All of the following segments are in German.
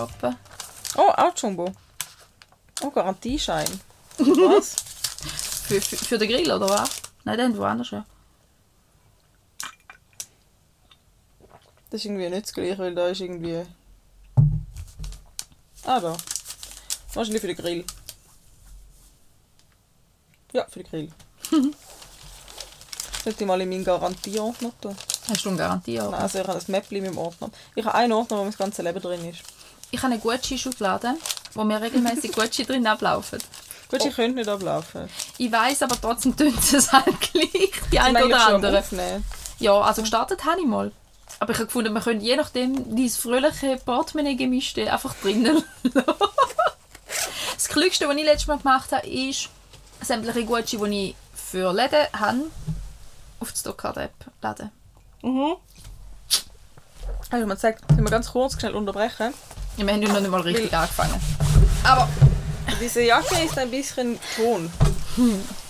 shoppen. Oh, auch Jumbo. Oh, Garantieschein. Was? Für, für, für den Grill, oder was? Nein, den woanders, ja. Das ist irgendwie nicht das gleiche, weil da ist irgendwie... Ah, da. Wahrscheinlich für den Grill. Ja, für den Grill. Sollte ich mal in meinen Garantieordner tun? Hast du eine Garantie? Nein, also ich habe ein Mäppchen in meinem Ordner. Ich habe einen Ordner, wo mein ganzes Leben drin ist. Ich habe eine Gucci-Schublade, wo mir regelmäßig Gucci drin ablaufen. Gut, ich könnte nicht ablaufen. Ich weiß, aber trotzdem tun sie es halt gleich, die eine oder andere. Ja, also gestartet habe ich mal. Aber ich habe gefunden, man könnte je nachdem dieses fröhliche Portemonnaie-Gemischte einfach drinnen lassen. Das Klügste, was ich letztes Mal gemacht habe, ist sämtliche Gucci, die ich für Läden habe, auf die Stockcard-App laden. Mhm. Hast du mir gesagt, können wir ganz kurz schnell unterbrechen? Haben ja noch nicht mal richtig angefangen. Aber Diese Jacke ist ein bisschen ton.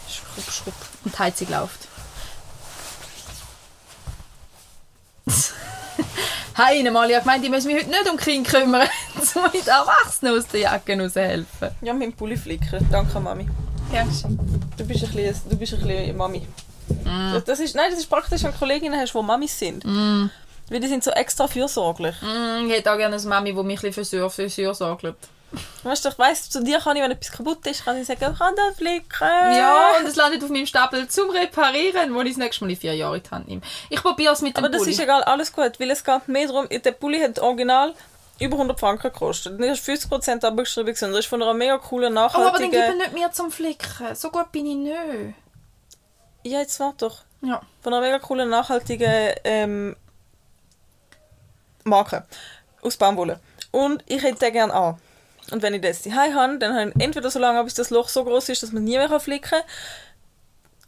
schrupp, schrupp. Und die Heizung läuft. Hi, mal, ich habe gemeint, ich muss mich heute nicht um Kinder kümmern. Muss ich den Erwachsenen aus der Jacke raushelfen. Ja, mit dem Pulli flicken. Danke, Mami. Ja, Du bist ein bisschen, du bist ein bisschen Mami. Das, das ist, nein, das ist praktisch, wenn du Kolleginnen hast, die Mamis sind. Weil die sind so extra fürsorglich. Mm, ich hätte auch gerne eine Mami, die mich ein bisschen für Friseur sorgt. Weißt du, ich weiss, zu dir kann ich, wenn etwas kaputt ist, kann ich sagen, ich kann das flicken. Ja, und es landet auf meinem Stapel zum Reparieren, wo ich das nächste Mal in vier Jahren in die Hand nehme. Ich probiere es mit dem Aber das Pulli. ist egal, alles gut, weil es geht mehr darum, der Pulli hat original über 100 Franken gekostet. Und ich 50% abgeschrieben. Das ist von einer mega coolen, oh, aber dann gib nachhaltigen... mir nicht mehr zum Flicken. So gut bin ich nicht. ja, jetzt warte doch. Ja. Von einer mega coolen, nachhaltigen ähm, Marke. Aus Baumwolle. Und ich hätte den gerne an. Und wenn ich das daheim habe, dann habe ich entweder so lange, an, bis das Loch so groß ist, dass man nie mehr flicken kann.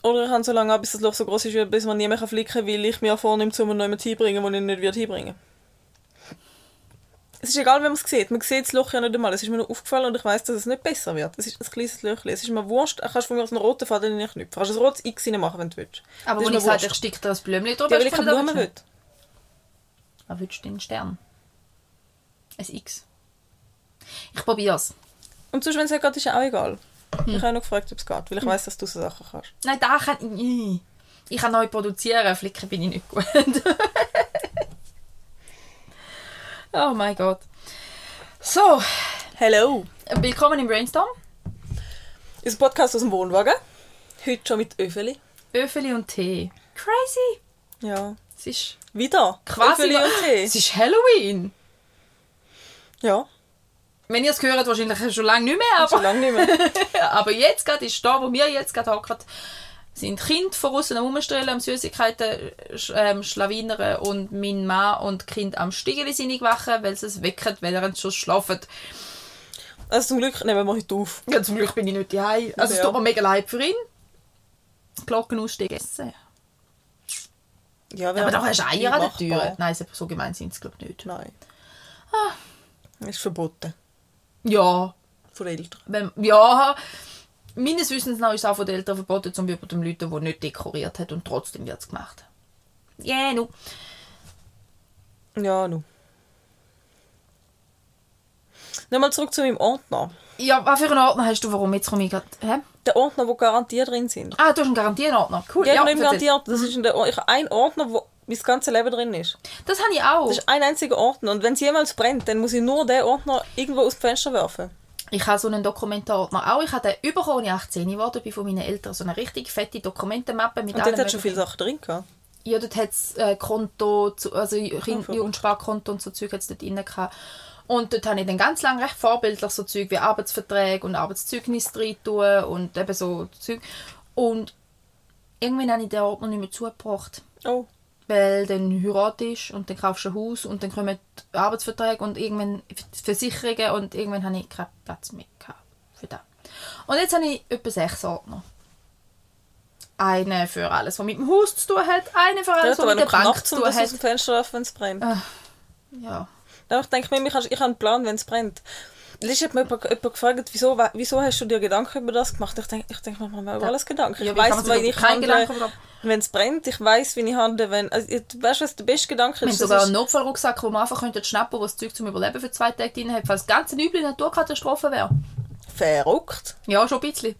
Oder ich habe so lange, an, bis das Loch so groß ist, bis man nie mehr flicken kann, weil ich mir vornehme, zu mir jemanden hinbringen, wo ich nicht wird hinbringen Es ist egal, wie man es sieht. Man sieht das Loch ja nicht einmal. Es ist mir nur aufgefallen und ich weiß, dass es nicht besser wird. Es ist ein kleines Löchchen. Es ist mir wurscht. Du kannst von mir aus einen roten Faden knüpfen. Du kannst ein rotes X machen, wenn du willst. Aber wenn ich sage, ich sticke da ein Blümchen drüber, Ja, weil ich keine Blumen will. Denn? Einen Stern? Ein X. Ich probiere es. Und sonst, wenn es nicht geht, ist ja auch egal. Hm. Ich habe noch gefragt, ob es geht, weil ich weiß, dass du so Sachen kannst. Nein, da kann ich nicht. Ich kann neu produzieren, flicken bin ich nicht gut. oh mein Gott. So, Hello! willkommen im Brainstorm. Unser Podcast aus dem Wohnwagen. Heute schon mit Öfeli. Öfeli und Tee. Crazy. Ja. Es ist Wieder. quasi... Öfeli und Tee. Es ist Halloween. Ja, Wenn ihr es hört, wahrscheinlich schon lange nicht mehr, schon aber, lange nicht mehr. aber jetzt gerade ist da, wo wir jetzt gerade hocken, sind Kinder von außen am Rumstellen, am Süßigkeiten sch- ähm, schlawinern und mein Mann und Kind am Stiegeli sind wachen, weil sie es wecken, weil er schon schlafen. Also zum Glück nehmen wir heute auf. Ja, zum Glück bin ich nicht daheim. Also es Ja. tut mir mega leid für ihn. Glocken aussteigen. Ja, Aber da hast du Eier an der. Tür. Nein, so- gemein sind sie glaube ich nicht. Nein. Ah. Ist verboten. Ja, Von Eltern. wenn, ja, meines Wissens nach ist es auch von den Eltern verboten, zum über den Leuten, die nicht dekoriert hat und trotzdem wird es gemacht. Ja, yeah, nu. Ja, nu. Nochmal zurück zu meinem Ordner. Ja, was für einen Ordner hast du? Warum? Jetzt komme ich gerade... Der Ordner, wo garantiert drin sind. Ah, du hast einen Garantierenordner. Cool. Ja, ich habe erzähl. garantiert. Das ist in der, ich habe einen Ordner, wo mein ganzes Leben drin ist. Das habe ich auch. Das ist ein einziger Ordner. Und wenn es jemals brennt, dann muss ich nur den Ordner irgendwo aus dem Fenster werfen. Ich habe so einen Dokumentarordner auch. Ich habe den bekommen, als ich 18 geworden bin von meinen Eltern. So eine richtig fette Dokumentenmappe mit Und allem dort hat schon viele. Sachen drin gehabt. Ja, dort hat es äh, Konto, also Kind- verrückt. Jugendsparkonto und so Zeug hat's dort drin gehabt. Und dort habe ich dann ganz lange recht vorbildlich so Zeug wie Arbeitsverträge und Arbeitszeugnisse drin tun und eben so Zeug. Und irgendwann habe ich den Ordner nicht mehr zugebracht. Oh. Weil dann heiratest und dann kaufst du ein Haus und dann kommen Arbeitsverträge und irgendwann Versicherungen und irgendwann habe ich keinen Platz mehr gehabt für das. Und jetzt habe ich etwa sechs Ordner. Einen für alles, was mit dem Haus zu tun hat, einen für Ja, alles, was aber mit der Bank zu tun das aus hat. dem Fenster werfen, wenn es brennt. Ja. Dann ich denke mir, ich habe ich habe einen Plan, wenn es brennt. Letztens hat mir jemand, jemand gefragt, wieso, wieso hast du dir Gedanken über das gemacht? Ich denke, ich denke mir mal über alles Gedanken. Ich Ja, sich wie ich keinen Gedanken handle, wenn es brennt. Ich weiß, wie ich handle, wenn... Also, du weißt, was der beste Gedanke Wir haben ist? Sogar ist einen Notfallrucksack, wo man einfach könnte schnappen wo das Zeug zum Überleben für zwei Tage drin hat, falls ganz eine üble Naturkatastrophe wäre. verrückt. Ja, schon ein bisschen.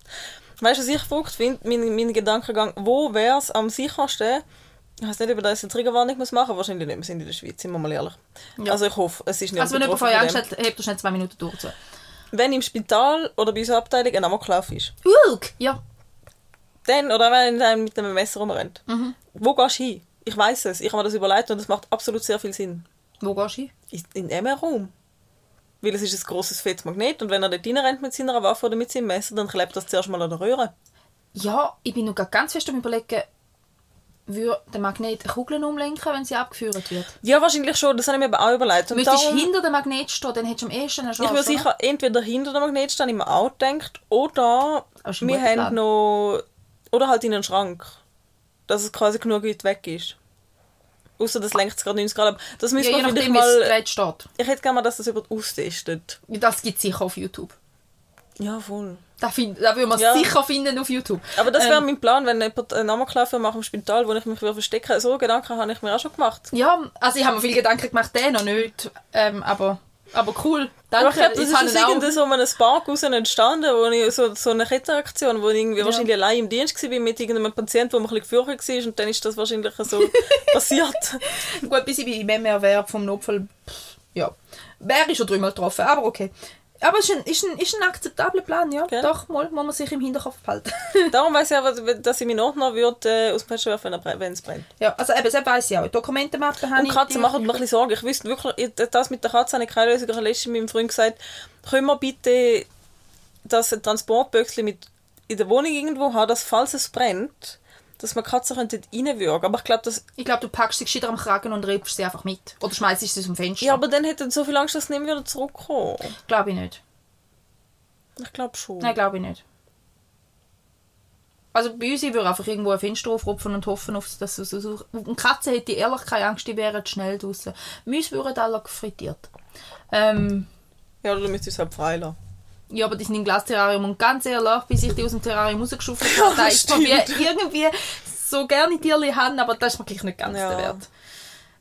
Weißt du, was ich verrückt finde? Mein, mein Gedankengang, wo wäre es am sichersten? Ich weiß nicht, ob ich da jetzt eine Triggerwarnung muss machen Wahrscheinlich nicht. Wir sind in der Schweiz, sind wir mal ehrlich. Ja. Also ich hoffe, es ist nicht Also wenn jemand betroffen vor von Angst hat, hebt er schnell zwei Minuten durch. zu. Wenn im Spital oder bei unserer Abteilung ein Amoklauf ist, Ulk! Ja. dann, oder wenn einer mit einem Messer rumrennt, Mhm. wo gehst du hin? Ich weiß es, ich habe mir das überlegt und es macht absolut sehr viel Sinn. Wo gehst du hin? In in dem Raum. Weil es ist ein grosses fettes Magnet und wenn er dort reinrennt mit seiner Waffe oder mit seinem Messer, dann klebt das zuerst mal an der Röhre. Ja, ich bin noch ganz fest am überlegen, würde der Magnet Kugeln umlenken, wenn sie abgeführt wird. Ja, wahrscheinlich schon, das habe ich mir aber auch überlegt. Und Müsstest du darum- hinter dem Magnet stehen, dann hättest du am ehesten eine Ich Chance. würde sicher entweder hinter dem Magnet stehen, ich mir auch gedacht, oder wir haben Plan. noch. Oder halt in einen Schrank. Dass es quasi genug weit weg ist. Außer das lenkt es gerade 90 Grad ab. Das Ja, müssen je wir vielleicht mal. Steht. Ich hätte gerne mal, dass das jemand austestet. Das gibt es sicher auf YouTube. Ja, voll. Da, find, da würde man Ja. sicher finden auf YouTube. Aber das wäre Ähm, mein Plan, wenn jemand einen Amoklauf macht im Spital, wo ich mich würde verstecken. So Gedanken habe ich mir auch schon gemacht. Ja, also ich habe mir viele Gedanken gemacht, den noch nicht. Ähm, aber, aber cool. Aber Danke. ich glaube, das ist habe aus irgendwie so einem Spark raus entstanden, wo ich so, so eine Kettenreaktion, wo ich irgendwie Ja. wahrscheinlich allein im Dienst war mit irgendeinem Patienten, der ein bisschen gefürchtet war und dann ist das wahrscheinlich so passiert. Gut, bis ich bei im Erwerb vom Notfall. Ja. Wäre ich schon dreimal getroffen, aber okay. Aber es ist ein, ist ein, ist ein akzeptabler Plan, ja. Gell? Doch, mal muss man sich im Hinterkopf behalten. Darum weiß ich aber, dass ich meinen Ordner würde, äh, aus dem Fenster werfen, wenn er bre- wenn es brennt. ja, also eben, das weiss ich auch. Dokumentenmappe habe Und ich. Katzen machen mir ein bisschen Sorgen. Ich wüsste wirklich, ich- das mit der Katze habe ich keine Lösung. Ich habe letztens meinem Freund gesagt, können wir bitte das Transportböckchen mit in der Wohnung irgendwo haben, dass falls es brennt, dass man Katzen könnte reinwürgen. Aber ich glaube, dass Ich glaube, du packst sie gescheiter am Kragen und riebst sie einfach mit. Oder schmeißt sie aus dem Fenster. Ja, aber dann hätte so viel Angst, dass sie nicht wieder zurückkommen. Glaube ich nicht. Ich glaube schon. Nein, glaube ich nicht. Also bei uns, ich würde einfach irgendwo ein Fenster aufrupfen und hoffen, dass es so... und Katzen hätte ehrlich keine Angst, die wären schnell draußen. Mäuse würden alle gefrittiert. Ähm, Ja, oder du müsstest es halt freilassen. Ja, aber die sind im Glasterrarium und ganz ehrlich, bis ich die aus dem Terrarium rausgeschaufelt habe, da ist wie irgendwie so gerne Tierli haben, aber das ist mir gleich nicht ganz Ja. der Wert.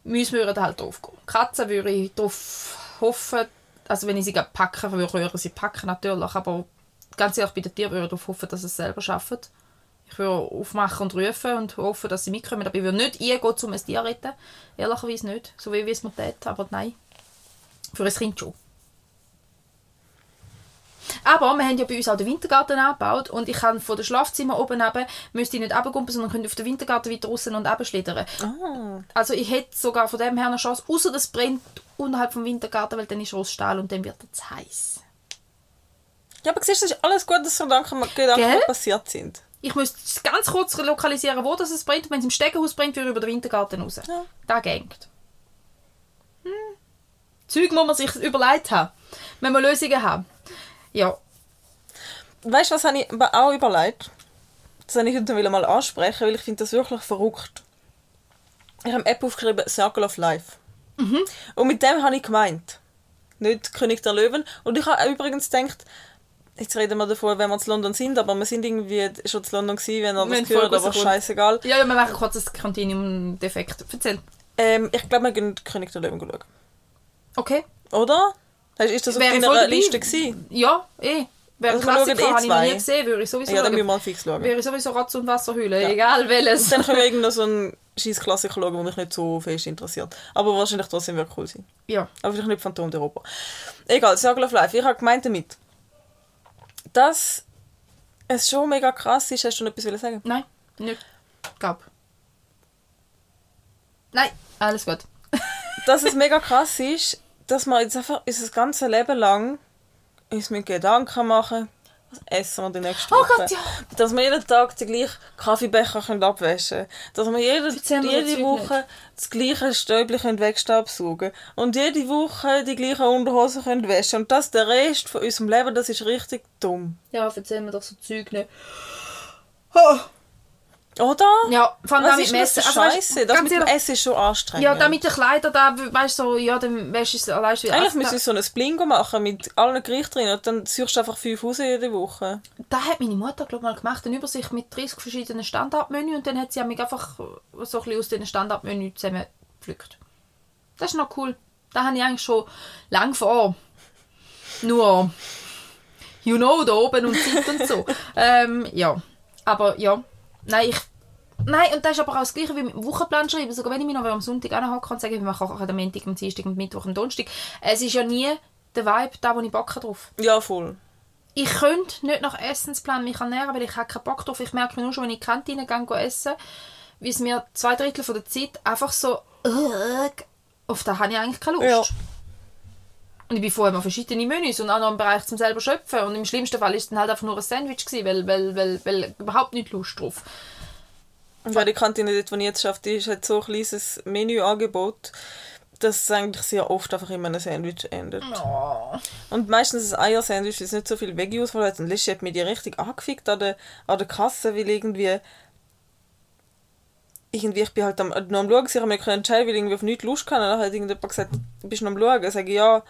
Mäuse würden halt drauf gehen. Katzen würde ich darauf hoffen, also wenn ich sie packen würde, würde ich sie packen natürlich, aber ganz ehrlich, bei den Tieren würde ich darauf hoffen, dass sie es selber schaffen. Ich würde aufmachen und rufen und hoffen, dass sie mitkommen, aber ich würde nicht eingehen, um ein Tier zu retten. Ehrlicherweise nicht, so wie es mir tät, aber nein. Für ein Kind schon. Aber wir haben ja bei uns auch den Wintergarten angebaut und ich kann von dem Schlafzimmer oben runter, müsste ich nicht runtergumpen, sondern könnte auf den Wintergarten weiter draussen und runterschlittern. Ah. Also ich hätte sogar von dem her eine Chance, außer das brennt unterhalb vom Wintergarten, weil dann ist aus Stahl und dann wird zu heiß. Ja, aber siehst du, es ist alles gut, dass so Gedanken, Gedanken passiert sind. Ich müsste es ganz kurz lokalisieren, wo das es brennt. Wenn es im Stegenhaus brennt, würde ich über den Wintergarten raus. Ja. Da gängt. Hm. Zeug muss man sich überlegt haben. Wenn wir Lösungen haben. Ja, Weißt du, was habe ich aber auch überlegt? Das wollte ich heute mal ansprechen, weil ich finde das wirklich verrückt. Ich habe eine App aufgeschrieben, Circle of Life. Und mit dem habe ich gemeint. Nicht König der Löwen. Und ich habe übrigens gedacht, jetzt reden wir davon, wenn wir in London sind, aber wir sind irgendwie schon in London gewesen, wenn ihr Wenn das gehört, aber scheißegal. ja, ja wir machen kurz das Continuum-Defekt. Erzähl. Ähm, ich glaube, wir gehen König der Löwen schauen. Okay. Oder? Hast- Ist das auf deiner. Liste gewesen? Ja, eh. Wäre Also Klassiker, eh habe ich noch nie gesehen, würde ich sowieso Ja, dann müssen wir mal fix schauen. Wäre ich sowieso Ratz- und Wasserhülle, egal welches. Dann können wir irgendeinen so einen scheiß Klassiker schauen, der mich nicht so fest interessiert. Aber wahrscheinlich trotzdem wird cool sein. Ja. Aber vielleicht nicht Phantom der Oper. Egal, Circle of Life. Ich habe gemeint damit, dass es schon mega krass ist. Hast du noch etwas sagen? Nein, nicht. Glaub. Nein, alles gut. Dass es mega krass ist, dass man jetzt einfach unser ganzes Leben lang uns mit Gedanken machen, was essen wir die nächste Oh Woche. Gott, ja. Dass wir jeden Tag den gleichen Kaffeebecher können abwaschen können. Dass wir jede, jede Woche das gleiche Stäubchen können wegstaubsaugen Und jede Woche die gleichen Unterhosen können waschen. Und das der Rest von unserem Leben, das ist richtig dumm. Ja, erzähl mir doch so Zeug nicht. Oh. Oder? Ja, vor allem das messen. für Also, Scheiße? Das mit dem Essen ist schon anstrengend. Ja, damit die Kleider da, weißt du, so, ja, dann wäschst du es allein wieder. Eigentlich müssen wir so ein Blingo machen mit allen Gerichten drin und dann suchst du einfach fünf raus jede Woche. Da hat meine Mutter glaub, mal gemacht, eine Übersicht mit 30 verschiedenen Standardmenü und dann hat sie mich einfach so ein bisschen aus diesen Standardmenü zusammengepflückt. Das ist noch cool. Da habe ich eigentlich schon lange vor. Nur, you know, da oben und Zeit und so. ähm, ja, aber ja, nein, ich Nein, und das ist aber auch das Gleiche wie mit dem Wochenplan schreiben. Sogar wenn ich mich noch am Sonntag anhocken und sage, wir machen am Montag, am Dienstag, am Mittwoch, am Donnerstag. Es ist ja nie der Vibe, da wo ich Bock habe drauf Ja, voll. ich könnte nicht nach Essensplan mich ernähren, weil ich habe keinen Bock drauf. Ich merke nur schon, wenn ich in die Kantine gehe, essen, wie es mir zwei Drittel von der Zeit einfach so auf das habe ich eigentlich keine Lust. Ja. Und ich bin vorher mal verschiedene Menüs und auch noch im Bereich zum selber schöpfen. Und im schlimmsten Fall ist es dann halt einfach nur ein Sandwich gewesen, weil, weil, weil, weil überhaupt nicht Lust drauf. Und weil die Kantine dort, wo ich jetzt arbeite, ist halt so ein kleines Menüangebot, dass es eigentlich sehr oft einfach in einem Sandwich endet. Oh. Und meistens ein Eier-Sandwich, weil es nicht so viel Veggie-Auswahl hat. Und letztes hat mir die richtig angefickt an der, an der Kasse, weil irgendwie irgendwie, ich bin halt am, noch am Schauen, ich habe mir können entscheiden, weil ich irgendwie auf nichts Lust kann. Und dann hat irgendjemand gesagt, du bist noch am Schauen. Ich sage, ja,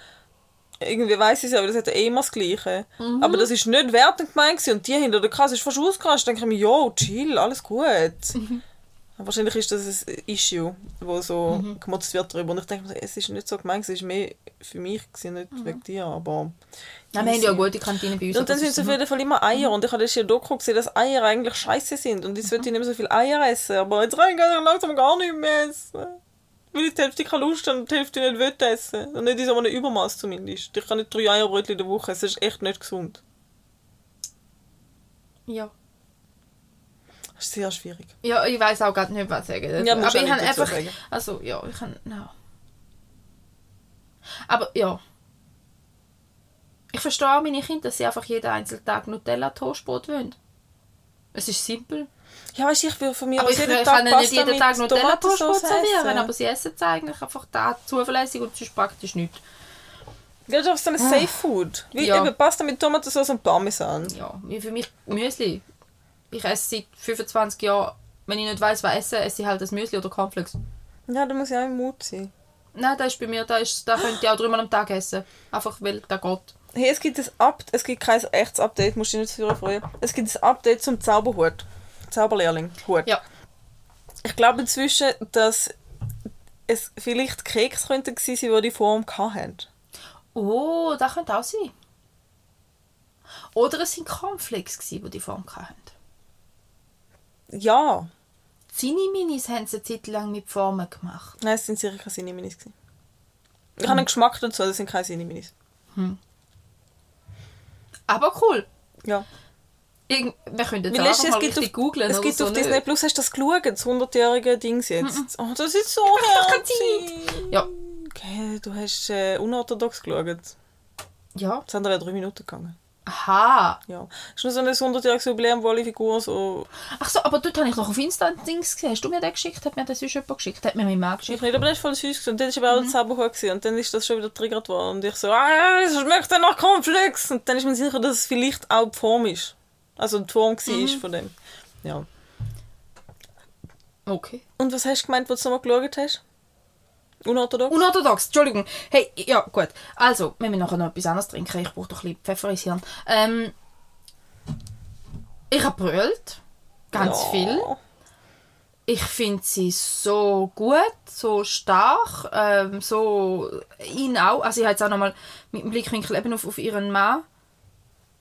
irgendwie weiss ich es ja, aber das hat eh immer das Gleiche. Aber das ist nicht wertend gemeint gewesen. und die hinter der Kasse ist fast ausgerastet. Dann denke ich mir, jo, chill, alles gut. Wahrscheinlich ist das ein Issue, wo so gemotzt wird darüber. Und ich denke mir, es ist nicht so gemeint, es ist mehr für mich, gewesen, nicht wegen dir, aber... Nein, wir haben ja eine gute Kantine bei uns. Und dann sind es auf jeden Fall immer Eier. Und ich habe das hier Doku gesehen, dass Eier eigentlich scheiße sind. Und jetzt will ich nicht mehr so viel Eier essen. Aber jetzt rein kann ich langsam gar nicht mehr essen. Weil ich die Hälfte keine Lust habe und die Hälfte nicht will essen. Und nicht in so einem Übermaß zumindest. Ich kann nicht drei Eierbrötchen in der Woche essen. Das ist echt nicht gesund. Ja. Das ist sehr schwierig. Ja, ich weiß auch gerade nicht, was sagen. Ja, musst aber ich habe einfach. sagen. Also, ja, ich kann. Ja. Aber ja. Ich verstehe auch meine Kinder, dass sie einfach jeden einzelnen Tag Nutella-Toastbrot wollen. Es ist simpel. Ja, weißt du, ich will von mir Aber aus ich jeden kann Tag ihnen nicht Pasta jeden Tag mit Nutella-Toastbrot Tomatensauce servieren, aber sie essen es eigentlich einfach da zuverlässig und sonst praktisch nicht. Ja, das ist so ein Safe Food. Wie Ja. eben Pasta mit Tomatensauce und Parmesan. Ja, für mich Müsli. Ich esse seit 25 Jahren, wenn ich nicht weiß, was esse, esse ich halt das Müsli oder Cornflakes. Ja, da muss ja auch im Mut sein. Nein, das ist bei mir, da, ist, da könnte ich auch dreimal am Tag essen. Einfach weil der geht. Hey, es gibt, ein Up es gibt kein echtes Update, musst du dich nicht dafür freuen. Es gibt ein Update zum Zauberhut. Zauberlehrling. Hut. Ja. Ich glaube inzwischen, dass es vielleicht Keks könnten gewesen sein, die die Form hatten. Oh, das könnte auch sein. Oder es waren Cornflakes, gewesen, die die Form hatten. Ja. Zini-Minis haben sie eine Zeit lang mit Formen gemacht. Nein, es sind sicher keine Siniminis. gewesen. Ich habe einen Geschmack dazu, das sind keine Siniminis. Aber cool. Ja. Irgend wir können jetzt Weil auch mal es gibt, richtig auf, googlen es gibt so. auf Disney nicht? Plus, hast du das geschaut, das 100-jährige Ding jetzt. Oh, das ist so herzig. Ja. Okay, du hast äh, unorthodox geschaut. Ja. Das andere wäre drei Minuten gegangen. Aha. Ja. Es ist nur so ein 100-jähriges Jubiläum, wo alle Figuren so... Ach so, aber dort habe ich noch auf Insta ein Dings gesehen. Hast du mir den geschickt? Hat mir das sonst jemand geschickt? Hat mir mein Mann Ich geschickt? nicht, aber das ist voll süß. gewesen. Und dann war aber auch der Zauberhut. gewesen. Und dann ist das schon wieder triggert worden. Und ich so, ah, das schmeckt nach Cornflakes. Und dann ist man sicher, dass es vielleicht auch die Form ist. Also die Form war von dem. Ja. Okay. Und was hast du gemeint, als du nochmal geschaut hast? Unorthodox? Unorthodox, Entschuldigung. Hey, ja, gut. Also, wir müssen nachher noch etwas anderes trinken. Ich brauche doch ein bisschen Pfeffer ins Hirn. Ähm, ich habe brüllt. Ganz Ja. viel. Ich finde sie so gut, so stark, ähm, so ihn auch. Also ich habe jetzt auch nochmal mit dem Blickwinkel eben auf, auf ihren Mann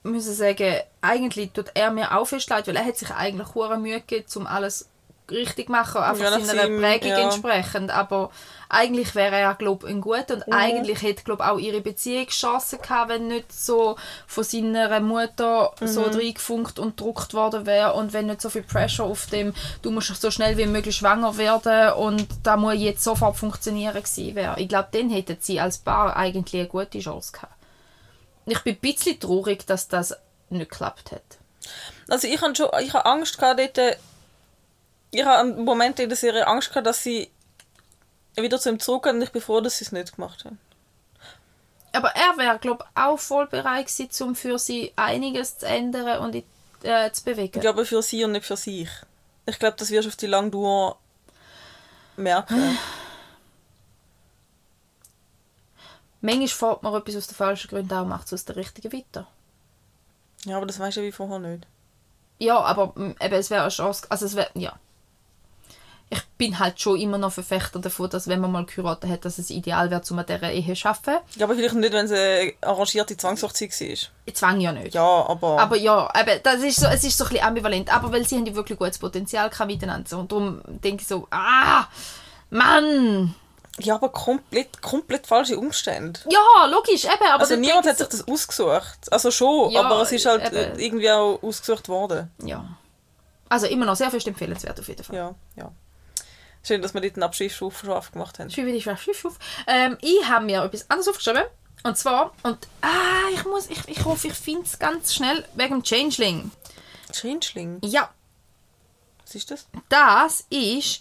müssen sagen, eigentlich tut er mir auch fest leid, weil er hat sich eigentlich hure Mühe gegeben, um alles richtig zu machen, einfach Ja, seiner seinem- Prägung ja. entsprechend. Aber eigentlich wäre er, glaube ich, ein guter und Mhm. eigentlich hätte, glaube auch ihre Beziehung Chancen gehabt, wenn nicht so von seiner Mutter so Mhm. reingefunkt und gedruckt worden wäre und wenn nicht so viel Pressure auf dem, du musst so schnell wie möglich schwanger werden und da muss jetzt sofort funktionieren gewesen wäre. Ich glaube, dann hätten sie als Paar eigentlich eine gute Chance gehabt. Ich bin ein bisschen traurig, dass das nicht geklappt hat. Also ich habe schon, ich habe Angst gehabt dort, ich habe einen Moment in der Serie Angst gehabt, dass sie wieder zu ihm zurückgehen und ich bin froh, dass sie es nicht gemacht haben. Aber er wäre, glaube ich, auch voll bereit gewesen, um für sie einiges zu ändern und äh, zu bewegen. Ja, aber für sie und nicht für sich. Ich glaube, das wirst du auf die lange Dauer merken. Manchmal fährt man etwas aus den falschen Gründen auch, macht es aus den richtigen weiter. Ja, aber das weißt du ja wie vorher nicht. Ja, aber mm, eben, es wäre eine Chance, also es wäre, ja. Ich bin halt schon immer noch Verfechter davon, dass wenn man mal geheiratet hat, dass es ideal wäre, um an dieser Ehe zu arbeiten. Ja, aber vielleicht nicht, wenn es eine arrangierte Zwangshochzeit war. Zwang ja nicht. Ja, aber... Aber ja, eben, das ist so, es ist so ein bisschen ambivalent. Aber weil sie haben ja wirklich gutes Potenzial miteinander. Und darum denke ich so, ah, Mann! Ja, aber komplett, komplett falsche Umstände. Ja, logisch, eben. Aber Also niemand hat sich das ausgesucht. Also schon, Ja, aber es ist halt eben. äh, irgendwie auch ausgesucht worden. Ja. Also immer noch sehr fest empfehlenswert auf jeden Fall. Ja, ja. Schön, dass wir dort einen Abschiffsruf schon aufgemacht haben. Schön, wie die Schiff. Ähm, ich habe mir etwas anderes aufgeschrieben. Und zwar, und ah, ich muss, ich, ich hoffe, ich finde es ganz schnell wegen dem Changeling. Changeling, Ja, was ist das? das ist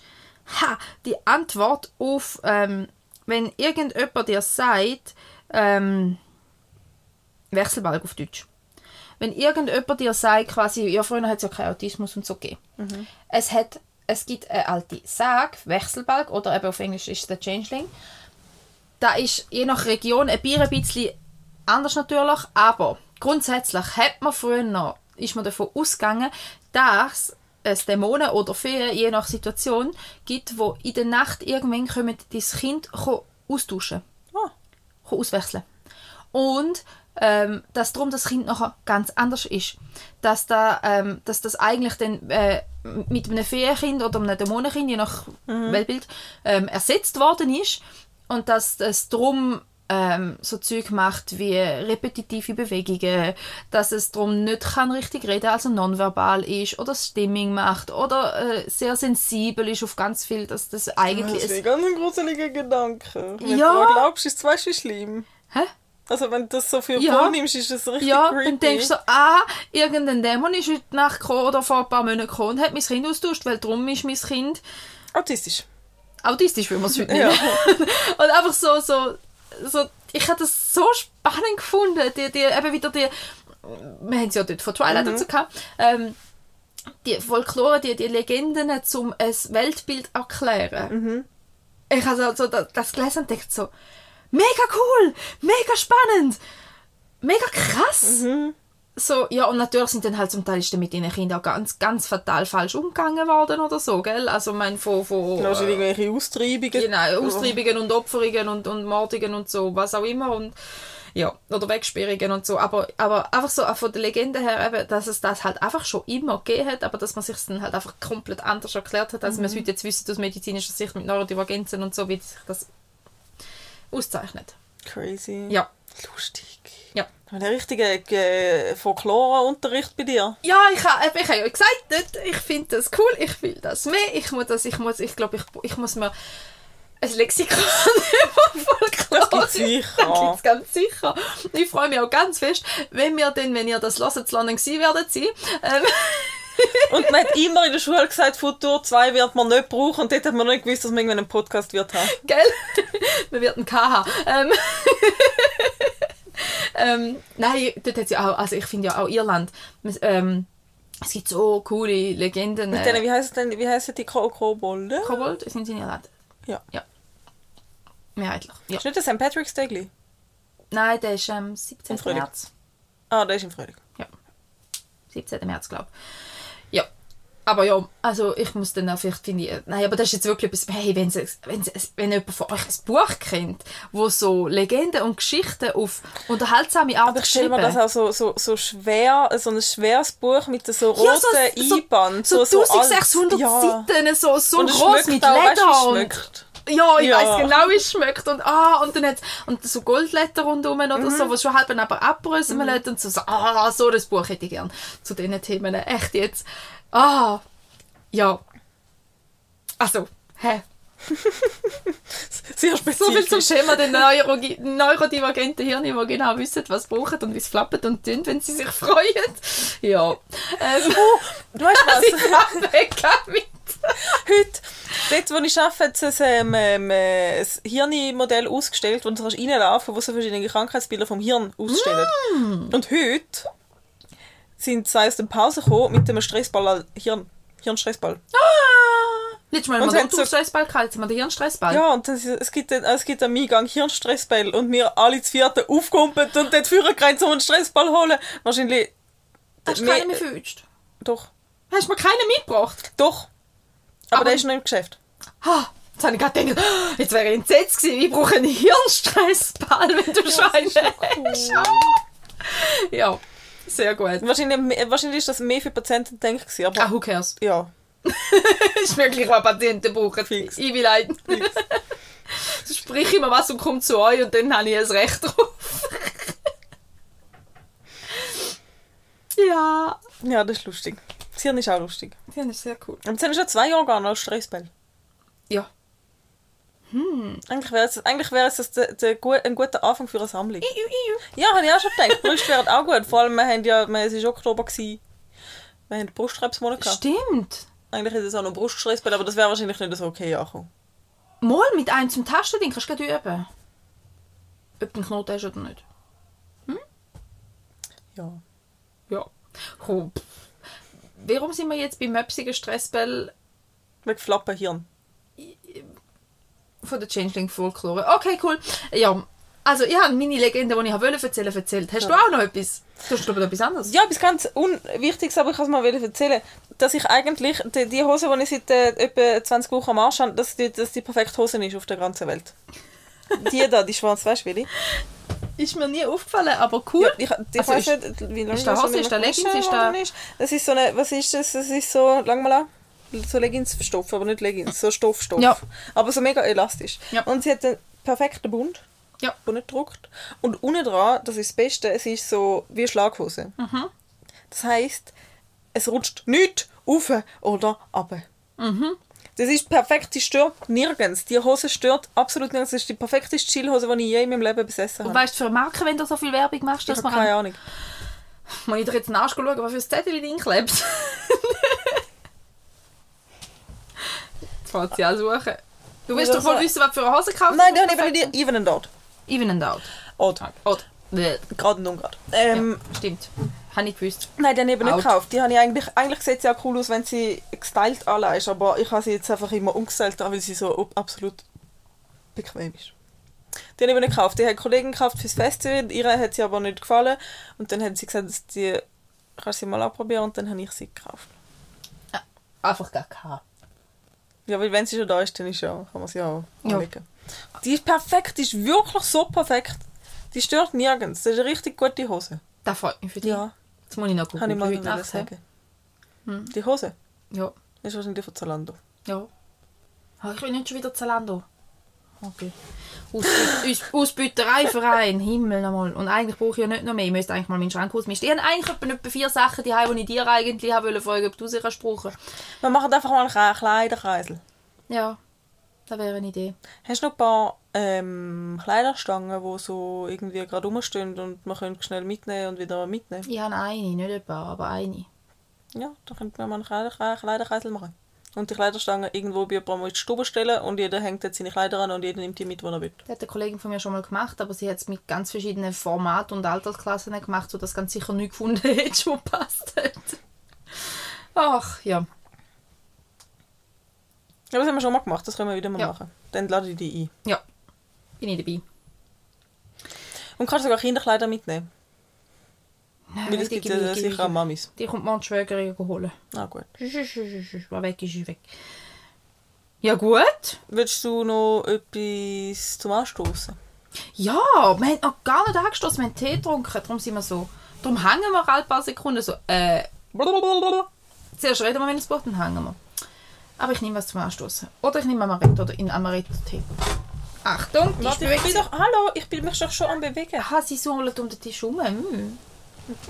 ha, die Antwort auf, ähm, wenn irgendjemand dir sagt, ähm, Wechselbalg auf Deutsch. Wenn irgendjemand dir sagt, quasi, ja, früher hat es ja keinen Autismus und so gegeben. Es, hat, es gibt eine alte Sage, Wechselbalg, oder eben auf Englisch ist es der Changeling. Da ist je nach Region ein Bier ein bisschen anders natürlich, aber grundsätzlich hat man früher noch, ist man davon ausgegangen, dass es Dämonen oder Feen, je nach Situation, gibt, wo in der Nacht irgendwann kommen, das Kind austauschen Ah, auswechseln Und ähm, dass darum das Kind nachher ganz anders ist. Dass, da, ähm, dass das eigentlich dann äh, mit einem Feenkind oder einem Dämonenkind, je nach Weltbild, ähm, ersetzt worden ist. Und dass es darum ähm, so Zeug macht wie repetitive Bewegungen, dass es darum nicht kann richtig reden, also nonverbal ist oder Stimming macht oder äh, sehr sensibel ist auf ganz viel, dass das eigentlich... das ist ein ganz ein gruseliger Gedanke. Wenn Ja. du glaubst, ist es weißt du, schlimm. Hä? Also wenn du das so viel Ja. vornimmst, ist das richtig Ja, creepy. dann denkst du so, ah, irgendein Dämon ist heute Nacht gekommen oder vor ein paar Monaten gekommen und hat mein Kind austauscht, weil darum ist mein Kind Autistisch. autistisch, wie man es heute Ja. nennt. und einfach so, so, so, ich habe das so spannend gefunden, die, die, eben wieder die, wir haben es ja dort von Twilight Mhm. dazu gehabt, ähm, die Folklore, die, die Legenden zum ein Weltbild erklären. Mhm. Ich habe so, so das, das gelesen und dachte so, mega cool, mega spannend, mega krass. Mhm. So, ja, und natürlich sind dann halt zum Teil ist dann mit ihren Kindern auch ganz, ganz fatal falsch umgegangen worden oder so, gell? Also, ich meine, von, von Wahrscheinlich irgendwelche Austreibungen. genau, Austreibungen und Opferungen und, und Mordungen und so, was auch immer und ja, oder Wegsperrungen und so, aber, aber einfach so von der Legende her, eben, dass es das halt einfach schon immer gegeben hat, aber dass man sich dann halt einfach komplett anders erklärt hat, als wir es heute jetzt wissen aus medizinischer Sicht mit Neurodivergenzen und so, wie sich das auszeichnet. Crazy. Ja. Lustig. Ja. Ein richtiger äh, Folklore-Unterricht bei dir. Ja, ich habe ich hab ja gesagt, ich finde das cool, ich will das mehr, ich muss das, ich muss, ich glaube, ich, ich muss mir ein Lexikon über Folklore... Das. Das gibt's ganz sicher. Ich freue mich auch ganz fest, wenn wir dann, wenn ihr das hört, zu London gewesen werdet sein. Ähm, Und man hat immer in der Schule gesagt, Futur 2 wird man nicht brauchen. Und dort hat man nicht gewusst, dass man irgendwann einen Podcast wird haben. gell? wir werden KH. Ähm, ähm, nein, dort hat ja auch, also ich finde ja auch Irland, ähm, es gibt so coole Legenden. Mit denen, wie heisst denn, wie heissen die Ko- Kobolde? Kobold sind sie in Irland. Ja. Ja. Mehrheitlich. Ja. Ist nicht der St. Patrick's Day? gleich? Nein, der ist am 17. Im Frühling. März. Ah, der ist im Frühling. 17. März, glaube ich. Aber ja, also ich muss dann auch vielleicht finde ich, nein, aber das ist jetzt wirklich etwas, hey, wenn, sie, wenn, sie, wenn jemand von euch ein Buch kennt, wo so Legenden und Geschichten auf unterhaltsame Art Aber ich stelle mir das auch so, so, so schwer, so ein schweres Buch mit so roten Ja, so- so- Einband. so, so, alt. 1600 ja. Seiten, so, so Und groß mit auch, weißt Leder schmeckt. Ja, ich Ja. weiß genau, wie es schmeckt. Und, ah, und dann hat und so Goldletter rundherum oder Mhm. so, was schon halb aber abbröseln lässt und so, so, ah, so das Buch hätte ich gern zu diesen Themen. Echt jetzt. Ah, ja. Also, hä? Sehr So viel zum spezifisch. Schema der Neuro neurodivergenten Hirne, die genau wissen, was sie brauchen und wie es flappert und tun, wenn sie sich freuen. Ja. Ähm, Du weißt was? ich weg damit. Heute, dort wo ich arbeite, hat es ein, ähm, äh, ein Hirnmodell ausgestellt, wo du reinlaufen kannst, wo so verschiedene Krankheitsbilder vom Hirn ausstellen. Mm. Und heute sind sie aus der Pause gekommen mit einem Stressball Hirn. Hirnstressball. Letztes Mal Und haben wir den so- Stressball gehabt, jetzt haben wir den Hirnstressball. Ja, und das, es gibt, einen- es gibt einen Eingang Hirnstressball und wir alle zu vierten aufkumpelt und dort Führer gerannt, um einen Stressball holen. Wahrscheinlich. Hast du keinen mehr verwünscht? Doch. Hast du mir keinen mitgebracht? Doch. Aber, Aber- der ist noch im Geschäft. Ha, jetzt habe ich gerade gedacht, ah, jetzt wäre ich entsetzt gewesen. Ich brauche einen Hirnstressball, wenn du schon einen hast. Ah. Ja, sehr gut. Wahrscheinlich, wahrscheinlich ist das mehr für Patienten gedacht gewesen, aber Ah, who cares? ja. ist wirklich, was Patienten brauchen. Fix. Ich will ein. Sprich immer was und komm zu euch und dann habe ich ein Recht drauf. ja. Ja, das ist lustig. Das Hirn ist auch lustig. Das ist sehr cool. Und jetzt haben wir schon zwei Organe als Stressball. Ja. Eigentlich wäre es, eigentlich wäre es das der, der, gu- ein guter Anfang für eine Sammlung. Ja, habe ich auch schon gedacht. Brüste wären auch gut. Vor allem, wir haben ja, wir, es war Oktober. Gewesen. Wir haben Brustkrebsmonat gehabt. Stimmt. Eigentlich ist es auch noch Bruststressball, aber das wäre wahrscheinlich nicht so okay angekommen. Mal mit einem zum Tasten, den kannst du üben. Ob du einen Knoten hast oder nicht. Ja. Ja. Komm. Warum sind wir jetzt beim möpsigen Stressball Wegen Flappenhirn. Von der Changeling Folklore? Okay, cool. Ja, also ich habe meine Legende, die ich wollte erzählen, erzählt. Hast du auch noch etwas? Du hast noch etwas anderes. Ja, etwas ganz Unwichtiges, aber ich kann es mal erzählen, dass ich eigentlich, die, die Hose, die ich seit äh, etwa 20 Wochen am Arsch habe, dass die, dass die perfekte Hose ist auf der ganzen Welt. Die da, die schwarz, weißt du? Ist mir nie aufgefallen, aber cool. Ja, ich, ich Also weiß ist- nicht, wie lange ist da das Hose, ist immer Leggings, ist ist. Das ist so eine, was ist das? Das ist so, lang mal an, so Leggings-Stoff, aber nicht Leggings, so Stoffstoff. Ja. Aber so mega elastisch. Ja. Und sie hat einen perfekten Bund, Ja. der nicht druckt. Und unten dran, das ist das Beste, es ist so wie eine Schlaghose. Mhm. Das heisst, es rutscht nicht auf oder ab. Mhm. Das ist perfekt, die stört nirgends. Die Hose stört absolut nirgends. Das ist die perfekteste Chillhose, die ich je in meinem Leben besessen Und habe. weißt du für eine Marke, wenn du so viel Werbung machst, Ich dass habe man keine. Ahnung. Muss ich dir jetzt in den Arsch schauen, was für ein Zettel drin klebt? fährt sie auch suchen. Du willst doch wohl wissen, was für eine Hose gekauft Nein, die habe ich nicht even and out. Even and out. Odd. Oder? Bäh. Gerade und ungrad. Ähm, ja, stimmt. Habe ich gewusst. Nein, die habe ich eben nicht Out. gekauft. Die habe ich eigentlich, eigentlich sieht sie auch cool aus, wenn sie gestylt alle ist, aber ich habe sie jetzt einfach immer umgestylt, weil sie so ab- absolut bequem ist. Die habe ich eben nicht gekauft. Die hat eine Kollegin gekauft fürs Festival, ihre hat sie aber nicht gefallen und dann hat sie gesagt, dass die kannst sie mal ausprobieren und dann habe ich sie gekauft. Einfach gar keine. Ja, weil wenn sie schon da ist, dann ist ja, kann man sie auch Ja. anlegen. Die ist perfekt, die ist wirklich so perfekt. Die stört nirgends. Das ist eine richtig gute Hose. Das freut mich für dich. Ja, Jetzt muss ich noch kann ich mal heute Nacht, sagen. Hm. Die Hose Ja. ist wahrscheinlich von Zalando. Ja. Ah, ich will nicht schon wieder Zalando. Okay. Aus Ausbütereiverein, Himmel nochmal. Und eigentlich brauche ich ja nicht noch mehr. Ich müsste eigentlich mal meinen Schrank ausmisten. Ich habe eigentlich etwa, etwa vier Sachen, die, die ich dir eigentlich haben wollte fragen, ob du sie kannst brauchen. Wir machen einfach mal einen Kleiderkreisel. Ja, das wäre eine Idee. Hast du noch ein paar ähm, Kleiderstangen, die so irgendwie gerade rumstehen und man könnte schnell mitnehmen und wieder mitnehmen? Ich habe eine, nicht ein paar, aber eine. Ja, dann könnten wir mal einen Kleider Kleiderkreisel machen. Und die Kleiderstangen irgendwo bei jemandem in die Stube stellen und jeder hängt jetzt seine Kleider an und jeder nimmt die mit, wo er will. Das hat eine Kollegin von mir schon mal gemacht, aber sie hat es mit ganz verschiedenen Formaten und Altersklassen gemacht, sodass ganz sicher nicht gefunden hat, schon passt hat. Ach, ja. Ja, das haben wir schon mal gemacht, das können wir wieder mal Ja. machen. Dann lade ich die ein. Ja, bin ich dabei. Und kannst sogar Kinderkleider mitnehmen. Nein, Weil es die gibt ja sicher auch Mamis. Die kommt morgen die Schwägerin holen. Ah, gut. War weg, ist sie weg. Ja gut. Willst du noch etwas zum Anstoßen? Ja, wir haben noch gar nicht angestoßen, wir haben Tee getrunken, darum sind wir so. Darum hängen wir alle paar Sekunden so. Äh, zuerst reden wir, wenn es braucht, dann hängen wir. Aber ich nehme was zum Anstoßen. Oder ich nehme Amaretto oder in Amaretto-Tee. Achtung, ich Warte, ich bin doch... Hallo, ich bin mich doch schon am bewegen. Aha, sie sollen um den Tisch herum. Hm.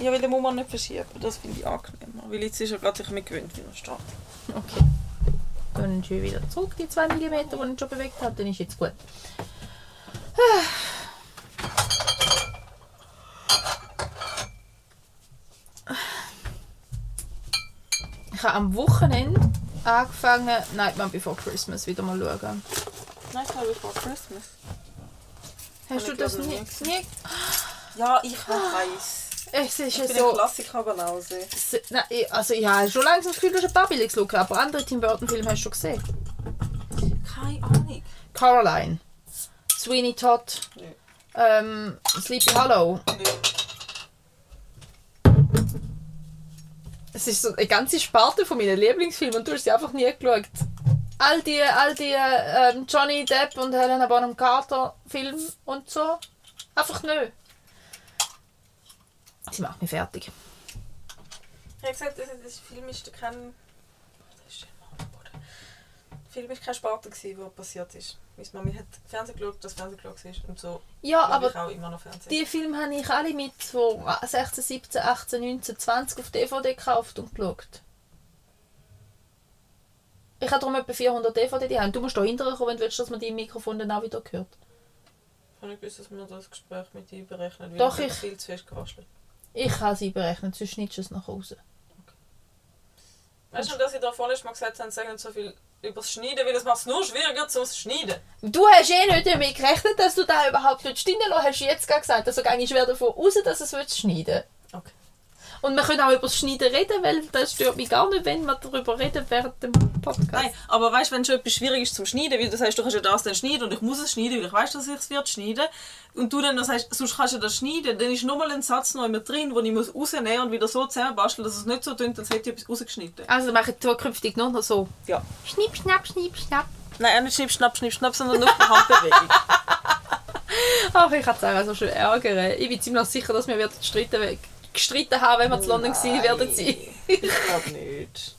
Ja, weil den muss man nicht verschieben. Das finde ich angenehmer. Weil jetzt ist er gerade sich mit gewöhnt, wie er steht. Okay. Dann schön wieder zurück, die 2 mm, die ich schon bewegt habe. Dann ist jetzt gut. Ich habe am Wochenende angefangen, Nightmare Before Christmas wieder mal schauen. Nightmare Before Christmas. Hast du das nie? nie? Ja, ich weiß. Es ist Ich bin so... ein Klassiker-Banause. Se- Nein, ich- also ich habe schon langsam das Gefühl, du hast ein paar Bilder geschaut, aber andere Tim Burton-Filme hast du schon gesehen. Keine Ahnung. Caroline, Sweeney Todd, Nee. ähm, Sleepy Hollow. Nee. Es ist so eine ganze Sparte von meinen Lieblingsfilmen und du hast sie einfach nie geschaut. All die, all die ähm, Johnny Depp und Helena Bonham Carter Filme und so. Einfach nö. Sie macht mich fertig. Ich habe gesagt, das, das Film ist kein... Das ist der. Der Film keine Sparte, gewesen, wo passiert ist. Meine Mami hat Fernsehen geschaut, das Fernsehen geschaut ist und so. Ja, aber ich auch immer noch Fernsehen. die Filme habe ich alle mit so 16, 17, 18, 19, 20 auf DVD gekauft und geschaut. Ich habe darum etwa 400 DVD die haben. Du musst da hinterher kommen, wenn du willst, dass man die im Mikrofon dann auch wieder hört. Ich habe nicht gewusst, dass man das Gespräch mit dir berechnet, weil Doch, ich viel zu fest geraschelt. Ich habe sie berechnet, sonst schneidest du es nach raus. Weißt du, dass ich da vorne mal gesagt habe, sagen nicht so viel über das Schneiden, weil es macht es nur schwieriger zum Schneiden. Du hast eh nicht damit gerechnet, dass du da überhaupt nicht schneiden lassen, hast du jetzt gerade gesagt. Also gehe ich schwer davon aus, dass es wird schneiden Okay. Und wir können auch über das Schneiden reden, weil das stört mich gar nicht, wenn wir darüber reden während dem Podcast. Nein, aber weißt du, wenn schon etwas schwierig ist zum Schneiden, weil du sagst, du kannst ja das dann schneiden und ich muss es schneiden, weil ich weiß, dass ich es wird schneiden. Und du dann noch sagst, sonst kannst du das schneiden, dann ist nochmal ein Satz noch immer drin, den ich muss rausnehmen und wieder so zusammenbasteln, dass es nicht so tönt, als hätte ich etwas rausgeschnitten. Also mache ich zukünftig nur noch so. Ja. Schnipp, schnapp, schnipp, schnapp. Nein, nicht schnipp, schnapp, schnipp, schnapp, sondern nur die Handbewegung. Ach, ich kann es auch so schön ärgern. Ich bin ziemlich sicher, dass wir werden gestritten, haben, wenn wir zu London gewesen werden. sein. ich glaube nicht.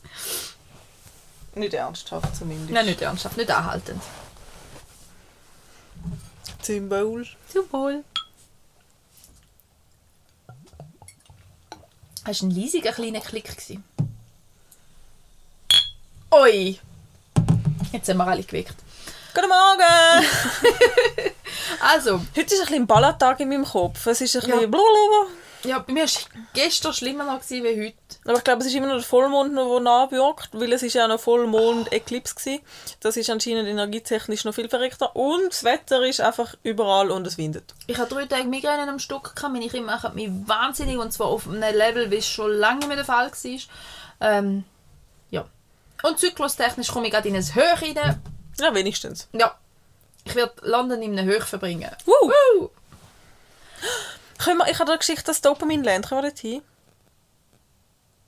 Nicht ernsthaft zumindest. Nein, nicht ernsthaft, nicht anhaltend. Symbol. Zum Wohl. Hast du ein leisiger kleiner Klick gewesen? Ui! Jetzt sind wir alle geweckt. Guten Morgen! Also, Heute ist ein bisschen ein Ballertag in meinem Kopf. Es ist ein Ja. bisschen. Ja, bei mir war es gestern schlimmer noch gewesen wie heute. Aber ich glaube, es ist immer noch der Vollmond, der nachwirkt, weil es ist ja noch Vollmond-Eclipse gewesen. Das ist anscheinend energietechnisch noch viel verrückter. Und das Wetter ist einfach überall und es windet. Ich hatte drei Tage Migräne am Stück, gehabt. meine Kinder machen mich wahnsinnig und zwar auf einem Level, wie es schon lange nicht mehr der Fall war. Ähm, ja. Und zyklustechnisch komme ich gerade in ein Höch rein. Ja, wenigstens. Ja. Ich werde London in einem Höch verbringen. Woo! Woo! Können wir, ich habe eine Geschichte, das Dopamin-Land. Können wir dort hin?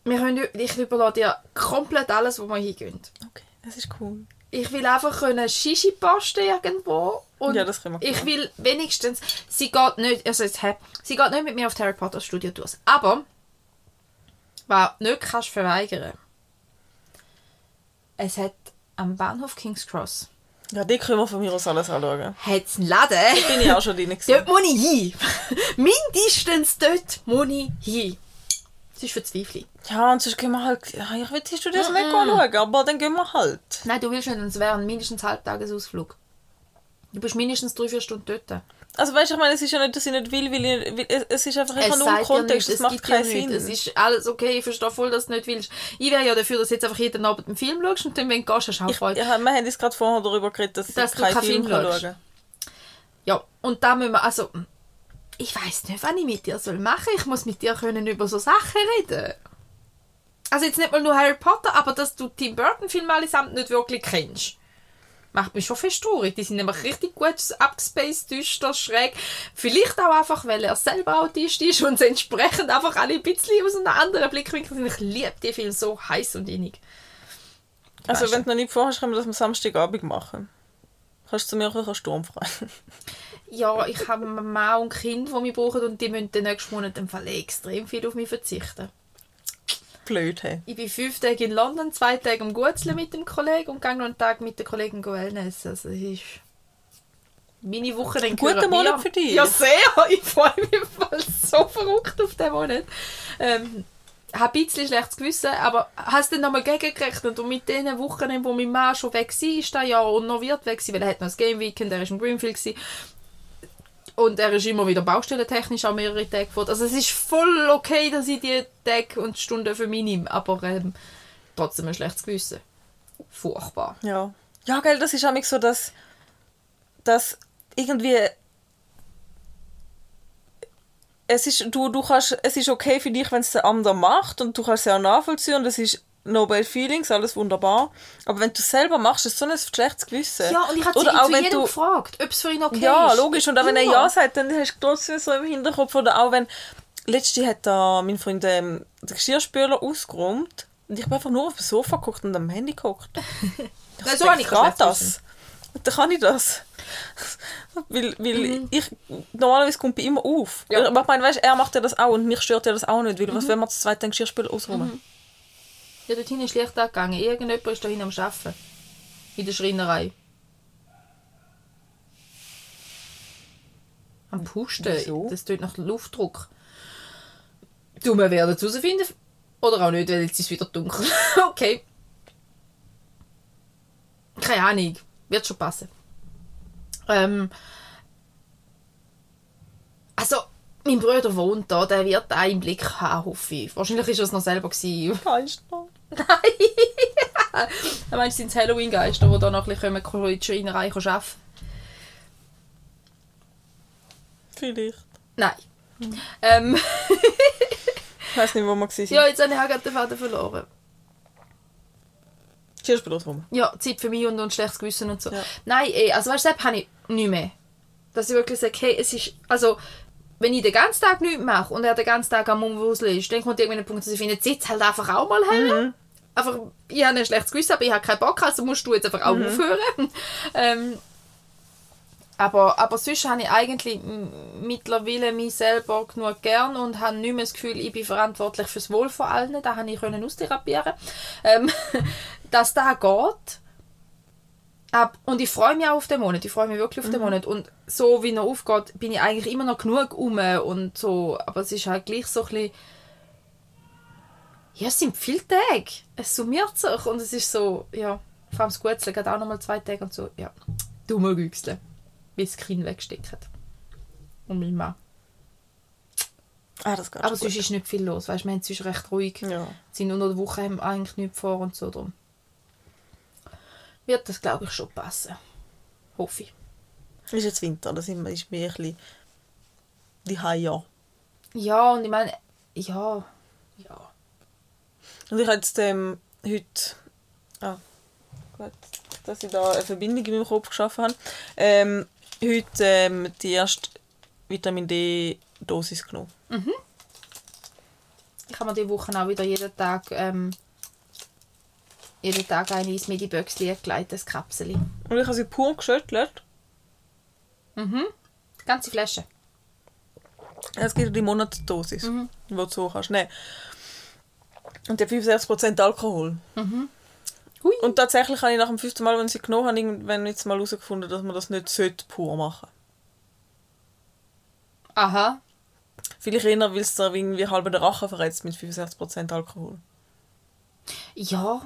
Wir können, ich überlasse dir komplett alles, wo wir hingehen. Okay, das ist cool. Ich will einfach können Shishi posten irgendwo. Und Ja, das können wir Ich will wenigstens... Sie geht nicht... Also jetzt, sie geht nicht mit mir auf Harry Potter Studio durch. Aber... Was du nicht kannst verweigern. Es hat am Bahnhof King's Cross Ja, die können wir von mir aus alles anschauen. hat's einen Laden. Bin ich auch schon drin. Dort muss ich hin. Mindestens dort muss ich hin. Das ist verzweifelt. Ja, und sonst gehen wir halt... Ja, ich will die Studios nicht anschauen, aber dann gehen wir halt. Nein, du willst nicht, es wäre ein mindestens Halbtagesausflug. Du bist mindestens drei, vier Stunden dort. Also weißt du, ich meine, es ist ja nicht, dass ich nicht will, weil, ich, weil es- ist einfach einfach nur ja Kontext, nichts, es macht ja keinen nichts. Sinn. Es ist alles okay, ich verstehe voll, dass du nicht willst. Ich wäre ja dafür, dass du jetzt einfach jeden Abend einen Film schaust und dann, wenn du gehst, hast du auch Ich, Freude. ja, wir haben jetzt gerade vorher darüber geredet, dass, Dass ich du keinen Film Film kann schauen Ja, und da müssen wir, also, ich weiß nicht, was ich mit dir soll machen Ich muss mit dir können über so Sachen reden. Also jetzt nicht mal nur Harry Potter, aber dass du Tim Burton-Filme allesamt nicht wirklich kennst. Macht mich schon fest traurig. Die sind nämlich richtig gut abgespaced, düster, schräg. Vielleicht auch einfach, weil er selber Autist ist und entsprechend einfach alle ein bisschen aus einem anderen Blickwinkel sind. Ich liebe die Filme so heiß und innig. Also Weißt du? wenn du noch nicht vorhast, können wir das am Samstagabend machen. Kannst du mir auch einen Sturm frei? Ja, ich habe Mann und Kind, die mich brauchen und die müssen den nächsten Monat im Fall extrem viel auf mich verzichten. Blöd, hey. Ich bin fünf Tage in London, zwei Tage am Gutzeln mit dem Kollegen und gehe noch einen Tag mit den Kollegen Wellness. Also es ist meine Woche dann Guter Monat für dich. Ja, sehr. Ich freue mich im Fall so verrückt auf den Monat. Ähm, habe ein bisschen schlechtes Gewissen, aber hast du dann nochmal gegengerechnet und mit den Wochen, wo mein Mann schon weg war, ist das Jahr und noch wird weg sein, weil er hat noch das Game Weekend, er war in Greenfield. Und er ist immer wieder baustellentechnisch auch mehrere Tage fort. Also es ist voll okay, dass ich die Tage und Stunden für mich nehme, aber ähm, trotzdem ein schlechtes Gewissen. Furchtbar. Ja. Ja, gell, das ist nämlich so, dass, dass irgendwie es ist, du, du kannst, es ist okay für dich, wenn es der andere macht und du kannst es auch nachvollziehen und es ist no bad feelings, alles wunderbar. Aber wenn du es selber machst, ist es so ein schlechtes Gewissen. Ja, und ich habe zu jedem du, gefragt, ob es für ihn okay ja, ist. logisch. Und auch wenn er. Ja sagt, dann hast du trotzdem so im Hinterkopf. Oder auch wenn, letzte hat da mein Freund ähm, den Geschirrspüler ausgeräumt und ich bin einfach nur auf dem Sofa geguckt und am Handy geguckt. Nein, so habe ich kein das? Und dann kann ich das. weil weil ich, normalerweise kommt bei immer auf. Mhm. Ja. Aber ich meine, weißt, er macht ja das auch und mich stört ja das auch nicht. Weil Mhm. was wenn wir das zweite Geschirrspüler ausräumen? Ja, dort hinten ist Licht angegangen. Irgendjemand ist da hinten am Arbeiten. In der Schreinerei. Am Pusten. Wieso? Das tut nach Luftdruck. Du, wir werden es herausfinden. Oder auch nicht, weil jetzt ist es wieder dunkel. okay. Keine Ahnung. Wird schon passen. Ähm, also, mein Bruder wohnt da, der wird im Blick haben, hoffe ich. Wahrscheinlich er es noch selber gewesen. Geister. Nein! Du meinst, sind Halloween-Geister, die da noch ein bisschen kommen, in die Schreinerei arbeiten? Vielleicht. Nein. Ähm, Ich weiß nicht, wo wir waren. ja, jetzt habe ich auch gerade den Faden verloren. Geschirrspüler ausräumen. Ja, Zeit für mich und, und schlechtes Gewissen und so. Ja. Nein, eh, also weißt du, das habe ich nicht mehr. Dass ich wirklich sage, hey, es ist, also, wenn ich den ganzen Tag nichts mache und er den ganzen Tag am Umwuseln ist, dann kommt irgendwann ein Punkt, dass ich finde, jetzt sitz halt einfach auch mal her. Einfach, ich habe ein schlechtes Gewissen, aber ich habe keinen Bock, also musst du jetzt einfach auch aufhören. ähm, aber, aber sonst habe ich eigentlich mittlerweile mich selber genug gern und habe nicht mehr das Gefühl, ich bin verantwortlich fürs Wohl von allen. Das habe ich können austherapieren. Ähm, dass das geht. Ab, und ich freue mich auch auf den Monat. Ich freue mich wirklich auf den Monat. Und so wie er aufgeht, bin ich eigentlich immer noch genug um und so. Aber es ist halt gleich so ein bisschen... Ja, es sind viele Tage. Es summiert sich und es ist so, ja, vor allem das Gutzeln geht auch nochmal zwei Tage und so, ja, dumme Güchsle, wie das Kind wegsteckt. Und mein Mann. Ah, das geht Aber sonst gut. ist nicht viel los, weißt wir haben sonst recht ruhig. Ja. Sind unter der Woche haben eigentlich nichts vor und so drum. Wird das, glaube ich, schon passen. Hoffe ich. Ist jetzt Winter, das ist mir ein bisschen die Haie. Ja, und ich meine, ja, ja. Und ich habe jetzt ähm, heute. Ah, gut, dass ich da eine Verbindung in meinem Kopf geschaffen habe. Ähm, heute ähm, die erste Vitamin D-Dosis genommen. Ich habe mir diese Woche auch wieder jeden Tag, ähm, jeden Tag eine ins Midi-Böckchen gelegt, das Kapseli. Und ich habe sie pur geschüttelt. Mhm. Die ganze Flasche. Es gibt die Monatsdosis, die du so kannst nehmen. Und hat 65% Alkohol. Hui. Und tatsächlich habe ich nach dem fünften Mal, wenn ich sie genommen habe, irgendwann jetzt mal herausgefunden, dass man das nicht sollte pur machen Aha. Vielleicht eher, weil es da irgendwie halb den Rachen verletzt mit 65% Alkohol. Ja.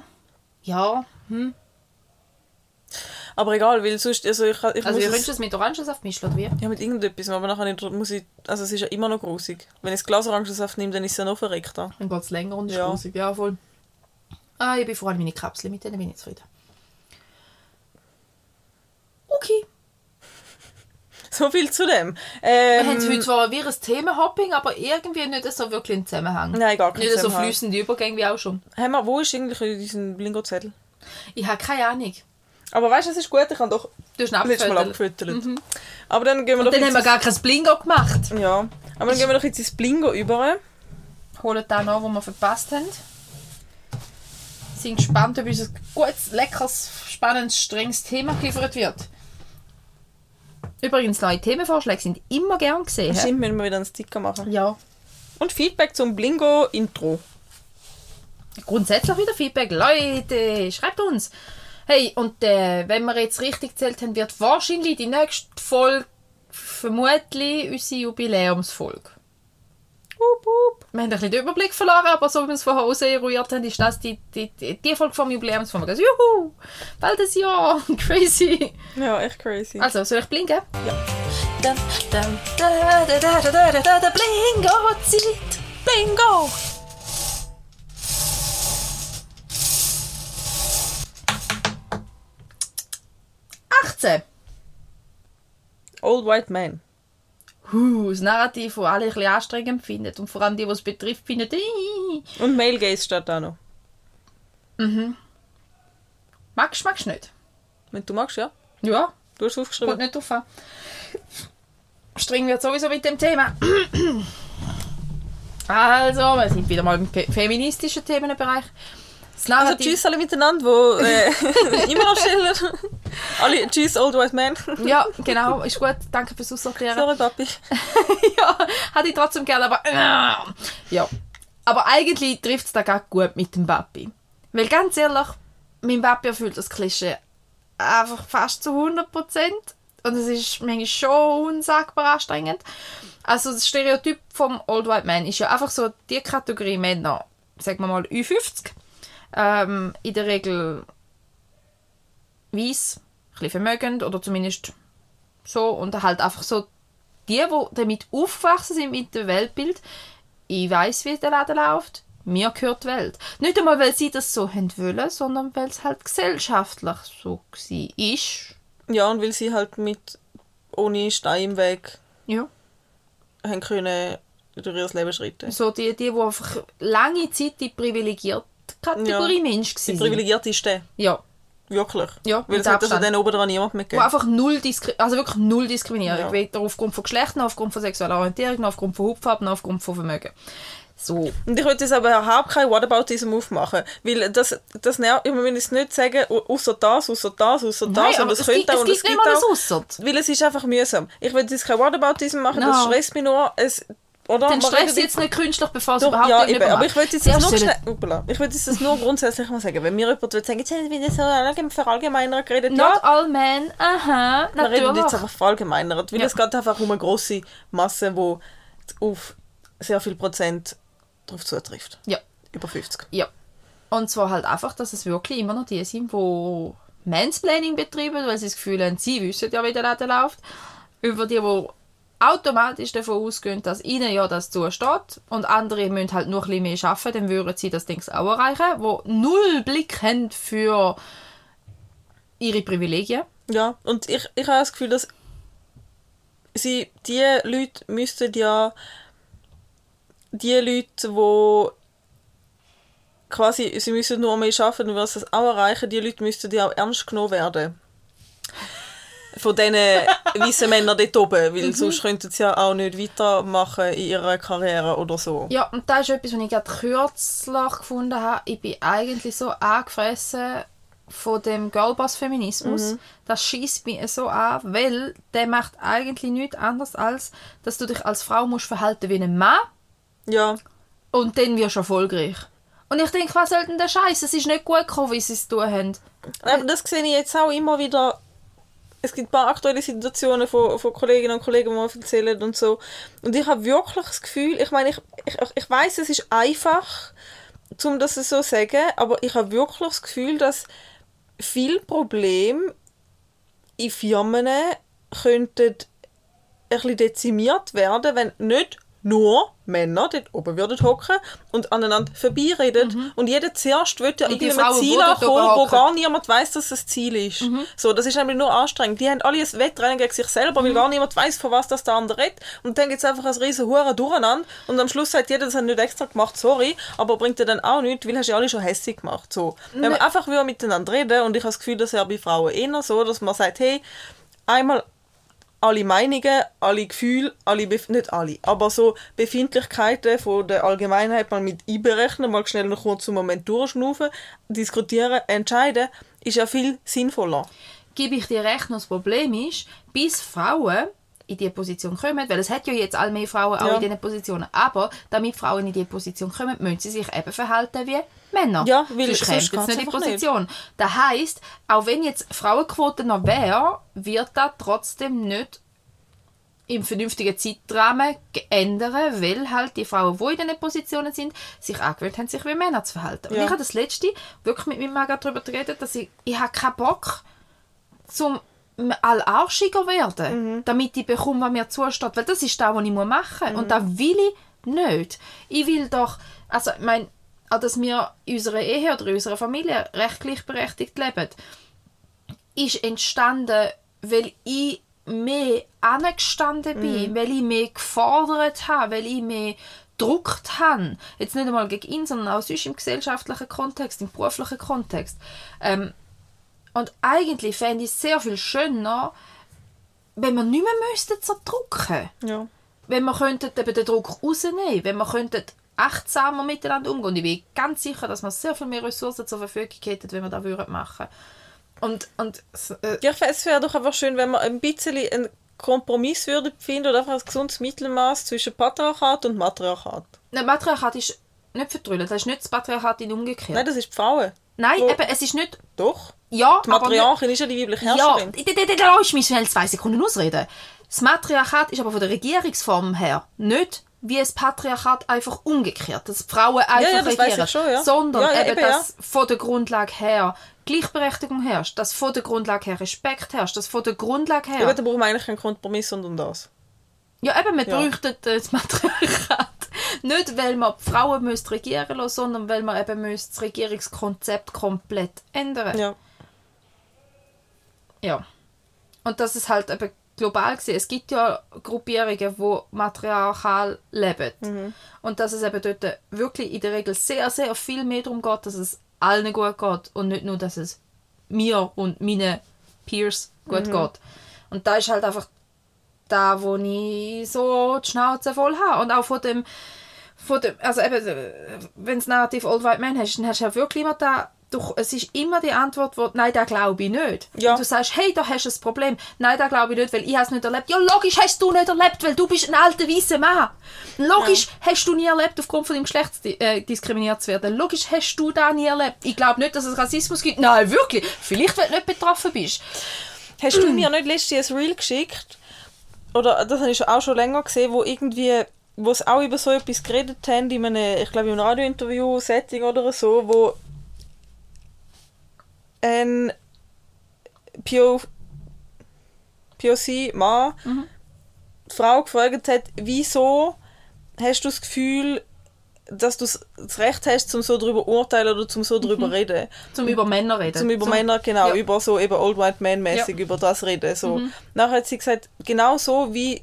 Ja. Hm. Aber egal, weil sonst, also ich, ich Also, muss ihr es- mit Orangensaft mischen, oder wie? Ja, mit irgendetwas, aber nachher nicht, muss ich, also es ist ja immer noch grusig. Wenn ich das Glas Orangensaft nehme, dann ist es ja noch verreckter. Dann geht es länger und ist Ja. grusig. Ja, voll. Ah, ich bin vor allem meine Kapsel, mit denen bin ich zufrieden. Okay. So viel zu dem. Wir Ähm, haben heute zwar wie ein Themenhopping, aber irgendwie nicht so wirklich einen Zusammenhang. Nein, gar keinen Nicht so Zusammenhang. flüssende Übergänge wie auch schon. wir, wo ist eigentlich diesen Blingo-Zettel? Ich habe keine Ahnung. Aber weißt du, es ist gut, ich habe doch letztes Mal abgefüttert. abgefüttert. Aber dann gehen wir Und doch dann haben wir gar kein Blingo gemacht. ja, aber dann gehen wir doch jetzt ins Blingo über. Holen da noch, wo wir verpasst haben. Sind gespannt, ob uns ein gutes, leckeres, spannendes, strenges Thema geliefert wird. Übrigens, neue Themenvorschläge sind immer gern gesehen. Stimmt, müssen wir wieder einen Sticker machen. Ja. Und Feedback zum Blingo-Intro. Grundsätzlich wieder Feedback. Leute, schreibt uns. Hey, und äh, wenn wir jetzt richtig gezählt haben, wird wahrscheinlich die nächste Folge vermutlich unsere Jubiläumsfolge. Up, up. Wir haben ein bisschen den Überblick verloren, aber so wie wir es von Hause ausgeruiert haben, ist das die, die, die Folge vom Jubiläumsfolge. Also, juhu, bald ein Jahr, crazy. Ja, echt crazy. Also, soll ich blinken? Ja. Dum, dum, da, da, da, da, da, da, da, Zeit! Bingo! -Zeit. Bingo. 18. Old White Man. Uh, das Narrativ, das alle ein bisschen anstrengend findet. Und vor allem die, die es betrifft, finden. Und Male Gaze steht auch noch. Mhm. Magst, magst nicht. Wenn du magst, ja. Ja. Du hast aufgeschrieben. Kommt nicht drauf an. Streng wird sowieso mit dem Thema. also, wir sind wieder mal im feministischen Themenbereich. Das Also tschüss alle miteinander, die äh, immer noch stellen. alle tschüss Old White Man. Ja, genau, ist gut. Danke fürs Auserklären. Sorry Papi. ja, hatte ich trotzdem gerne, aber ja. Aber eigentlich trifft es da gar gut mit dem Papi. Weil ganz ehrlich, mein Papi erfüllt das Klischee einfach fast zu 100%. Und es ist manchmal schon unsagbar anstrengend. Also das Stereotyp vom Old White Man ist ja einfach so die Kategorie Männer, sagen wir mal Ü50, ähm, in der Regel weiß, ein vermögend oder zumindest so und halt einfach so die, die damit aufgewachsen sind mit dem Weltbild, ich weiß, wie der Laden läuft, mir gehört die Welt. Nicht einmal, weil sie das so haben wollen, sondern weil es halt gesellschaftlich so war. Ist. Ja, und weil sie halt mit ohne Stein im Weg Ja. haben können durch ihr Leben schreiten. So die, die, die einfach lange Zeit die privilegierte Kategorie Ja. Mensch Die waren. privilegierteste. Ja. Wirklich. Ja, Weil es hat also dann oben dran niemand Wo mitgegeben. einfach null Diskri also wirklich null Diskriminierung. Ja. Weder aufgrund von Geschlecht, noch aufgrund von sexueller Orientierung, noch aufgrund von Hautfarbe, noch aufgrund von Vermögen. So. Und ich würde jetzt aber überhaupt kein Whataboutism aufmachen. Weil das, das nervt, ich will es nicht sagen, außer das, außer das, außer das. Nein, und aber es könnte auch es und gibt es nicht gibt auch. Aussert. Weil es ist einfach mühsam. Ich will jetzt kein Whataboutism machen, das No. stresst mich nur. Es, oder? Dann stress redet jetzt nicht künstlich, bevor es Doch, überhaupt ja, eben, aber ich würde jetzt das nur schnell, ich würde jetzt das nur grundsätzlich mal sagen. Wenn mir jemand will sagen, jetzt haben wir so allgemein verallgemeinert geredet, Not ja, all men, aha, wir reden jetzt einfach verallgemeinert, weil Ja. es geht einfach um eine grosse Masse, die auf sehr viel Prozent darauf zutrifft. Ja, Über 50. ja. Und zwar halt einfach, dass es wirklich immer noch die sind, die Mansplaining betreiben, weil sie das Gefühl haben, sie wissen ja, wie der Laden läuft. Über die, die automatisch davon ausgehen, dass ihnen ja das zusteht und andere müssen halt nur ein mehr arbeiten, dann würden sie das Ding auch erreichen, wo null Blick haben für ihre Privilegien. Ja, und ich, ich habe das Gefühl, dass sie, die Leute müssten ja die Leute, die quasi, sie müssen nur mehr arbeiten und was das auch erreichen, die Leute müssten ja auch ernst genommen werden. Von diesen weißen Männern dort oben, weil sonst könnten sie ja auch nicht weitermachen in ihrer Karriere oder so. Ja, und das ist etwas, was ich gerade kürzlich gefunden habe. Ich bin eigentlich so angefressen von dem Girlboss-Feminismus. Das schießt mich so an, weil der macht eigentlich nichts anderes, als dass du dich als Frau musst verhalten wie ein Mann Ja, und dann wirst du erfolgreich. Und ich denke, was soll denn der Scheiß? Es ist nicht gut gekommen, wie sie es tun haben. Aber das sehe ich jetzt auch immer wieder. Es gibt ein paar aktuelle Situationen von, von Kolleginnen und Kollegen, die mir erzählen und so. Und ich habe wirklich das Gefühl, ich meine, ich, ich, ich weiß, es ist einfach, um das so zu sagen, aber ich habe wirklich das Gefühl, dass viele Probleme in Firmen könnten ein bisschen dezimiert werden, wenn nicht nur Männer dort oben würden hocken und aneinander vorbeireden. Und jeder zuerst will ja Mhm. Irgendeinem Ziel ankommen, wo gar niemand weiß, dass das Ziel ist. So, das ist nämlich nur anstrengend. Die haben alle ein Wettrennen gegen sich selber, weil gar niemand weiß, von was das der andere redet. Und dann gibt es einfach ein riesen Huren durcheinander. Und am Schluss sagt jeder, das hat nicht extra gemacht, sorry, aber bringt dir dann auch nichts, weil hast ja alle schon hässlich gemacht. So. Wenn man einfach wieder miteinander reden und ich habe das Gefühl, das ist ja bei Frauen eher so, dass man sagt, hey, einmal alle Meinungen, alle Gefühle, alle Bef nicht alle, aber so Befindlichkeiten von der Allgemeinheit mal mit einberechnen, mal schnell einen kurzen Moment durchschnaufen, diskutieren, entscheiden, ist ja viel sinnvoller. Gebe ich dir recht, das Problem ist, bis Frauen in diese Position kommen, weil es hat ja jetzt all mehr Frauen auch Ja. in diesen Positionen, aber damit Frauen in diese Position kommen, müssen sie sich eben verhalten wie Männer. Ja, weil sonst sie geht's nicht in die einfach nicht. Position. Das heisst, auch wenn jetzt Frauenquote noch wäre, wird das trotzdem nicht im vernünftigen Zeitrahmen ändern, weil halt die Frauen, die in diesen Positionen sind, sich angewöhnt haben, sich wie Männer zu verhalten. Und Ja. ich habe das letzte wirklich mit meinem Mann darüber geredet, dass ich, ich habe keinen Bock, zum allarschiger werden, damit ich bekomme, was mir zusteht. Weil das ist das, was ich machen muss. Und das will ich nicht. Ich will doch, also ich meine, auch dass wir in unserer Ehe oder in unserer Familie recht gleichberechtigt leben, ist entstanden, weil ich mehr angestanden bin, weil ich mehr gefordert habe, weil ich mehr gedruckt habe. Jetzt nicht einmal gegen ihn, sondern auch sonst im gesellschaftlichen Kontext, im beruflichen Kontext. Ähm, und eigentlich fände ich es sehr viel schöner, wenn wir nicht mehr müssten zerdrucken. Ja. Wenn wir könnten eben den Druck rausnehmen, wenn wir könnten achtsamer miteinander umgehen. Und ich bin ganz sicher, dass wir sehr viel mehr Ressourcen zur Verfügung hätten, wenn wir das würden machen Und, und äh, Ja, ich weiss, es wäre doch einfach schön, wenn man ein bisschen einen Kompromiss würde finden oder einfach ein gesundes Mittelmaß zwischen Patriarchat und Matriarchat. Nein, Patriarchat ist nicht verdrüllt. Das ist nicht das Patriarchat in umgekehrt. Nein, das ist die Frauen. Nein, wo- eben, es ist nicht... Doch. Ja, Die Matriarchin ist ja die weibliche Ja, Herrscherin. d- da lass mich schnell zwei Sekunden ausreden. Das Matriarchat ist aber von der Regierungsform her nicht wie ein Patriarchat einfach umgekehrt, dass Frauen einfach ja, das weiss regieren, schon, ja. sondern Ja, ja, eben, eben, dass von der Grundlage her Gleichberechtigung herrscht, dass von der Grundlage her Respekt herrscht, dass von der Grundlage her... Ja, da brauchen wir eigentlich keinen Kompromiss, sondern das. Ja, eben, man Ja. bräuchte das Matriarchat. Nicht, weil man die Frauen müsste regieren lassen, sondern weil man eben müsste das Regierungskonzept komplett ändern Ja. Ja. Und das ist halt eben global gesehen. Es gibt ja Gruppierungen, die matriarchal leben. Und dass es eben dort wirklich in der Regel sehr, sehr viel mehr darum geht, dass es allen gut geht und nicht nur, dass es mir und meinen Peers gut geht. Und da ist halt einfach da, wo ich so die Schnauze voll habe. Und auch von dem, von dem also eben, wenn es Narrativ Old White Man hast, dann hast du ja wirklich immer da, du, es ist immer die Antwort, wo, nein, da glaube ich nicht. Ja. Und du sagst, hey, da hast du ein Problem. Nein, da glaube ich nicht, weil ich es nicht erlebt. Ja, logisch hast du nicht erlebt, weil du bist ein alter weißer Mann. Logisch hast du nie erlebt, aufgrund von deinem Geschlecht äh, diskriminiert zu werden. Logisch hast du da nie erlebt. Ich glaube nicht, dass es Rassismus gibt. Nein, wirklich. Vielleicht, wenn du nicht betroffen bist. Hast du mir nicht letztens ein Reel geschickt? Oder das habe ich auch schon länger gesehen, wo irgendwie, wo es auch über so etwas geredet haben, in einem, ich glaube, im Radiointerview, Setting oder so, wo ein PO, POC-Mann die Frau gefragt hat, wieso hast du das Gefühl, dass du das Recht hast, zum so darüber urteilen oder zum so darüber reden? Zum über Männer reden. Zum über Männer, genau, ja. über so eben Old White Man mäßig über das reden. So. Nachher hat sie gesagt, genau so wie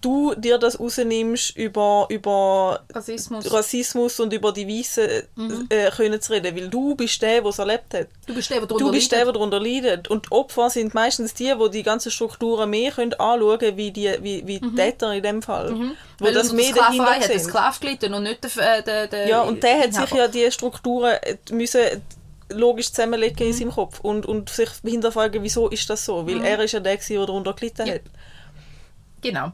du dir das rausnimmst, über, über Rassismus. Rassismus und über die Weißen äh, können zu reden, weil du bist der, der es erlebt hat. Du bist der, der Du bist der, der darunter leidet. Und die Opfer sind meistens die, die die ganzen Strukturen mehr können anschauen können, wie die, wie, wie die Täter in dem Fall. Wo Weil das mehr dahinter hat der sind. Sklave gelitten und nicht der, äh, der, der Ja, und der hat sich ja die Strukturen äh, müssen logisch zusammenlegen in seinem Kopf und, und sich hinterfragen, wieso ist das so? Weil er ist ja der, der darunter gelitten Ja. hat. Genau.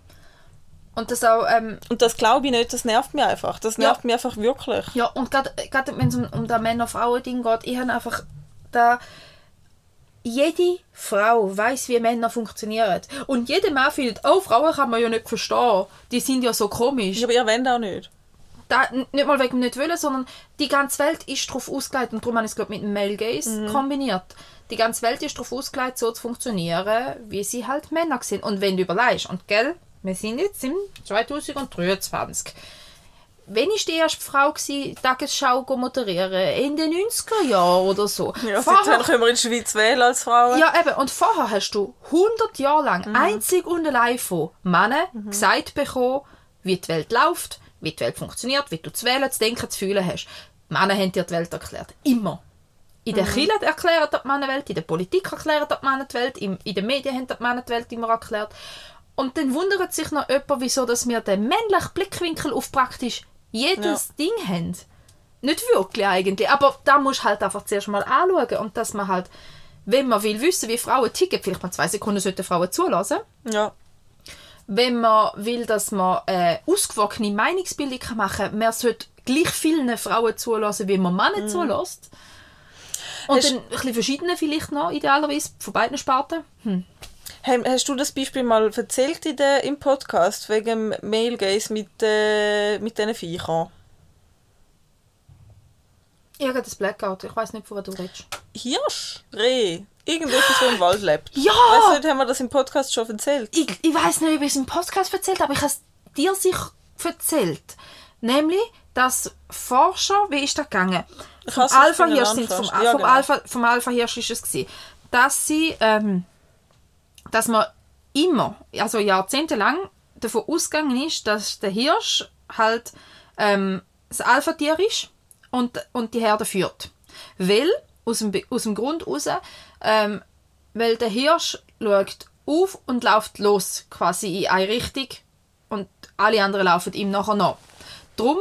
Und das auch, ähm, Und das glaube ich nicht, das nervt mich einfach. Das Ja. nervt mich einfach wirklich. ja, und gerade wenn es um, um das Männer-Frauen-Ding geht, ich habe einfach da jede Frau weiß, wie Männer funktionieren. Und jeder Mann findet, oh, Frauen kann man ja nicht verstehen. Die sind ja so komisch. Aber ihr wollt auch nicht. da, nicht mal wegen nicht wollen, sondern die ganze Welt ist darauf ausgelegt, und darum habe ich es glaub, mit dem Male Gaze kombiniert. Die ganze Welt ist darauf ausgelegt, so zu funktionieren, wie sie halt Männer sind. Und wenn du überlegst, und gell, wir sind jetzt im 2023. Wenn ich die erste Frau gsi, Tagesschau moderieren, in den 90er Jahren oder so. Ja, Vorher- seitdem können wir in der Schweiz wählen als Frauen. ja, eben. Und vorher hast du 100 Jahre lang Mhm. einzig und allein von Männern gesagt bekommen, wie die Welt läuft, wie die Welt funktioniert, wie du zu wählen, zu denken, zu fühlen hast. Die Männer haben dir die Welt erklärt. Immer. In Mhm. der Kirche erklären die Männer die Welt, in der Politik erklären die Männer die Welt, in den Medien haben die Männer die Welt immer erklärt. Und dann wundert sich noch jemand, wieso dass wir den männlichen Blickwinkel auf praktisch jedes Ding haben. Nicht wirklich eigentlich, aber da musst du halt einfach zuerst mal anschauen und dass man halt, wenn man will wissen, wie Frauen ticken, vielleicht mal zwei Sekunden sollten Frauen zulassen. Ja. Wenn man will, dass man eine ausgewogene Meinungsbildung machen kann, man sollte gleich vielen Frauen zulassen, wie man Männer zulässt. Und Hast- dann ein bisschen verschiedene vielleicht noch, idealerweise, von beiden Sparten. Hm. Hast du das Beispiel mal erzählt in der, im Podcast wegen dem Male Gaze mit, äh, mit diesen Viechern? Ich habe das Blackout, ich weiß nicht, von was du redest. Hirsch? Reh? Irgendetwas, das im Wald lebt. Ja! Weißt du, nicht, haben wir das im Podcast schon erzählt? ich, ich weiß nicht, ob ich es im Podcast erzählt habe, aber ich habe es dir sicher erzählt. Nämlich, dass Forscher, wie ist das gegangen? Vom hasse es, Alpha wenn du Hirsch einen sind vom. Ja, vom genau. Alpha vom Alpha Hirsch ist es gewesen, dass sie ähm, dass man immer, also jahrzehntelang davon ausgegangen ist, dass der Hirsch halt ähm, das Alpha-Tier ist und, und die Herde führt. Weil, aus dem, aus dem Grund raus, ähm, weil der Hirsch schaut auf und läuft los, quasi in eine Richtung und alle anderen laufen ihm nachher nach. Drum,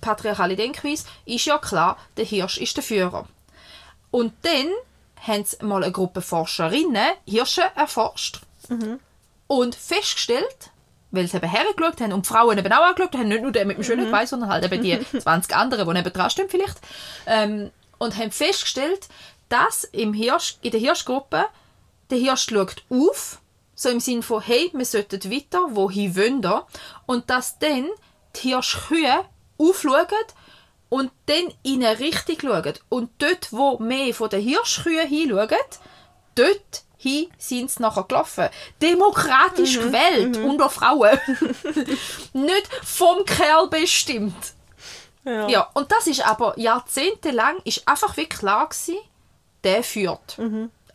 patriarchale Denkweise, ist ja klar, der Hirsch ist der Führer. Und dann haben sie mal eine Gruppe Forscherinnen Hirsche erforscht. Und festgestellt, weil sie eben hergeschaut haben und die Frauen eben auch angeschaut haben, nicht nur der mit dem schönen Bein, sondern halt eben die 20 anderen, die neben dran stehen vielleicht, ähm, und haben festgestellt, dass im Hirsch, in der Hirschgruppe der Hirsch schaut auf, so im Sinne von, hey, wir sollten weiter, wohin wollen wir? Und dass dann die Hirschkühe aufschauen und dann in eine Richtung schauen. Und dort, wo mehr von den Hirschkühen hinschauen, dort hin sind sie nachher gelaufen. Demokratisch gewählt unter Frauen. Nicht vom Kerl bestimmt. Ja. Ja, und das ist aber jahrzehntelang ist einfach wie klar gewesen, der führt.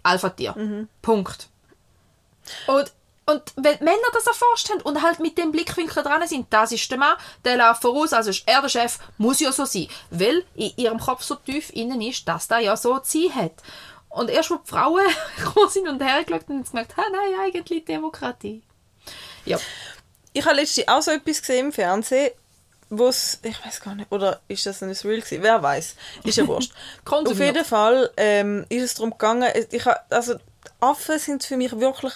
Alpha-Tier. Punkt. Und, und wenn die Männer das erforscht haben und halt mit dem Blickwinkel dran sind, das ist der Mann, der läuft voraus, also ist er der Chef, muss ja so sein. Weil in ihrem Kopf so tief innen ist, dass der ja so zu sein hat. Und erst, wo die Frauen gekommen sind und hergeschaut haben, haben sie gemerkt, nein, eigentlich Demokratie. Ja. Ich habe letztens auch so etwas gesehen im Fernsehen, wo es, ich weiß gar nicht, oder ist das ein Real gewesen? Wer weiß, ist ja wurscht. Auf jeden Fall ähm, ist es darum gegangen, ich, also Affen sind für mich wirklich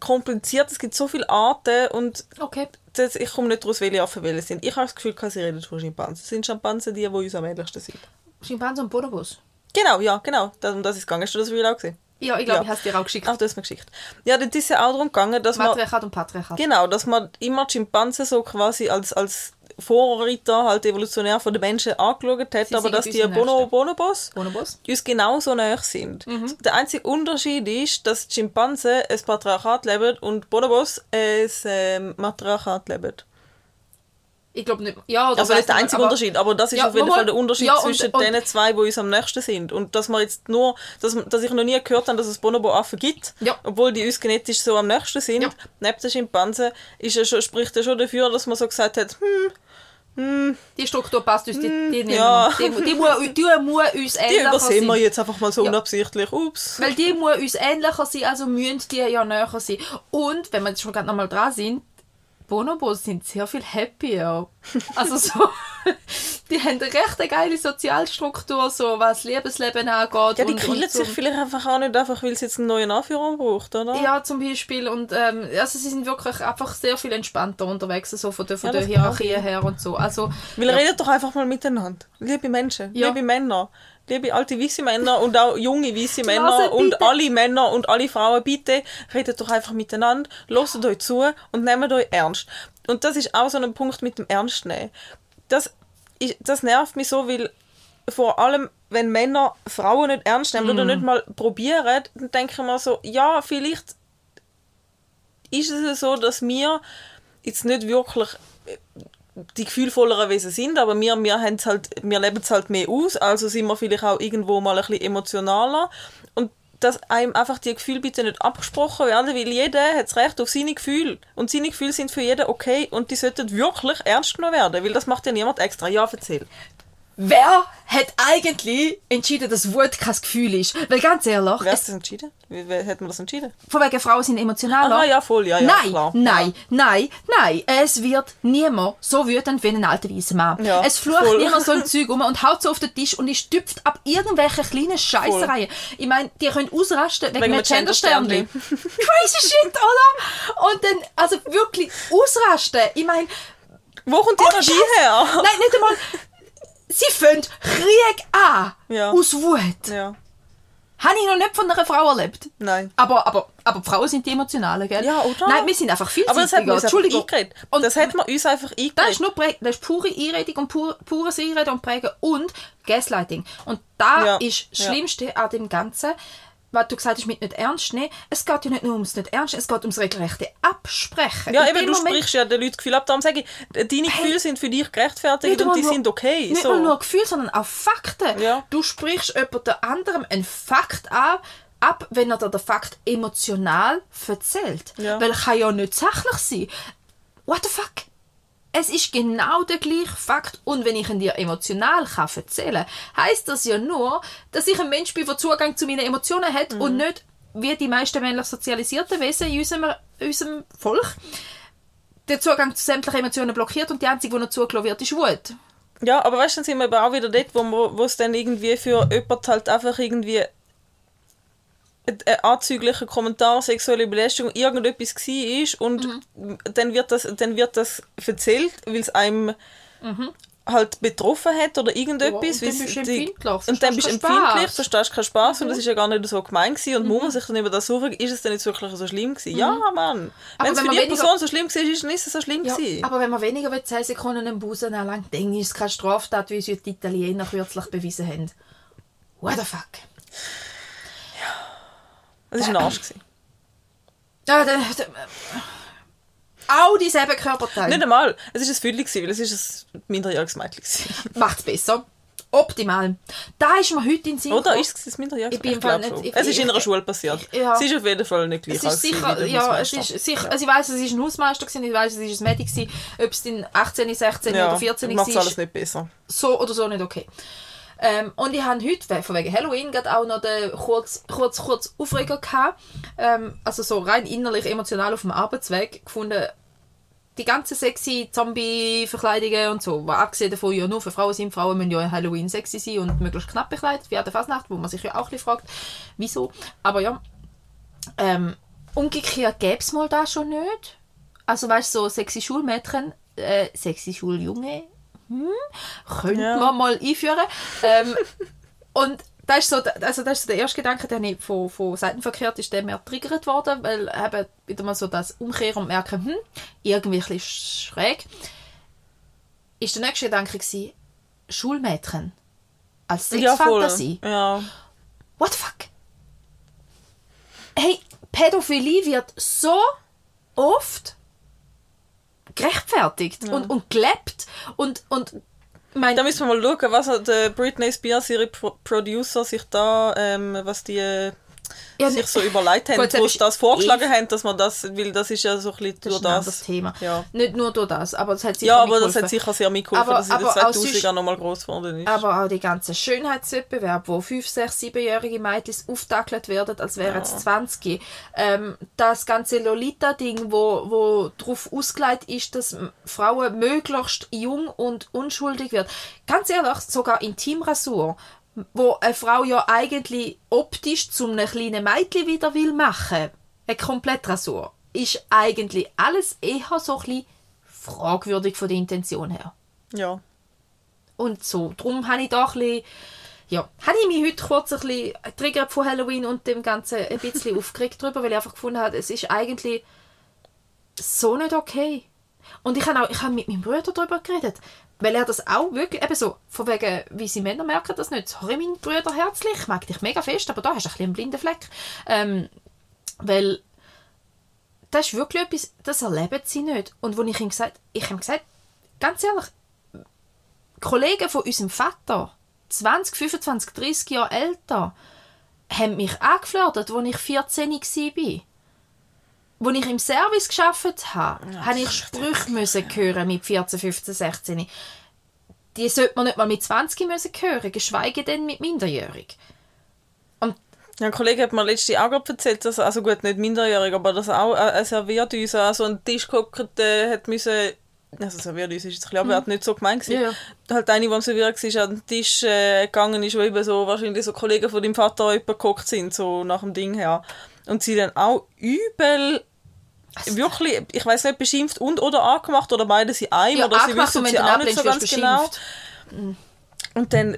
kompliziert. Es gibt so viele Arten und Okay. das, ich komme nicht daraus, welche Affen welche sind. Ich habe das Gefühl, sie reden von Schimpansen. Sind Schimpansen die, die uns am ähnlichsten sind? Schimpansen und Bonobos. Genau, ja, genau. Das, um das ist es gegangen. Hast du das Real auch gesehen? Ja, ich glaube, Ja. ich habe es dir auch geschickt. Ach, du hast mir geschickt. Ja, das ist ja auch darum gegangen, dass man... Matriarchat und Patriarchat. Genau, dass man immer Schimpansen so quasi als, als Vorreiter halt evolutionär von den Menschen angeschaut hat, aber dass die Bono. Bonobos Bonobos. uns genauso nahe sind. Der einzige Unterschied ist, dass Schimpansen ein Patriarchat leben und Bonobos ein ähm, Matriarchat leben. Ich glaube nicht. Ja, Also nicht der einzige aber- Unterschied, aber das ist Ja, auf jeden Fall der Unterschied ja, und- zwischen und- den zwei, die uns am nächsten sind. Und dass man jetzt nur, dass, dass ich noch nie gehört habe, dass es Bonobo-Affen gibt, Ja. obwohl die uns genetisch so am nächsten sind, neben den Schimpansen, ist ja schon, spricht ja schon dafür, dass man so gesagt hat, hm, Die Struktur passt uns, die, die, nehmen ja. wir. die, die, muss, die muss uns die ähnlicher übersehen wir sein. jetzt einfach mal so Ja. unabsichtlich. Ups. Weil die muss uns ähnlicher sein, also müssen die ja näher sein. Und, wenn wir jetzt schon gerade nochmal dran sind, Bonobos sind sehr viel happier. Also so, die haben eine recht geile Sozialstruktur, so was Lebensleben angeht. Ja, die killen sich vielleicht einfach auch nicht einfach, weil sie jetzt einen neuen Anführer braucht, oder? Ja, zum Beispiel. Und ähm, also sie sind wirklich einfach sehr viel entspannter unterwegs, so von der, von Ja, der Hierarchie her und so. Also, Weil ja. redet doch einfach mal miteinander. Liebe Menschen, Ja. liebe Männer, liebe alte weiße Männer und auch junge weiße Männer Nase, und alle Männer und alle Frauen, bitte redet doch einfach miteinander, hört euch zu und nehmt euch ernst. Und das ist auch so ein Punkt mit dem Ernstnehmen. Das, ist, das nervt mich so, weil vor allem, wenn Männer Frauen nicht ernst nehmen oder nicht mal probieren, dann denke ich mir so, ja, vielleicht ist es so, dass wir jetzt nicht wirklich äh, die gefühlvolleren Wesen sind, aber wir, wir, halt, wir leben es halt mehr aus, also sind wir vielleicht auch irgendwo mal ein bisschen emotionaler dass einem einfach die Gefühle bitte nicht abgesprochen werden, weil jeder hat das Recht auf seine Gefühle und seine Gefühle sind für jeden okay und die sollten wirklich ernst genommen werden, weil das macht ja niemand extra. Ja, erzähl. Wer hat eigentlich entschieden, dass Wut kein Gefühl ist? Weil ganz ehrlich, Wer hat das entschieden? Wie, wie hat man das entschieden? von wegen Frauen sind emotionaler. Aha, ja, voll, ja, ja, nein, klar. nein, nein, nein. Es wird niemand so wütend wie ein alter weißer Mann. Ja, es flucht voll. niemand so ein Zeug um und haut so auf den Tisch und ist stüpft ab irgendwelchen kleinen Scheissereien. Ich meine, die können ausrasten wegen, Wegen einem Gendersternli. Crazy shit, oder? Und dann, also wirklich ausrasten. Ich meine, Wo kommt die Oh, Energie her? nein, nicht einmal. Sie fängt Krieg an. Ja. Aus Wut. Ja, Habe ich noch nicht von einer Frau erlebt. nein. Aber, aber, aber Frauen sind die Emotionalen, gell? Ja, oder? Nein, wir sind einfach viel Aber das hat man uns Entschuldigung. eingeredet. Und Das hat man uns einfach das ist eingeredet. nur Prä das ist pure Einredung und pur, pures Einreden und Prägen und Gaslighting. Und da Ja, ist das ja. Schlimmste an dem Ganzen, was du gesagt hast mit nicht ernst nehmen. Es geht ja nicht nur ums nicht ernst es geht ums regelrechte Absprechen. Ja, In eben, du Moment- sprichst ja den Leuten Gefühl ab. Darum sage ich, deine Gefühle sind für dich gerechtfertigt und die nur- sind okay. Nicht So. nur Gefühl, sondern auch Fakten. Ja. Du sprichst jemand anderem einen Fakt an, ab, wenn er dir den Fakt emotional erzählt. Ja. Weil er kann ja nicht sachlich sein. What the fuck? Es ist genau der gleiche Fakt. Und wenn ich ihn dir emotional kann erzählen kann, heisst das ja nur, dass ich ein Mensch bin, der Zugang zu meinen Emotionen hat Mhm. und nicht wie die meisten männlich sozialisierten Wesen in unserem, unserem Volk den Zugang zu sämtlichen Emotionen blockiert und die einzige, die noch zugelassen wird, ist Wut. Ja, aber weißt du, dann sind wir eben auch wieder dort, wo, es dann irgendwie für jemand halt einfach irgendwie ein ein anzüglicher Kommentar, sexuelle Belästigung, irgendetwas war und dann, wird das, dann wird das erzählt, weil es einem halt betroffen hat oder irgendetwas. Ja, und dann bist du empfindlich, Und dann bist verstehst du keinen empfindlich, Spass. verstehst keinen Spaß und das ist ja gar nicht so gemein gewesen und muss man sich dann über das suchen, ist es denn jetzt wirklich so schlimm gewesen? Ja, Mann. Wenn es für die weniger- Person so schlimm war, ist es nicht so schlimm Ja, gewesen. aber wenn man weniger als 10 Sekunden einen Busen anlangt, dann ist es keine Straftat, wie es die Italiener kürzlich bewiesen haben. What the fuck? Es war ein Arsch. Ja, der, der, auch dieselben Körperteile. Nicht einmal. Es war ein gewesen, weil es ist ein minderjähriges Mädchen. Macht es besser. Optimal. Da ist mir heute in Sinn Oder ist es ein minderjähriges Ich bin Ich nicht- ich- Es ist in einer Schule passiert. Ja. Es ist auf jeden Fall nicht gleich Es ist sicher, ja, es Hausmeister. ist sicher, also ich weiß, es ist ein Hausmeister gewesen, ich weiß, es ist ein Medic gewesen, ob es dann 18, 16 ja, oder 14 macht es war, alles nicht besser. so oder so nicht okay. Ähm, und ich habe heute, we- von wegen Halloween, gerade auch noch kurz, kurz, kurz Aufreger gehabt. Ähm, also so rein innerlich, emotional auf dem Arbeitsweg gefunden, die ganzen sexy Zombie-Verkleidungen und so, was abgesehen davon ja nur für Frauen sind, Frauen müssen ja in Halloween sexy sein und möglichst knapp bekleidet, wie an der Fasnacht, wo man sich ja auch ein bisschen fragt, wieso. Aber ja, ähm, umgekehrt gäbe es mal da schon nicht. Also weißt du, so sexy Schulmädchen, äh, sexy Schuljunge, hm, könnte Ja. man mal einführen. Ähm, und das ist, so, also das ist so der erste Gedanke, der nicht von, von Seiten verkehrt ist, der mir triggert worden, weil eben wieder mal so das Umkehren und merken, hm, irgendwie ein schräg. Ist der nächste Gedanke gewesen, Schulmädchen als Ja. Sexfantasie. Ja. What the fuck? Hey, Pädophilie wird so oft gerechtfertigt und, und gelebt und, und mein, Da müssen wir mal schauen, was hat Britney Spears, ihre Pro Producer, sich da, ähm, was die äh, Ja, sich so überlegt haben, das wo sie das vorgeschlagen eh- haben, dass man das, weil das ist ja so ein bisschen das durch das. anderes Thema. Ja. Nicht nur durch das, aber es hat sicher Ja, aber das hat sicher sehr mitgeholfen, Aber- dass in den aber auch 2000er nochmal groß geworden ist. Aber auch die ganzen Schönheitswettbewerbe, wo 5, 6, 7-jährige Mädchen auftackelt werden, als wären es 20. Ähm, das ganze Lolita-Ding, wo, wo darauf ausgelegt ist, dass Frauen möglichst jung und unschuldig wird. Ganz ehrlich, sogar Intimrasur, wo eine Frau ja eigentlich optisch zum einem kleinen Mädchen wieder will machen, eine Komplettrasur, ist eigentlich alles eher so ein bisschen fragwürdig von der Intention her. ja. Und so. Darum habe ich da ein bisschen, ja, habe ich mich heute kurz ein bisschen triggert von Halloween und dem Ganzen ein bisschen aufgeregt drüber, weil ich einfach gefunden habe, es ist eigentlich so nicht okay. Und ich habe auch ich habe mit meinem Bruder darüber geredet, weil er das auch wirklich, eben so, von wegen, wie sie Männer merken das nicht. Sorry, mein Bruder, herzlich, ich mag dich mega fest, aber da hast du ein bisschen einen blinden Fleck. Ähm, weil das ist wirklich etwas, das erleben sie nicht. Und wo ich ihm gesagt ich habe ihm gesagt, ganz ehrlich, Kollegen von unserem Vater, 20, 25, 30 Jahre älter, haben mich angeflirtet, als ich 14 war. Als ich im Service gearbeitet habe, habe ich Sprüche müssen hören mit 14, 15, 16. Die sollte man nicht mal mit 20 müssen hören, geschweige denn mit minderjährig. Ja, ein Kollege hat mir letzte auch gerade erzählt, dass, also gut, nicht minderjährig, aber dass auch äh, ein Serviert an so einen Tisch gehockt äh, hat müssen, also serviert uns ist jetzt ein bisschen, aber er hat nicht so gemeint gewesen. Ja, ja. Halt eine, die am Serviert war, an den Tisch äh, gegangen ist, wo eben so wahrscheinlich so Kollegen von deinem Vater gehockt sind, so nach dem Ding her. Und sie dann auch übel wirklich, ich weiß nicht, beschimpft und oder angemacht oder beides in einem Ja, oder sie wissen sie auch nicht so ganz genau. beschimpft. Und dann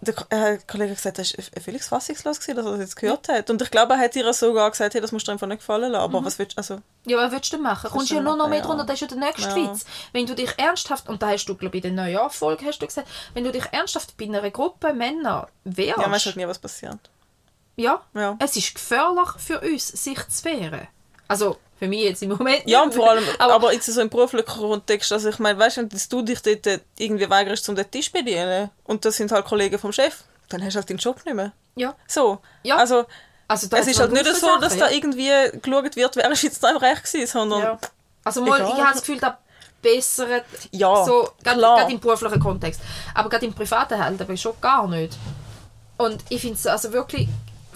der äh, Kollege hat gesagt, das war völlig fassungslos, gewesen, dass er das jetzt gehört hat. Und ich glaube, er hat ihr sogar gesagt, hey, das musst du einfach nicht gefallen lassen. Mhm. Aber was willst du, also... Ja, was willst du denn machen? Kommst du ja nur noch mehr ja. drunter, das ist ja der nächste Ja. Witz. Wenn du dich ernsthaft, und da hast du, glaube ich, in der Neujahrfolge hast du gesagt, wenn du dich ernsthaft bei einer Gruppe Männer wehrst, Ja, man weiß halt nie, was passiert. Ja, Ja. es ist gefährlich für uns, sich zu wehren. Also, für mich jetzt im Moment Ja, und vor allem, aber, aber, jetzt so im beruflichen Kontext, also ich meine, weißt du, wenn du dich dort äh, irgendwie weigerst, zum den Tisch zu bedienen, und das sind halt Kollegen vom Chef, dann hast du halt deinen Job nicht mehr. ja. So, Ja. also Also, da Es ist halt nicht so, Sachen, dass ja. da irgendwie geschaut wird, wer ist jetzt einfach recht gewesen, sondern Ja. Also mal, Egal. ich habe das Gefühl, da bessere Ja, so, gerade gerade im beruflichen Kontext. Aber gerade im privaten halt aber schon gar nicht. Und ich finde es also wirklich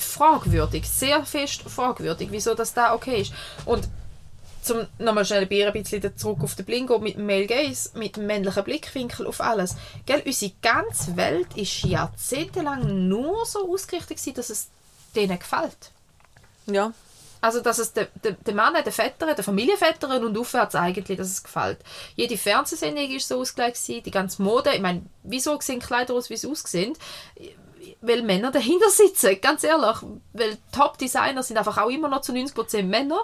fragwürdig, sehr fest fragwürdig, wieso das da okay ist. Und zum nochmal schnell ein bisschen zurück auf den Blingo mit dem Male Gaze, mit dem männlichen Blickwinkel auf alles. Gell, unsere ganze Welt ist jahrzehntelang nur so ausgerichtet gewesen, dass es denen gefällt. ja. Also, dass es den de, de Mann, den Vätern, den Familienvätern und aufwärts eigentlich, dass es gefällt. Jede Fernsehsendung war so ausgelegt, gewesen, die ganze Mode. Ich meine, wieso sehen Kleider aus, wie sie aussehen? Weil Männer dahinter sitzen, ganz ehrlich. Weil Top-Designer sind einfach auch immer noch zu 90% Männer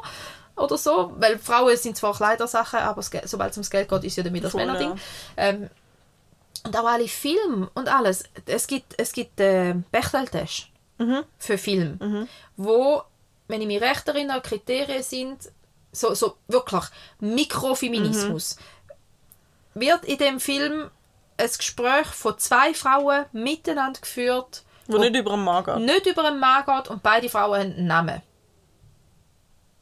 oder so. Weil Frauen sind zwar Kleidersachen, aber sobald es ums Geld geht, ist ja damit das Voll, Männerding. ja. Ähm, und auch alle Filme und alles. Es gibt, es gibt äh, Bechteltest für Film, wo, wenn ich mich recht erinnere, Kriterien sind, so, so wirklich Mikrofeminismus. Wird in dem Film ein Gespräch von zwei Frauen miteinander geführt, Wo nicht über einen Mann geht. nicht über einen Mann geht und beide Frauen haben einen Namen.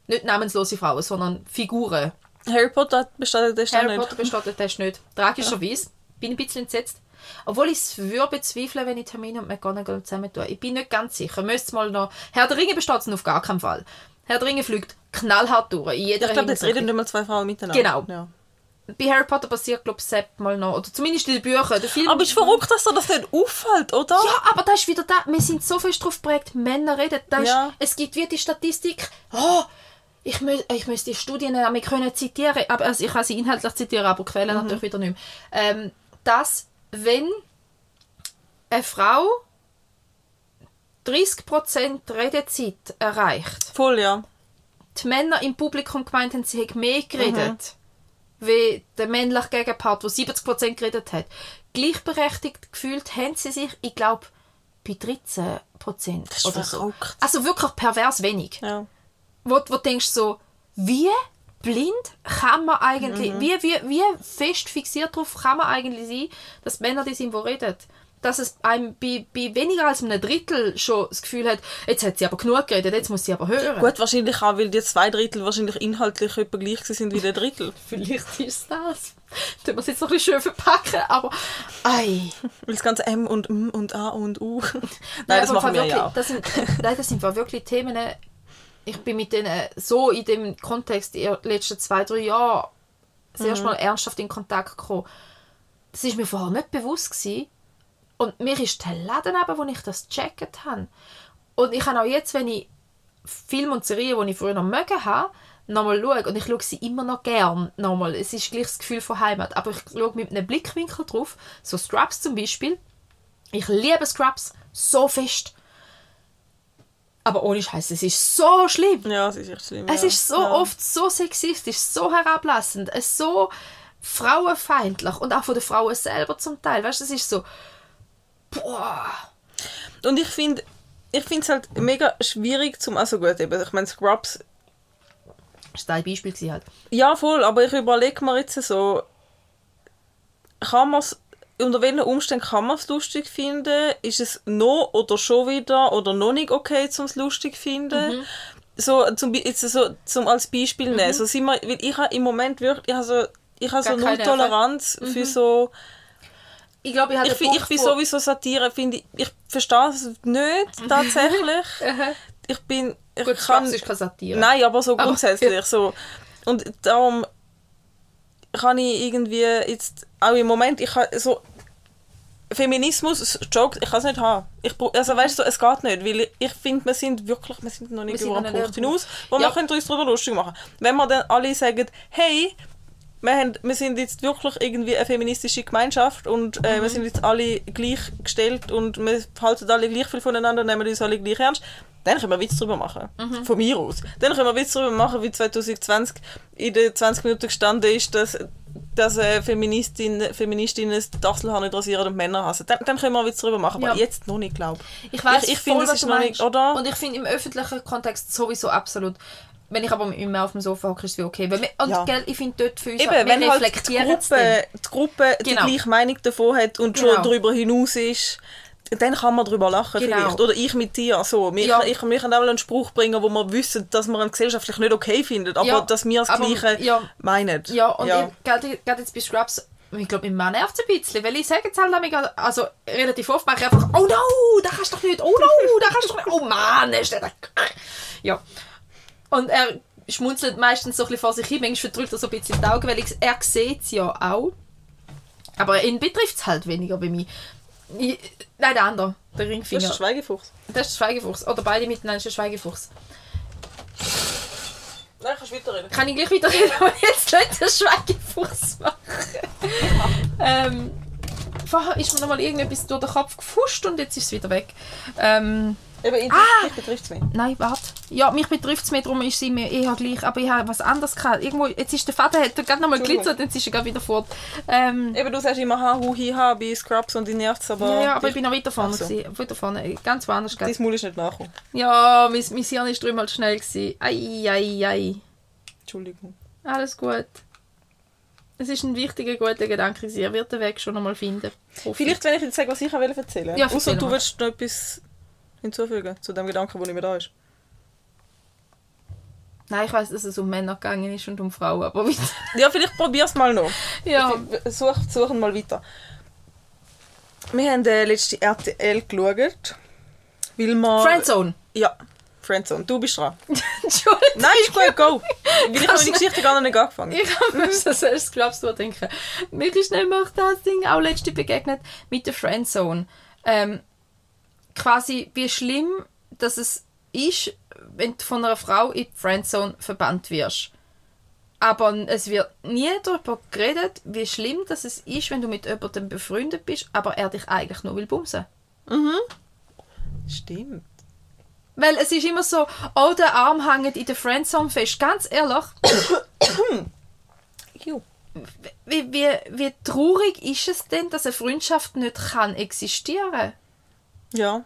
Nicht namenslose Frauen, sondern Figuren. Harry Potter besteht das Harry nicht. Potter besteht der Test nicht. Tragischerweise. Bin ein bisschen entsetzt. Obwohl ich es würde bezweifeln, wenn ich Termine und McGonagall zusammen tue. Ich bin nicht ganz sicher. Müsste mal noch... Herr der Ringe besteht es auf gar keinen Fall. Herr der Ringe fliegt knallhart durch. In jeder Ich glaube, jetzt reden nicht mal zwei Frauen miteinander. Genau. Ja. Bei Harry Potter passiert, glaube ich, mal noch. Oder zumindest in den Büchern. Der Film Aber es ist verrückt, dass dir das nicht auffällt, oder? Ja, aber da ist wieder da. Wir sind so fest darauf geprägt, Männer reden. Da ist, Ja. Es gibt wie die Statistik. Oh, ich, mü ich müsste die Studien nämlich können zitieren. Aber, also ich kann sie inhaltlich zitieren, aber Quellen Mhm. natürlich wieder nicht mehr. Ähm, dass, wenn eine Frau 30% Redezeit erreicht, Voll, ja. die Männer im Publikum gemeint haben, sie hätten mehr geredet, wie der männliche Gegenpart, der 70% geredet hat. Gleichberechtigt gefühlt haben sie sich, ich glaube, bei 13% ist oder so. verrückt. Also wirklich pervers wenig. ja. Wo, wo du denkst so, wie blind kann man eigentlich, Mhm. wie, wie, wie fest fixiert darauf kann man eigentlich sein, dass Männer die sind, die reden. Dass es einem bei, bei weniger als einem Drittel schon das Gefühl hat, jetzt hat sie aber genug geredet, jetzt muss sie aber hören. Gut, wahrscheinlich auch, weil die zwei Drittel wahrscheinlich inhaltlich etwa gleich sind wie der Drittel. Vielleicht ist das. Tun wir es jetzt noch ein bisschen schön verpacken, aber ei. Weil das ganze M und M und A und U. Nein, Nein, das machen wir wirklich, ja. Das sind, nein, das sind wirklich Themen, ich bin mit denen so in dem Kontext in den letzten zwei, drei Jahren das Mhm. erste Mal ernsthaft in Kontakt gekommen. Das ist mir vorher nicht bewusst gewesen. Und mir ist der Laden aber, wo ich das gecheckt habe. Und ich habe auch jetzt, wenn ich Filme und Serien, die ich früher noch mögen habe, nochmal schaue, und ich schaue sie immer noch gern nochmal. Es ist gleich das Gefühl von Heimat. Aber ich schaue mit einem Blickwinkel drauf, so Scrubs zum Beispiel. Ich liebe Scrubs so fest. Aber ohne Scheiß, es ist so schlimm. Ja, es ist echt schlimm. Es ja. ist so ja. oft so sexistisch, so herablassend, es so frauenfeindlich und auch von den Frauen selber zum Teil. Weißt du, es ist so. Boah. Und ich finde ich finde es halt mega schwierig zum also gut eben ich meine Scrubs Das war ein Beispiel gewesen halt. ja voll aber ich überlege mir jetzt so kann man es unter welchen Umständen kann man es lustig finden ist es noch oder schon wieder oder noch nicht okay zum es lustig finden Mhm. so zum jetzt so zum als Beispiel nehmen so sind wir weil ich habe im Moment wirklich ich habe so ich habe so null. Toleranz für so Ich glaube, ich habe ich, ich bin sowieso Satire finde ich ich verstehe es nicht tatsächlich. Ich bin ich Gut, kann ist keine Satire. nein aber so Aber- grundsätzlich so. Und darum kann ich irgendwie jetzt auch im Moment ich kann so Feminismus Joke ich kann es nicht haben. Ich also weißt du es geht nicht weil ich, ich finde wir sind wirklich wir sind noch nicht Wir über einen Punkt hinaus wo Ja. wir können uns darüber lustig machen. Wenn wir dann alle sagen hey wir, haben, wir sind jetzt wirklich irgendwie eine feministische Gemeinschaft und äh, Mhm. wir sind jetzt alle gleichgestellt und wir halten alle gleich viel voneinander und nehmen uns alle gleich ernst, dann können wir Witz drüber machen. Mhm. Von mir aus. Dann können wir Witz drüber machen, wie 2020 in den 20 Minuten gestanden ist, dass, dass äh, Feministinnen, Feministinnen das Dachselhaar nicht rasieren und Männer hassen. Dann, dann können wir Witz drüber machen, aber Ja. jetzt noch nicht, glaube Ich weiß ich, ich voll, finde, es was du meinst. nicht, oder? Und ich finde im öffentlichen Kontext sowieso absolut. Wenn ich aber mit mir auf dem Sofa hocke, ist es wie okay. Weil wir, und Ja. gell, ich finde dort für uns, Eben, wir wenn halt die. Gruppe, die, Gruppe die Genau. gleiche Meinung davon hat und Genau. schon darüber hinaus ist, dann kann man darüber lachen Genau. vielleicht. Oder ich mit dir. So. Wir, Ja. Ich kann mir auch mal einen Spruch bringen, wo wir wissen, dass man gesellschaftlich nicht okay findet, aber Ja, dass wir das Gleiche ja. meinen. Ja, und ja. ich- gerade jetzt bei Scrubs, ich glaube, mein Mann nervt es ein bisschen, weil ich sage jetzt halt also relativ oft mache ich einfach, oh no, da kannst du doch nicht, oh no, da kannst du doch nicht, oh Mann, ist der da. Ja. Und er schmunzelt meistens so ein bisschen vor sich hin, manchmal verdrückt er so ein bisschen die Augen, weil ich, er sieht es ja auch. Aber ihn betrifft es halt weniger bei mir. Ich, nein, der andere, der Das Ringfinger. ist der Schweigefuchs. Das ist der Schweigefuchs. Oder beide miteinander ist der Schweigefuchs. Nein, kannst du weiterreden. Kann ich gleich weiterreden, aber jetzt nicht den Schweigefuchs machen. ähm, vorher ist mir noch mal irgendetwas durch den Kopf gefuscht und jetzt ist es wieder weg. Ähm, Eben, ich, Ah! betrifft es mich. nein, warte. Ja, mich betrifft es mehr, darum ist sie mir eher gleich. Aber ich habe was anderes gehabt. Irgendwo, jetzt ist der Vater, hat gerade noch mal Entschuldigung. glitzert, jetzt ist er gerade wieder fort. Ähm, Eben, du sagst immer ha, hu, hi, ha bei Scrubs und die nervt aber... ja, ja, aber ich bin noch weiter vorne. So. gewesen. Weiter vorne, ganz woanders. Dein Maul ist nicht nachgekommen. Ja, mein, mein Hirn ist dreimal schnell. Gewesen. Ei, ei, ei. Entschuldigung. Alles gut. Es ist ein wichtiger, guter Gedanke. Er wird den Weg schon noch mal finden. Vielleicht, wenn ich jetzt sage, was ich erzählen wollte. Ja, Außer du willst noch etwas hinzufügen zu dem Gedanken, der nicht mehr da ist. Nein, ich weiß, dass es um Männer gegangen ist und um Frauen, aber weiter. Ja, vielleicht probier's mal noch. Ja. Such, suchen mal weiter. Wir haben äh, letzte RTL geschaut, weil wir... Friendzone. Ja, Friendzone. Du bist dran. Entschuldigung. Nein, ist gut, go. Weil ich habe die du- Geschichte gar noch nicht angefangen. Ich habe mir das erst glaubst du denken. Mir schnell macht das Ding auch letzte begegnet mit der Friendzone. Ähm, quasi wie schlimm, dass es ist, wenn du von einer Frau in die Friendzone verbannt wirst. Aber es wird nie darüber geredet, wie schlimm dass es ist, wenn du mit jemandem befreundet bist, aber er dich eigentlich nur will bumsen. Stimmt. Weil es ist immer so, oh, der Arm hängt in der Friendzone fest. Ganz ehrlich, Ju. wie, wie, wie traurig ist es denn, dass eine Freundschaft nicht kann existieren Ja.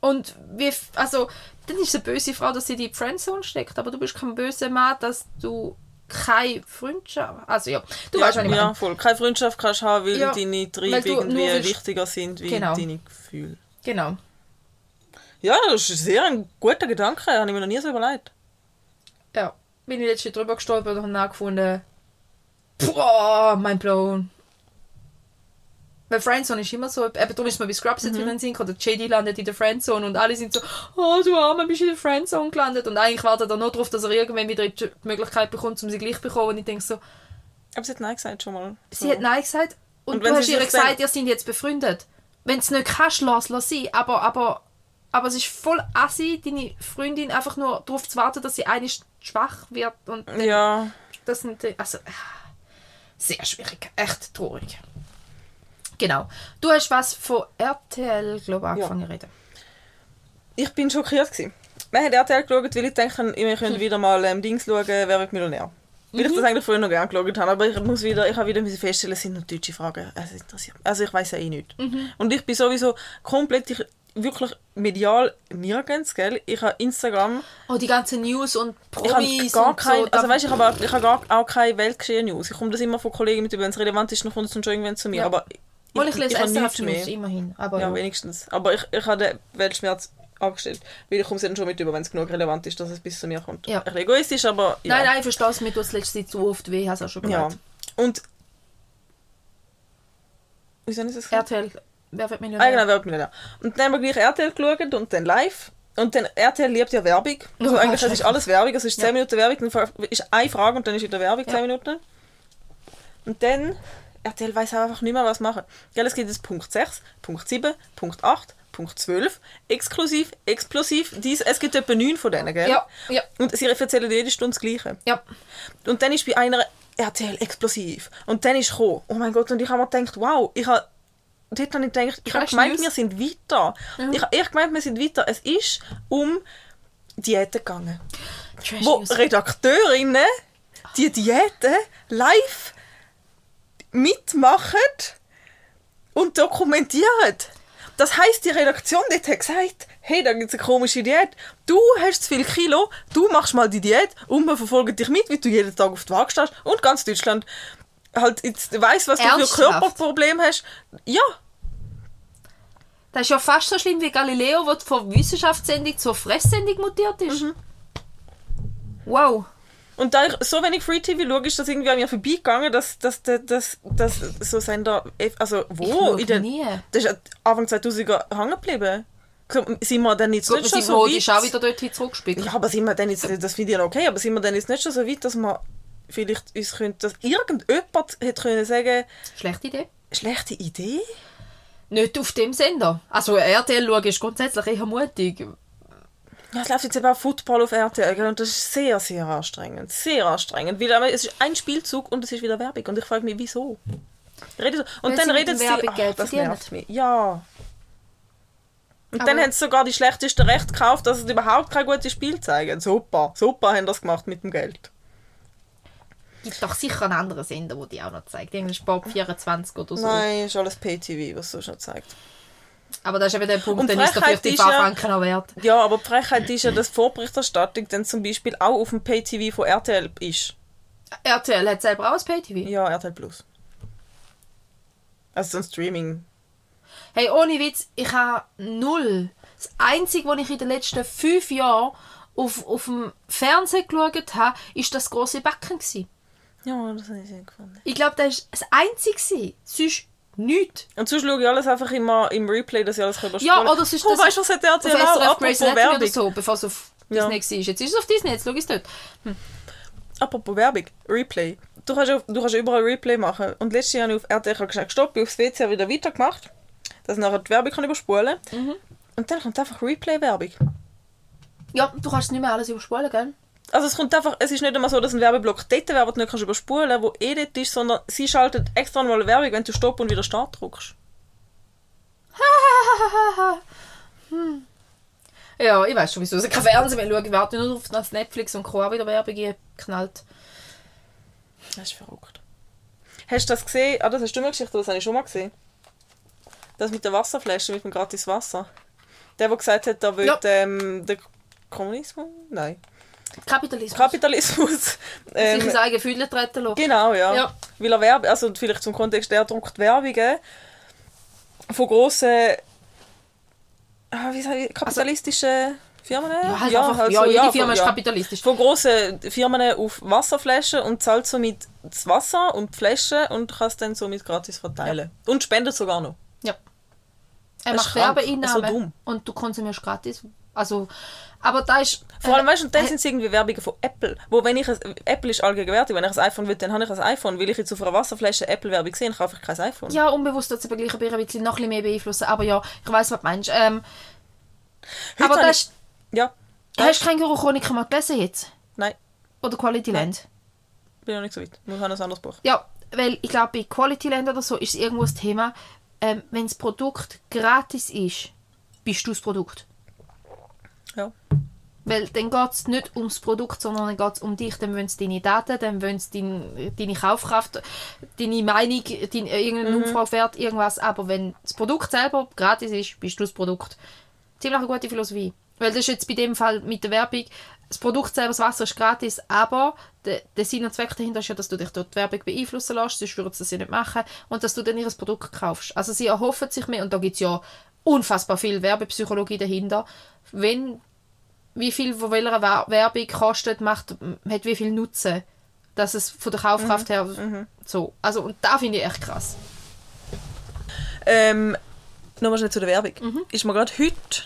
Und wie, also, dann ist es eine böse Frau, dass sie die Friendzone steckt, aber du bist kein böser Mann, dass du keine Freundschaft, also ja, du ja, weißt, was ich ja, meine. voll. Keine Freundschaft kannst du haben, weil Ja, deine Triebe irgendwie willst- wichtiger sind wie Genau. deine Gefühle. Genau. Ja, das ist sehr ein guter Gedanke. Habe ich mir noch nie so überlegt. Ja, bin ich letztens drüber gestolpert und habe gefunden, boah, mein blown. Weil Friendzone ist immer so, eben darum ist mir bei Scrubs jetzt wieder ein Sinn gekommen, der JD landet in der Friendzone und alle sind so, oh du Arme, bist in der Friendzone gelandet und eigentlich wartet er nur darauf, dass er irgendwann wieder die Möglichkeit bekommt, um sie gleich zu bekommen und ich denke so, Aber sie hat Nein gesagt schon mal. sie hat Nein gesagt und, Und du hast ihr gesagt, dann- ihr seid jetzt befreundet. Wenn es nicht kannst, lass, lass sie, aber, aber, aber es ist voll assi, deine Freundin einfach nur darauf zu warten, dass sie eigentlich schwach wird und Ja. das sind also ah, sehr schwierig, echt traurig. Genau. Du hast was von RTL, ich, angefangen zu reden. Ich bin schockiert. Gewesen. Wir haben RTL geschaut, weil ich denke, wir können wieder mal ähm, Dings schauen, wer wird Millionär. Weil ich das eigentlich früher noch gerne geschaut habe, aber ich muss wieder, ich habe wieder müssen feststellen, es sind noch deutsche Fragen. Es interessiert. Also ich weiß ja eh nicht. Und ich bin sowieso komplett, ich, wirklich medial nirgends, gell? Ich habe Instagram, Oh, die ganzen News und ich Promis gar und kein, so. also weißt, ich habe auch, ich habe gar, auch keine Weltgeschehen-News. Ich komme das immer von Kollegen mit, wenn es relevant ist, dann kommt es dann schon irgendwann zu mir. Ja. Aber ich, Mal, ich lese habe SRF nichts News, mehr. immerhin. Aber Ja, ja, wenigstens. Aber ich, ich habe den Weltschmerz angestellt. Weil ich komme es dann schon mit über, wenn es genug relevant ist, dass es bis zu mir kommt. Ja. Ein bisschen egoistisch, aber ja. Nein, nein, ich verstehe es, mir tut es letzte zu oft weh, hast du auch schon Ja. gesagt. Und... Wieso ist es gesagt? RTL, wer wird Ah, Millionär? genau, Wer wird Millionär. Und dann haben wir gleich RTL geschaut und dann live. Und dann RTL liebt ja Werbung. Also Oh, eigentlich es ist alles Werbung. Es ist 10 Ja. Minuten Werbung, dann ist eine Frage und dann ist wieder Werbung, 10 Ja. Minuten. Und dann... RTL weiß einfach nicht mehr, was machen. Gell, es gibt jetzt Punkt 6, Punkt 7, Punkt 8, Punkt 12, exklusiv, explosiv. Dies, es gibt etwa 9 von denen, gell? Ja, ja, Und sie erzählen jede Stunde das Gleiche. ja. Und dann ist bei einer RTL explosiv. Und dann ist gekommen. Oh mein Gott, und ich habe mir gedacht, wow, ich habe dort habe ich gedacht, ich habe gemeint, wir sind weiter. Ich habe gemeint, wir sind weiter. Es ist um Diäten gegangen. Trash Wo. Redakteurinnen die Diäten live mitmachen und dokumentieren. Das heisst, die Redaktion dort hat gesagt, hey, da gibt es eine komische Diät. Du hast zu viel Kilo, du machst mal die Diät und wir verfolgen dich mit, wie du jeden Tag auf die Waage stehst. Und ganz Deutschland halt jetzt weiss, was du für Ernsthaft? Körperprobleme hast. Ja, Das ist ja fast so schlimm wie Galileo, der von Wissenschaftssendung zur Fresssendung mutiert ist. Mhm. Wow. Und da ich so wenig Free TV schaue, ist das irgendwie an mir vorbeigegangen, dass, dass, dass, dass, so Sender. Also, Ich wo? schaue In den, nie. das ist Anfang 2000er hängen geblieben. Sind wir dann jetzt Gut, nicht schon so modisch auch weit? wieder dorthin zurückgespielt. Ja, aber sind wir dann jetzt, das finde ich ja okay, aber sind wir dann jetzt nicht schon so weit, dass wir vielleicht uns könnte, dass irgendjemand hätte können sagen, Schlechte Idee. schlechte Idee? Nicht auf dem Sender. Also RTL schauen ist grundsätzlich eher mutig. Es läuft jetzt eben auch Football auf RTL gell, und das ist sehr, sehr anstrengend. Sehr anstrengend. Weil aber es ist ein Spielzug und es ist wieder Werbung. Und ich frage mich, wieso? Rede so. Und Weil dann redet sie. Werbung Ach, das verdienen. nervt mich. Ja. Und Aber- dann haben sie sogar die schlechtesten Rechte gekauft, dass sie überhaupt kein gutes Spiel zeigen. Super. Super haben das gemacht mit dem Geld. gibt doch sicher einen anderen Sender, der die auch noch zeigt. Irgendein Sport 24 oder so. Nein, ist alles Pay-TV, was so schon zeigt. Aber das ist eben der Punkt, Und dann ist dafür Frechheit die paar ja- noch wert. Ja, aber die Frechheit ist ja, dass die Vorberichterstattung dann zum Beispiel auch auf dem Pay-TV von RTL ist. RTL hat selber auch ein Pay-TV. Ja, RTL Plus. Also so ein Streaming. Hey, ohne Witz, ich habe null. Das Einzige, was ich in den letzten fünf Jahren auf, auf dem Fernsehen geschaut habe, ist das große Backen. Gewesen. Ja, das habe ich sehr gefunden. Ich glaube, das war das Einzige. Sonst nichts. Und sonst schaue ich alles einfach immer im Replay, dass ich alles überspulen Ja, oder sonst Oh, das- weißt du, was hat RTL auch? SRF Grey's Apropos Anatomy oder Werbung. so, bevor es auf Ja. Disney war. Jetzt ist es auf Disney, jetzt schau ich es dort. Apropos Werbung. Replay. Du kannst, du kannst überall Replay machen. Und letztes Jahr habe ich auf RTL gesagt, stopp, bin aufs WC wieder weitergemacht, dass ich nachher die Werbung kann überspulen Mhm. Und dann kommt einfach Replay-Werbung. Ja, du kannst nicht mehr alles überspulen, gell? Also es kommt einfach, es ist nicht immer so, dass ein Werbeblock dort du nicht kannst überspulen wo eh dort ist, sondern sie schaltet extra mal eine Werbung, wenn du Stopp und wieder Start drückst. Ja, ich weiß schon, wieso ich kein Fernsehen mehr schaue. Ich warte nur auf dass Netflix und Co. auch wieder Werbung knallt. Das ist verrückt. Hast du das gesehen? Ah, das hast du mir geschickt, das habe ich schon mal gesehen. Das mit der Wasserflasche, mit dem gratis Wasser. Der, der gesagt hat, da will Ja. ähm, der Kommunismus? Nein. Kapitalismus. Kapitalismus. Sich Ähm, ins eigene Fühlen treten lassen. genau, ja. Ja. Weil er Werbe, also vielleicht zum Kontext, der druckt Werbungen von grossen ah, wie sag ich, kapitalistischen Firmen. Ja, halt einfach, halt ja, so, jede von- Firma ist ja. kapitalistisch. von grossen Firmen auf Wasserflaschen und zahlt somit das Wasser und die Flaschen und kann es dann somit gratis verteilen. Und spendet sogar noch. Ja. Er ist macht krank. Werbeeinnahmen So und du konsumierst gratis. Also, aber da ist... Vor allem, weißt du, und dann äh, sind es irgendwie Werbungen von Apple. Wo, wenn ich ein, Apple ist allgegenwärtig, wenn ich ein iPhone will, dann habe ich ein iPhone. Will ich jetzt auf einer Wasserflasche Apple-Werbung sehen, kaufe ich kein iPhone. Ja, unbewusst tut es aber gleich ein bisschen, noch ein bisschen mehr beeinflussen. Aber ja, ich weiß was du meinst. Ähm, aber das ich- Ja, Hast du kein Chroniker mal gelesen jetzt? nein, Oder Quality Land? bin noch nicht so weit. Wir haben ein anderes Buch. Ja, weil ich glaube, bei Quality Land oder so ist es irgendwo das Thema, ähm, wenn das Produkt gratis ist, bist du das Produkt. Ja. Weil dann geht es nicht ums Produkt, sondern dann geht es um dich. Dann wollen sie deine Daten, dann wollen sie dein, deine Kaufkraft, deine Meinung, dein, äh, irgendeinen Umfragewert, irgendwas. Aber wenn das Produkt selber gratis ist, bist du das Produkt. Ziemlich eine gute Philosophie. Weil das ist jetzt bei dem Fall mit der Werbung, das Produkt selber, das Wasser ist gratis, aber der, der Sinn und Zweck dahinter ist ja, dass du dich dort die Werbung beeinflussen lässt, sonst würden sie das ja nicht machen, und dass du dann ihr Produkt kaufst. Also sie erhoffen sich mehr, und da gibt es ja unfassbar viel Werbepsychologie dahinter, wenn wie viel von welcher Wer- Werbung kostet, macht, hat wie viel Nutzen, dass es von der Kaufkraft her so. Also, und da finde ich echt krass. Ähm, nochmal schnell zu der Werbung. Mhm. Ist mir gerade heute,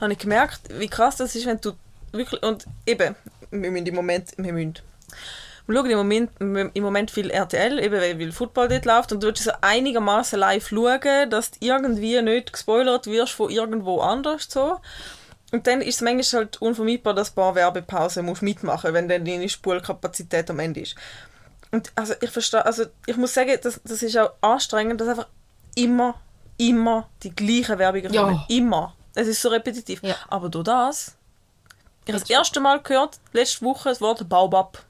habe ich gemerkt, wie krass das ist, wenn du wirklich, und eben, wir müssen im Moment, wir müssen, wir schauen im Moment, im Moment viel RTL, eben weil, weil Football dort läuft und du willst so einigermaßen live schauen, dass du irgendwie nicht gespoilert wirst von irgendwo anders so. Und dann ist es manchmal halt unvermeidbar, dass ein paar Werbepausen musst mitmachen wenn dann deine Spulkapazität am Ende ist. Und also ich verstehe, also ich muss sagen, das, das ist auch anstrengend, dass einfach immer, immer die gleichen Werbungen Ja. kommen. Immer. Es ist so repetitiv. Ja. Aber durch das, ich habe das erste Mal gehört, letzte Woche, das Wort Baobab.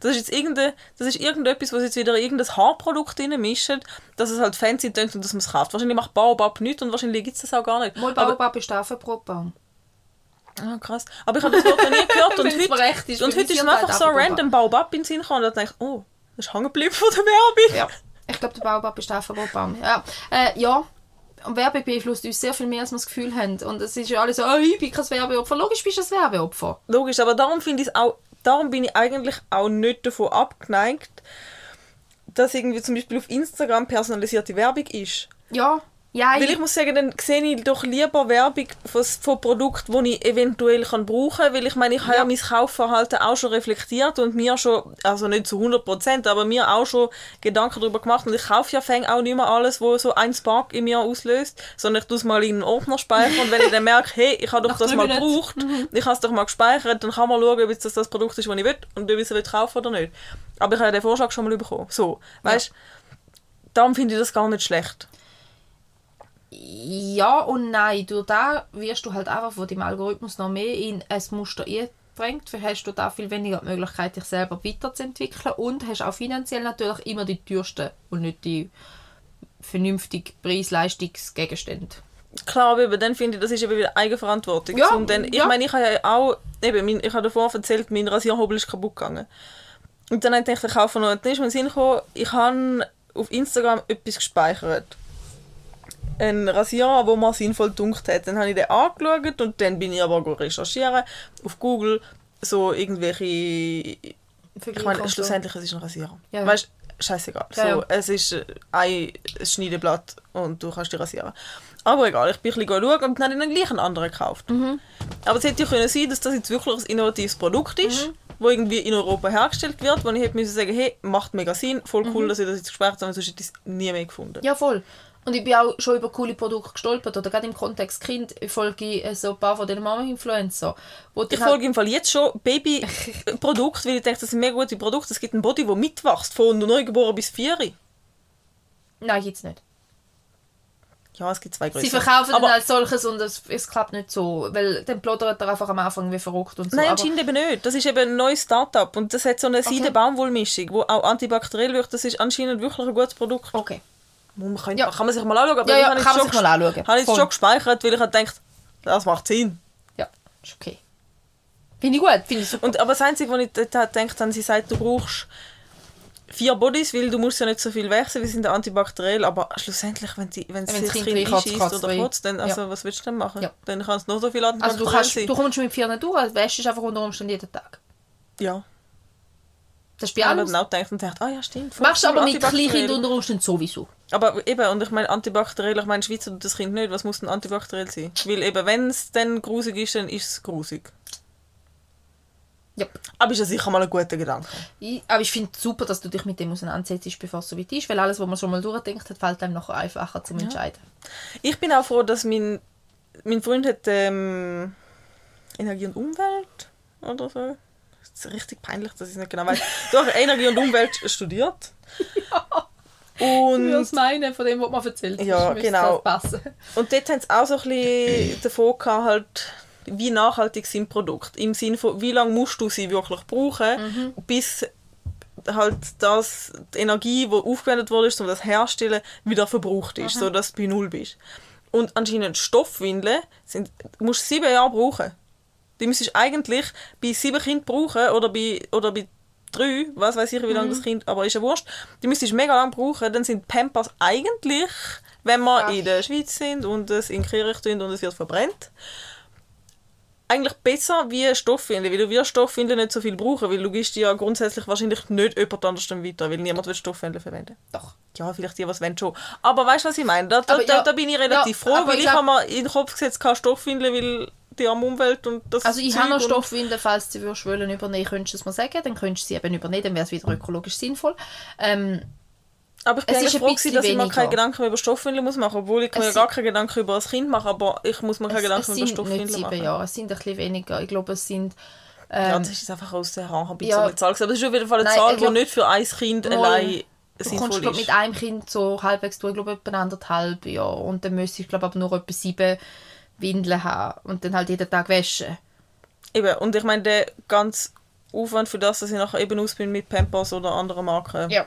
Das ist jetzt irgende, das ist irgendetwas, was jetzt wieder irgendein Haarprodukt drin mischt, dass es halt fancy tönt und dass man es kauft. Wahrscheinlich macht Baobab nichts und wahrscheinlich gibt es das auch gar nicht. Mal Aber, Baobab ist auf Brotbaum. ah, krass. Aber ich habe das Wort noch nie gehört und heute, ist, und heute ist mir sind einfach halt so random Baobab in den Sinn gekommen und dann dachte ich, oh, das ist hängen geblieben von der Werbung. Ja. Ich glaube, der Baobab ist auf Brotbaum. Ja. Äh, ja. Werbung beeinflusst uns sehr viel mehr, als wir das Gefühl haben. Und es ist ja alles so, oh, ich bin kein Werbeopfer. Logisch bist du ein Werbeopfer. Logisch, aber darum finde ich auch, darum bin ich eigentlich auch nicht davon abgeneigt, dass irgendwie zum Beispiel auf Instagram personalisierte Werbung ist. Ja, ja, Weil ich muss sagen, dann sehe ich doch lieber Werbung von, von Produkten, die ich eventuell kann brauchen kann. Weil ich meine, ich habe ja. Ja. mein Kaufverhalten auch schon reflektiert und mir schon, also nicht zu 100%, aber mir auch schon Gedanken darüber gemacht. Und ich kaufe ja fäng auch nicht mehr alles, was so ein Spark in mir auslöst, sondern ich tue es mal in einen Ordner speichern. Und wenn ich dann merke, hey, ich habe doch das mal gebraucht, ich habe es doch mal gespeichert, dann kann man schauen, ob es das das Produkt ist, das ich will und ob ich es will kaufen oder nicht. Aber ich habe den Vorschlag schon mal bekommen. So, weißt darum finde ich das gar nicht schlecht. Ja und nein. Durch da wirst du halt einfach von dem Algorithmus noch mehr in ein Muster eingedrängt. Für hast du da viel weniger die Möglichkeit, dich selber weiterzuentwickeln und hast auch finanziell natürlich immer die teuersten und nicht die vernünftigen Preis-Leistungsgegenstände. Klar, aber eben, dann finde ich, das ist eben wieder Eigenverantwortung. Ja, und dann, ich ja. meine, ich habe ja auch, eben, ich habe davor erzählt, mein Rasierhobel ist kaputt gegangen. Und dann habe ich ich kaufe noch. Dann ist mir Sinn gekommen, ich habe auf Instagram etwas gespeichert. Ein Rasierer, wo man sinnvoll gedunkt hat. Dann habe ich den angeschaut und dann bin ich aber recherchieren auf Google, so irgendwelche ich meine, schlussendlich es ist ein Rasierer. Ja. Weißt scheißegal. Ja, so, ja. Es ist ein Schneideblatt und du kannst die rasieren. Aber egal, ich bin ein bisschen schauen und dann habe ich dann gleich einen anderen gekauft. Mhm. Aber es hätte ja können sein, dass das jetzt wirklich ein innovatives Produkt ist, Mhm. wo irgendwie in Europa hergestellt wird, wo ich hätte müssen sagen, hey, macht mega Sinn, voll cool, Mhm. dass ich das jetzt gespeichert habe, sonst hätte ich es nie mehr gefunden. Ja, voll. Und ich bin auch schon über coole Produkte gestolpert. Oder gerade im Kontext Kind folge ich äh, so ein paar von den Mama-Influencer. wo Ich halt- folge im Fall jetzt schon Baby-Produkte, weil ich denke, das sind mega gute Produkte. Es gibt ein Body, das mitwächst, von neugeboren bis vier. Nein, gibt's nicht. Ja, es gibt zwei Größen. Sie verkaufen aber dann als solches und es, es klappt nicht so. Weil dann plodert er einfach am Anfang wie verrückt und so. Nein, anscheinend eben nicht. Das ist eben ein neues Start-up und das hat so eine Seide-Baumwollmischung, die auch antibakteriell wirkt. Das ist anscheinend wirklich ein gutes Produkt. Okay. Man kann, Ja. kann man sich mal anschauen, aber Ja, ja, kann man sich mal anschauen. Habe ich Voll. schon gespeichert, weil ich habe gedacht, das macht Sinn. Ja, ist okay. Finde ich gut, finde ich super. Und, aber das Einzige, was ich dort halt gedacht habe, sie sagt, du brauchst vier Bodies, weil du musst ja nicht so viel wechseln, wir sind antibakteriell, aber schlussendlich, wenn, die, wenn Wenn das Kind einschießt oder kotzt, dann, also, Ja. was willst du denn machen? Ja. Dann kann es noch so viel also du, antibakteriell kannst, sein. du kommst mit vier nicht durch, wäschst einfach unter Umständen jeden Tag. Ja. Das dann auch gedacht und dachte, ah ja, stimmt. Machst du aber mit. Kleinkindern unter Umständen sowieso. Aber eben, und ich meine antibakteriell, ich meine, Schweizer tut das Kind nicht, was muss denn antibakteriell sein? Weil eben, wenn es dann grusig ist, dann ist es grusig. Ja. Aber ist ja sicher mal ein guter Gedanke. Ich, aber ich finde es super, dass du dich mit dem auseinandersetzt, bevor es so weit ist, weil alles, was man schon mal durchdenkt hat, fällt einem nachher einfacher zum Entscheiden. Ich bin auch froh, dass mein, mein Freund hat ähm, Energie und Umwelt oder so. Ist richtig peinlich, dass ich es nicht genau weiß. Doch, Energie und Umwelt studiert. Und das meinen, von dem, was man erzählt. Ja, genau. Und dort haben sie auch so ein bisschen davon gehabt, halt, wie nachhaltig sind Produkte. Im Sinne von, wie lange musst du sie wirklich brauchen, bis halt das, die Energie, die aufgewendet wurde, um das herzustellen, wieder verbraucht ist, sodass du bei Null bist. Und anscheinend Stoffwindeln sind, musst du sieben Jahre brauchen. Die müsstest du eigentlich bei sieben Kindern brauchen oder bei, oder bei drei, was weiß ich, wie lange das Kind, aber ist ja wurscht. Die müsstest du mega lange brauchen, dann sind Pampers eigentlich, wenn wir Ach. in der Schweiz sind und es in Kirche tun und es wird verbrennt, eigentlich besser wie Stoffwindeln, weil du wirst Stoffwindeln nicht so viel brauchen, weil du gibst ja grundsätzlich wahrscheinlich nicht jemand anders weiter, weil niemand will Stoffwindeln verwenden. Doch. Ja, vielleicht die, was wollen schon. Aber weißt du, was ich meine? Da, da, ja, da bin ich relativ ja, froh, weil ich ich, habe mir in den Kopf gesetzt, keine Stoffwindeln, weil die arme Umwelt und das Also ich habe noch und- Stoffwindeln, falls du würdest wollen übernehmen, könntest du es mir sagen, dann könntest du sie eben übernehmen, dann wäre es wieder ökologisch sinnvoll. Ähm, Aber ich bin Es eigentlich froh, gewesen, bisschen dass ich mir keine Gedanken mehr über Stoffwindeln muss machen obwohl ich mir Es ja gar keine Gedanken über das Kind mache, aber ich muss mir keine es, es Gedanken über sind nicht Stoffwindeln machen. Jahre, es sind ein bisschen weniger. Ich glaube, es sind... Ja, Ähm, das ist einfach aus der Hand ein ja. eine Zahl. Aber das ist auf jeden Fall eine Nein, Zahl, glaub- die nicht für ein Kind Mal, allein du kommst sinnvoll glaub, ist. mit einem Kind so halbwegs durch, ich glaube etwa anderthalb Jahre. Und dann müsste ich glaube aber nur etwa sieben Windeln haben und dann halt jeden Tag waschen. Eben, und ich meine, der ganze Aufwand für das, dass ich nachher eben aus bin mit Pampers oder anderen Marken. Ja.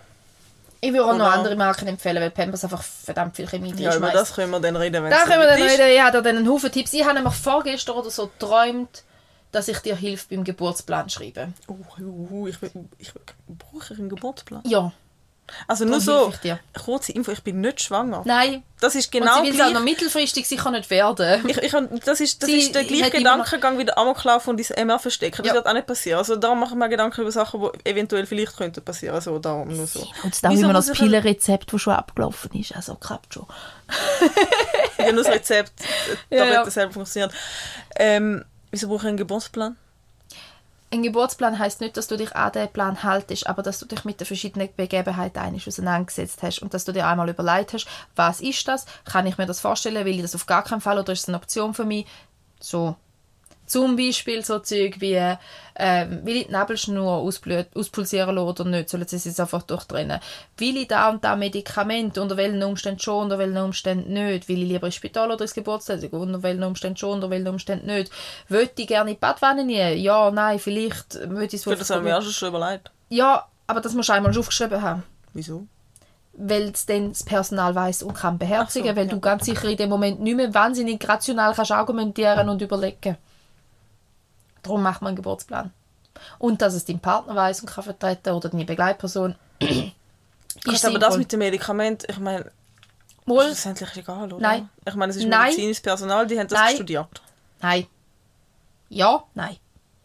Ich würde auch noch Oder- andere Marken empfehlen, weil Pampers einfach verdammt viel Chemie Ja, über das können wir dann reden, wenn Da können wir dann ist. reden. Ich habe da dann einen Haufen Tipps. Ich habe nämlich vorgestern oder so geträumt, dass ich dir hilf beim Geburtsplan schreiben. Uh, uh, uh, ich, will- ich, brauche einen Geburtsplan. Ja. Also nur so, kurze Info, ich bin nicht schwanger. Nein. Das ist Genau und sie will auch noch gleich. mittelfristig sicher nicht werden. Ich, ich, das ist, das Sie ist der gleiche noch- Gedankengang wie der Amoklauf und dieses MR verstecken. Das Ja. wird auch nicht passieren. Also da machen wir Gedanken über Sachen, die eventuell vielleicht könnten passieren. Also darum nur so. Und da Wieso immer noch das Pillenrezept, das schon abgelaufen ist. Also klappt schon. Ja, nur das Rezept, da Ja, wird ja. das selber funktionieren. Ähm, wieso brauche ich einen Geburtsplan? Ein Geburtsplan heißt nicht, dass du dich an den Plan haltest, aber dass du dich mit den verschiedenen Begebenheiten einig auseinandergesetzt hast und dass du dir einmal überlegt hast, was ist das? Kann ich mir das vorstellen? Will ich das auf gar keinen Fall oder ist es eine Option für mich? So. Zum Beispiel so Zeug wie, ähm, will ich die Nabelschnur ausblü- auspulsieren lassen oder nicht? Sollen sie es einfach durchtrennen? Will ich da und da Medikament? Unter welchen Umständen schon, unter welchen Umständen nicht? Will ich lieber ins Spital oder ins Geburtszentrum? Unter welchen Umständen schon, unter welchen Umständen nicht? Wollte ich gerne in die Badwanne nehmen? Ja, nein, vielleicht. Würde ich es das haben wir auch schon überlegt. Ja, aber das musst du einmal schon aufgeschrieben haben. Wieso? Weil es dann das Personal weiß und kann beherzigen, so, weil ja. du ganz sicher in dem Moment nicht mehr wahnsinnig rational kannst argumentieren und überlegen. Darum macht man einen Geburtsplan. Und dass es dein Partner weiß und kann vertreten oder deine Begleitperson. Kannst aber das mit dem Medikament, ich meine, Wohl, ist schlussendlich egal, oder? Nein. Ich meine, es ist medizinisches Personal, die haben das Nein. studiert. Nein. Ja, nein.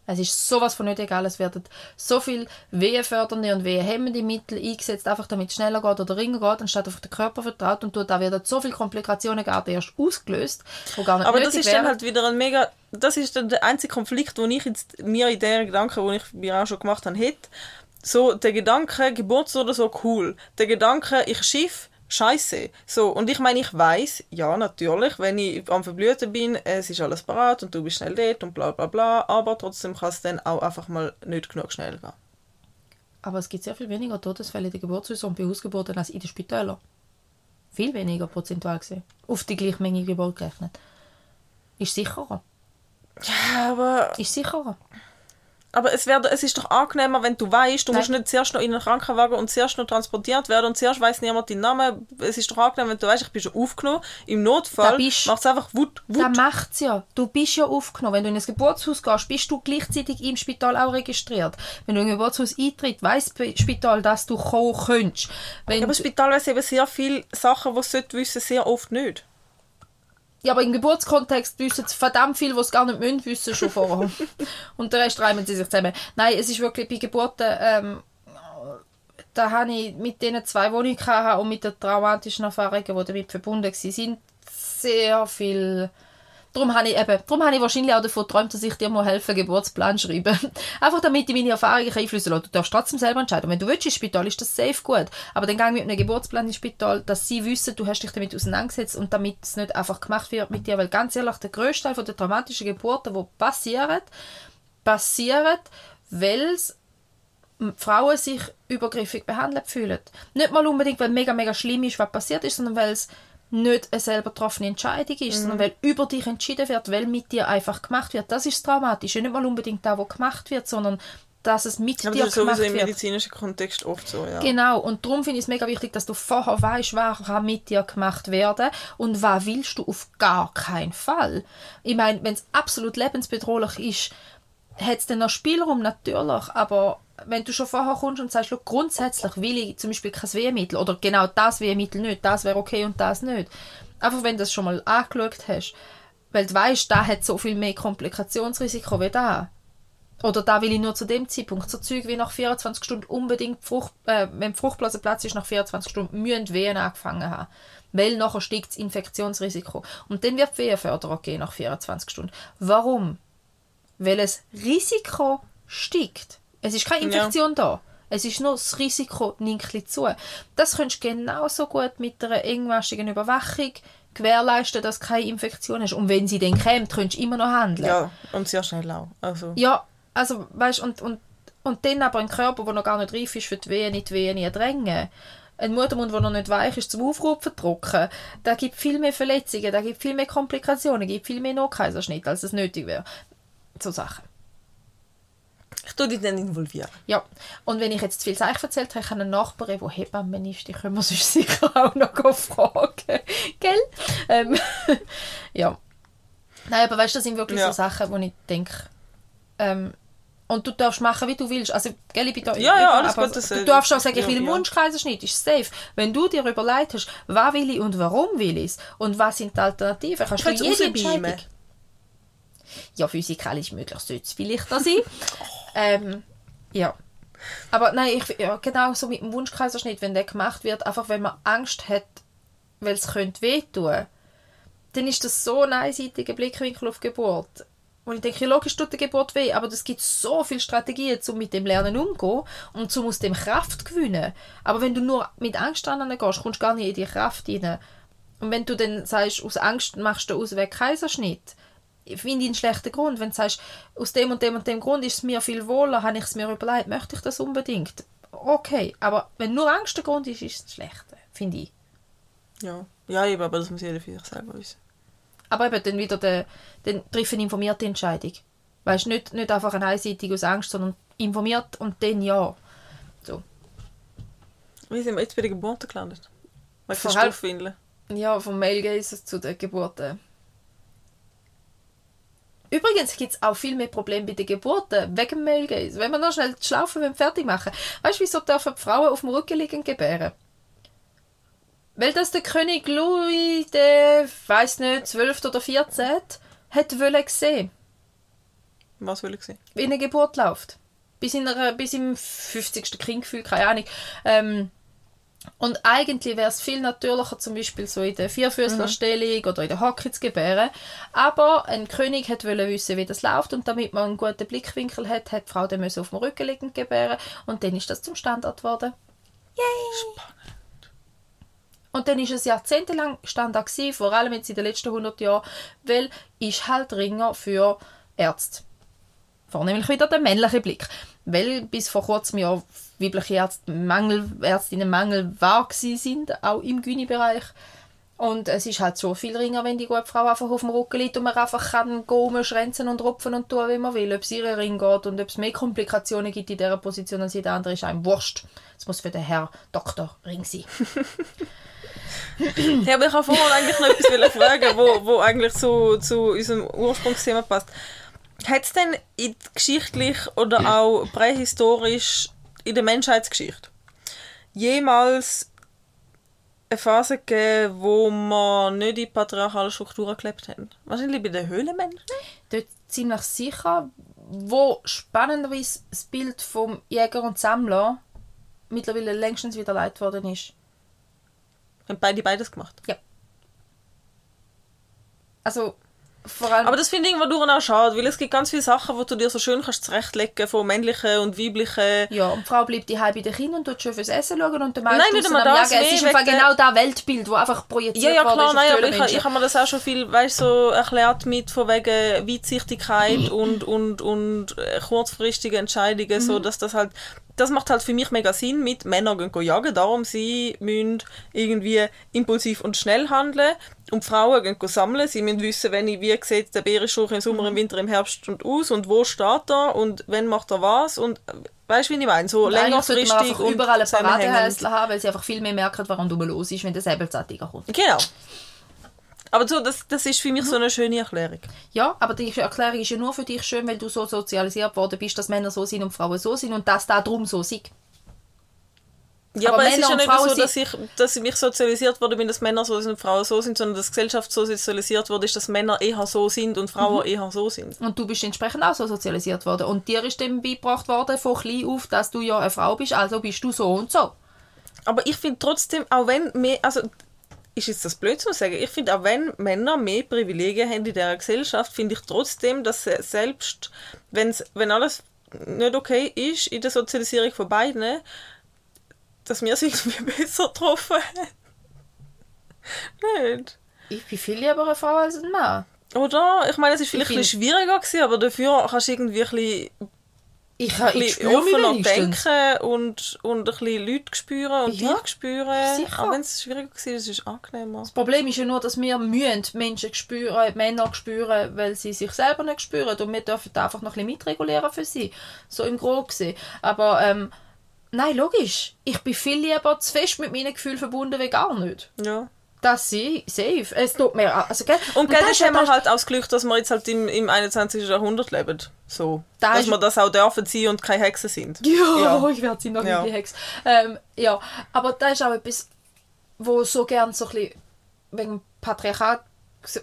Es ist sowas von nicht egal. Es werden so viel wehenfördernde und wehenhemmende Mittel eingesetzt, einfach damit es schneller geht oder ringer geht, anstatt auf den Körper vertraut. Und da werden so viele Komplikationen gerade erst ausgelöst, wo gar nicht Aber das ist dann wären. halt wieder ein mega. Das ist dann der einzige Konflikt, den ich jetzt mir in der Gedanken, den ich mir auch schon gemacht habe, hätte. So, der Gedanke, Geburt oder so, cool. Der Gedanke, ich schiff, scheiße. So, und ich meine, ich weiß, ja, natürlich, wenn ich am Verblüten bin, es ist alles parat und du bist schnell dort und bla bla bla, aber trotzdem kann es dann auch einfach mal nicht genug schnell gehen. Aber es gibt sehr viel weniger Todesfälle in der Geburtshäusern und bei Hausgeburten als in den Spitälern. Viel weniger prozentual gesehen. Auf die gleiche Menge Geburt gerechnet. Ist sicherer. Ja, aber Ist sicherer. Aber es, wär, es ist doch angenehmer, wenn du weißt, du Nein. musst nicht zuerst noch in einen Krankenwagen und zuerst noch transportiert werden und zuerst weiß niemand deinen Namen. Es ist doch angenehm, wenn du weißt, ich bin schon aufgenommen. Im Notfall macht es einfach Wut. Das Wut. macht's ja. Du bist ja aufgenommen. Wenn du in ein Geburtshaus gehst, bist du gleichzeitig im Spital auch registriert. Wenn du in ein Geburtshaus eintritt, weiss das Spital, dass du kommen könntest. Wenn Aber das Spital weiß eben sehr viele Sachen, die es wissen, sehr oft nicht. Ja, aber im Geburtskontext wissen sie verdammt viel, was sie gar nicht müssen wissen schon vorher. Und den Rest reimen sie sich zusammen. Nein, es ist wirklich bei Geburten, ähm, da habe ich mit diesen zwei, die ich hatte und mit den traumatischen Erfahrungen, die damit verbunden waren, sind sehr viel... Darum habe ich, eben, darum habe ich wahrscheinlich auch davon geträumt, dass ich dir mal helfen, einen Geburtsplan schreiben. Einfach damit ich meine Erfahrungen einflüssen kann. Du darfst trotzdem selber entscheiden. Wenn du willst ins Spital, ist das safe gut. Aber dann geh mit einem Geburtsplan ins Spital, dass sie wissen, du hast dich damit auseinandergesetzt und damit es nicht einfach gemacht wird mit dir. Weil ganz ehrlich, der grösste Teil der traumatischen Geburten, die passieren, passieren, weil Frauen sich übergriffig behandelt fühlen. Nicht mal unbedingt, weil mega, mega schlimm ist, was passiert ist, sondern weil es nicht eine selber getroffene Entscheidung ist, sondern weil über dich entschieden wird, weil mit dir einfach gemacht wird. Das ist das Dramatische. Nicht mal unbedingt da, wo gemacht wird, sondern dass es mit Aber dir das ist gemacht sowieso im medizinischen Kontext oft so, ja. Genau, und darum finde ich es mega wichtig, dass du vorher weißt, was kann mit dir gemacht werden und was willst du auf gar keinen Fall. Ich meine, wenn es absolut lebensbedrohlich ist, hat es dann noch Spielraum, natürlich, aber wenn du schon vorher kommst und sagst, «Schau, grundsätzlich will ich zum Beispiel kein Wehmittel oder genau das Wehmittel nicht, das wäre okay und das nicht. Einfach wenn du das schon mal angeschaut hast, weil du weißt, da hat so viel mehr Komplikationsrisiko wie da. Oder da will ich nur zu dem Zeitpunkt, so Zeug wie nach 24 Stunden unbedingt, Frucht, äh, wenn die Fruchtblase Platz ist, nach 24 Stunden müssen Wehen angefangen haben. Weil nachher steigt das Infektionsrisiko. Und dann wird die Wehenförderung gehen nach 24 Stunden. Warum? Weil das Risiko steigt. Es ist keine Ja. Infektion da. Es ist nur das Risiko bisschen zu. Das könntest du genauso gut mit einer engmaschigen Überwachung gewährleisten, dass du keine Infektion hast. Und wenn sie dann kommt, könntest du immer noch handeln. Ja, und sehr schnell auch. Also, Ja, also weißt und, und, und dann aber ein Körper, der noch gar nicht reif ist für die Wehen, nicht Wehen ertränken. Ein Muttermund, der noch nicht weich ist, zum Aufrufen trocken, da gibt viel mehr Verletzungen, da gibt viel mehr Komplikationen, gibt viel mehr Notkaiserschnitt, als es nötig wäre. So Sachen. Tue dich dann involvieren. Ja, und wenn ich jetzt zu viel Zeichen erzählt habe, ich habe eine Nachbarin, die Hebamme ist, die können wir sonst sicher auch noch fragen. Gell? Ähm, ja. Nein, aber weißt du, das sind wirklich Ja. so Sachen, wo ich denke, ähm, Und du darfst machen, wie du willst. Also, gell, ich bin da, Ja, ja, alles aber gut, das, Du äh, darfst auch sagen, ich will einen ja. Wunschkaiserschnitt, ist safe. Wenn du dir überlegt hast, was will ich und warum will ich es und was sind die Alternativen, kannst du du jede? Entscheidung... Ja, physikalisch möglich sollte es vielleicht da sein. Ähm, ja. Aber nein, ich, ja, genau so mit dem Wunschkaiserschnitt, wenn der gemacht wird, einfach wenn man Angst hat, weil es könnte wehtun, dann ist das so ein einseitiger Blickwinkel auf Geburt. Und ich denke, logisch tut die Geburt weh, aber es gibt so viele Strategien, um mit dem Lernen umzugehen und um aus dem Kraft gewinnen. Aber wenn du nur mit Angst dran gehst, kommst du gar nicht in die Kraft rein. Und wenn du dann sagst, aus Angst machst du Ausweg Kaiserschnitt, finde ich einen schlechten Grund. Wenn du sagst, aus dem und dem und dem Grund ist es mir viel wohler, habe ich es mir überlegt, möchte ich das unbedingt. Okay, aber wenn nur Angst der Grund ist, ist es schlecht, finde ich. Ja. Ja, eben, aber das muss jeder für sich selber wissen. Aber eben dann wieder den, den treffen informierte Entscheidung. Weißt nicht, nicht einfach eine einseitig aus Angst, sondern informiert und dann ja. So. Wie sind wir jetzt bei der Geburt gelandet? Wegen der Stoffwindeln. Ja, vom Male Gaze zu der Geburten. Übrigens gibt es auch viel mehr Probleme bei den Geburten wegen dem Male Gaze. Wenn wir noch schnell Schlaufe wollen fertig machen Weißt du, wieso dürfen die Frauen auf dem Rücken liegen und gebären? Weil das der König Louis, der, weiß nicht, 12. oder 14. hat wollen sehen, Was will ich sehen? wie eine Geburt läuft. Bis, in einer, bis im 50. Kindgefühl, keine Ahnung. Ähm, und eigentlich wäre es viel natürlicher, zum Beispiel so in der Vierfüßlerstellung oder in der Hocke zu gebären. Aber ein König hat wollen wissen, wie das läuft und damit man einen guten Blickwinkel hat, hat die Frau dann auf dem Rücken liegen gebären und dann ist das zum Standard geworden. Yay! Und dann ist es jahrzehntelang Standard gewesen, vor allem jetzt in den letzten 100 Jahren, weil ist halt Ringer für Ärzte. Vornehmlich wieder der männliche Blick. Weil bis vor kurzem ja weibliche Ärzte Mangel, Ärztinnen war gewesen sind, auch im Gyni-Bereich. Und es ist halt so viel Ringer, wenn die gute Frau einfach auf dem Rücken liegt und man einfach kann gehen, schrenzen und rupfen und tun, wie man will. Ob es ihr Ring geht und ob es mehr Komplikationen gibt in dieser Position als jeder andere, ist einem wurscht. Es muss für den Herr Doktor Ring sein. Ja, aber ich habe vorhin eigentlich noch etwas fragen, wo, wo eigentlich zu, zu unserem Ursprungsthema passt. Hat es denn in geschichtlich oder auch prähistorisch in der Menschheitsgeschichte jemals eine Phase gegeben, wo man nicht in patriarchalen Strukturen gelebt haben? Wahrscheinlich bei den Höhlenmenschen? dort ziemlich sicher, wo spannenderweise das Bild vom Jäger und Sammler mittlerweile längstens wieder leid worden ist. Haben beide beides gemacht. Also vor allem Aber das finde ich irgendwo durch auch schade, weil es gibt ganz viele Sachen, die du dir so schön kannst zurechtlegen von männlichen und weiblichen. Ja, und die Frau bleibt die bei den Kindern und tut schön fürs Essen schauen und der Mann Nein, nicht einmal das, Jagen. Es ist einfach genau das Weltbild, das einfach projiziert Ja, ja, klar, nein, aber ich, ich habe mir das auch schon viel, weißt, so erklärt mit von wegen Weitsichtigkeit und, und, und äh, kurzfristige Entscheidungen, so, dass das halt, das macht halt für mich mega Sinn mit, Männer gehen jagen, darum sie müssen irgendwie impulsiv und schnell handeln und die Frauen gehen sammeln, sie müssen wissen, wenn ich, wie sieht der Bärenschurch im Sommer, im Winter, im Herbst und aus und wo steht er und wenn macht er was und äh, weißt du, wie ich meine, so Und sollte man längerfristig einfach und überall ein. Paradehäusler haben, weil sie einfach viel mehr merken, warum du los ist, wenn der Säbelzahntiger kommt. Genau. Aber so, das, das ist für mich so eine schöne Erklärung. Ja, aber die Erklärung ist ja nur für dich schön, weil du so sozialisiert worden bist, dass Männer so sind und Frauen so sind und dass da drum so sind. Ja, Aber aber, es ist ja nicht Frauen so, dass ich, dass ich mich sozialisiert wurde, bin, dass Männer so sind und Frauen so sind, sondern dass die Gesellschaft so sozialisiert wurde, ist, dass Männer eher so sind und Frauen eher so sind. Und du bist entsprechend auch so sozialisiert worden. Und dir ist dann beigebracht worden, von klein auf, dass du ja eine Frau bist, also bist du so und so. Aber ich finde trotzdem, auch wenn mehr, also ist jetzt das blöd zu sagen, ich finde, auch wenn Männer mehr Privilegien haben in dieser Gesellschaft, finde ich trotzdem, dass selbst, wenn's, wenn alles nicht okay ist in der Sozialisierung von beiden, dass wir es irgendwie besser getroffen haben. nicht? Ich bin viel lieber eine Frau als ein Mann. Oder? Ich meine, es ist vielleicht ein bisschen schwieriger gewesen, aber dafür kannst du irgendwie ein bisschen, Ich, ein ich bisschen mich offener denken und, und ein bisschen Leute spüren und Ja, dich spüren. sicher. Auch wenn es schwieriger war, es ist angenehmer. Das Problem ist ja nur, dass wir mühen Menschen spüren, Männer spüren, weil sie sich selber nicht spüren und wir dürfen da einfach noch ein bisschen mitregulieren für sie. So im gesehen. Aber ähm, nein, logisch. Ich bin viel lieber zu fest mit meinen Gefühlen verbunden wie gar nicht. Ja. Das sie, safe. Es tut mir also, gell? Und, gell, das das haben wir das- halt auch das Glück, dass wir jetzt halt im, im 21. Jahrhundert leben. So. Da dass wir das auch dürfen sein und keine Hexen sind. Ja, Ja. ich werde sie noch Ja. nicht die Hex. Ähm, ja, aber da ist auch etwas, wo so gern so ein bisschen wegen Patriarchat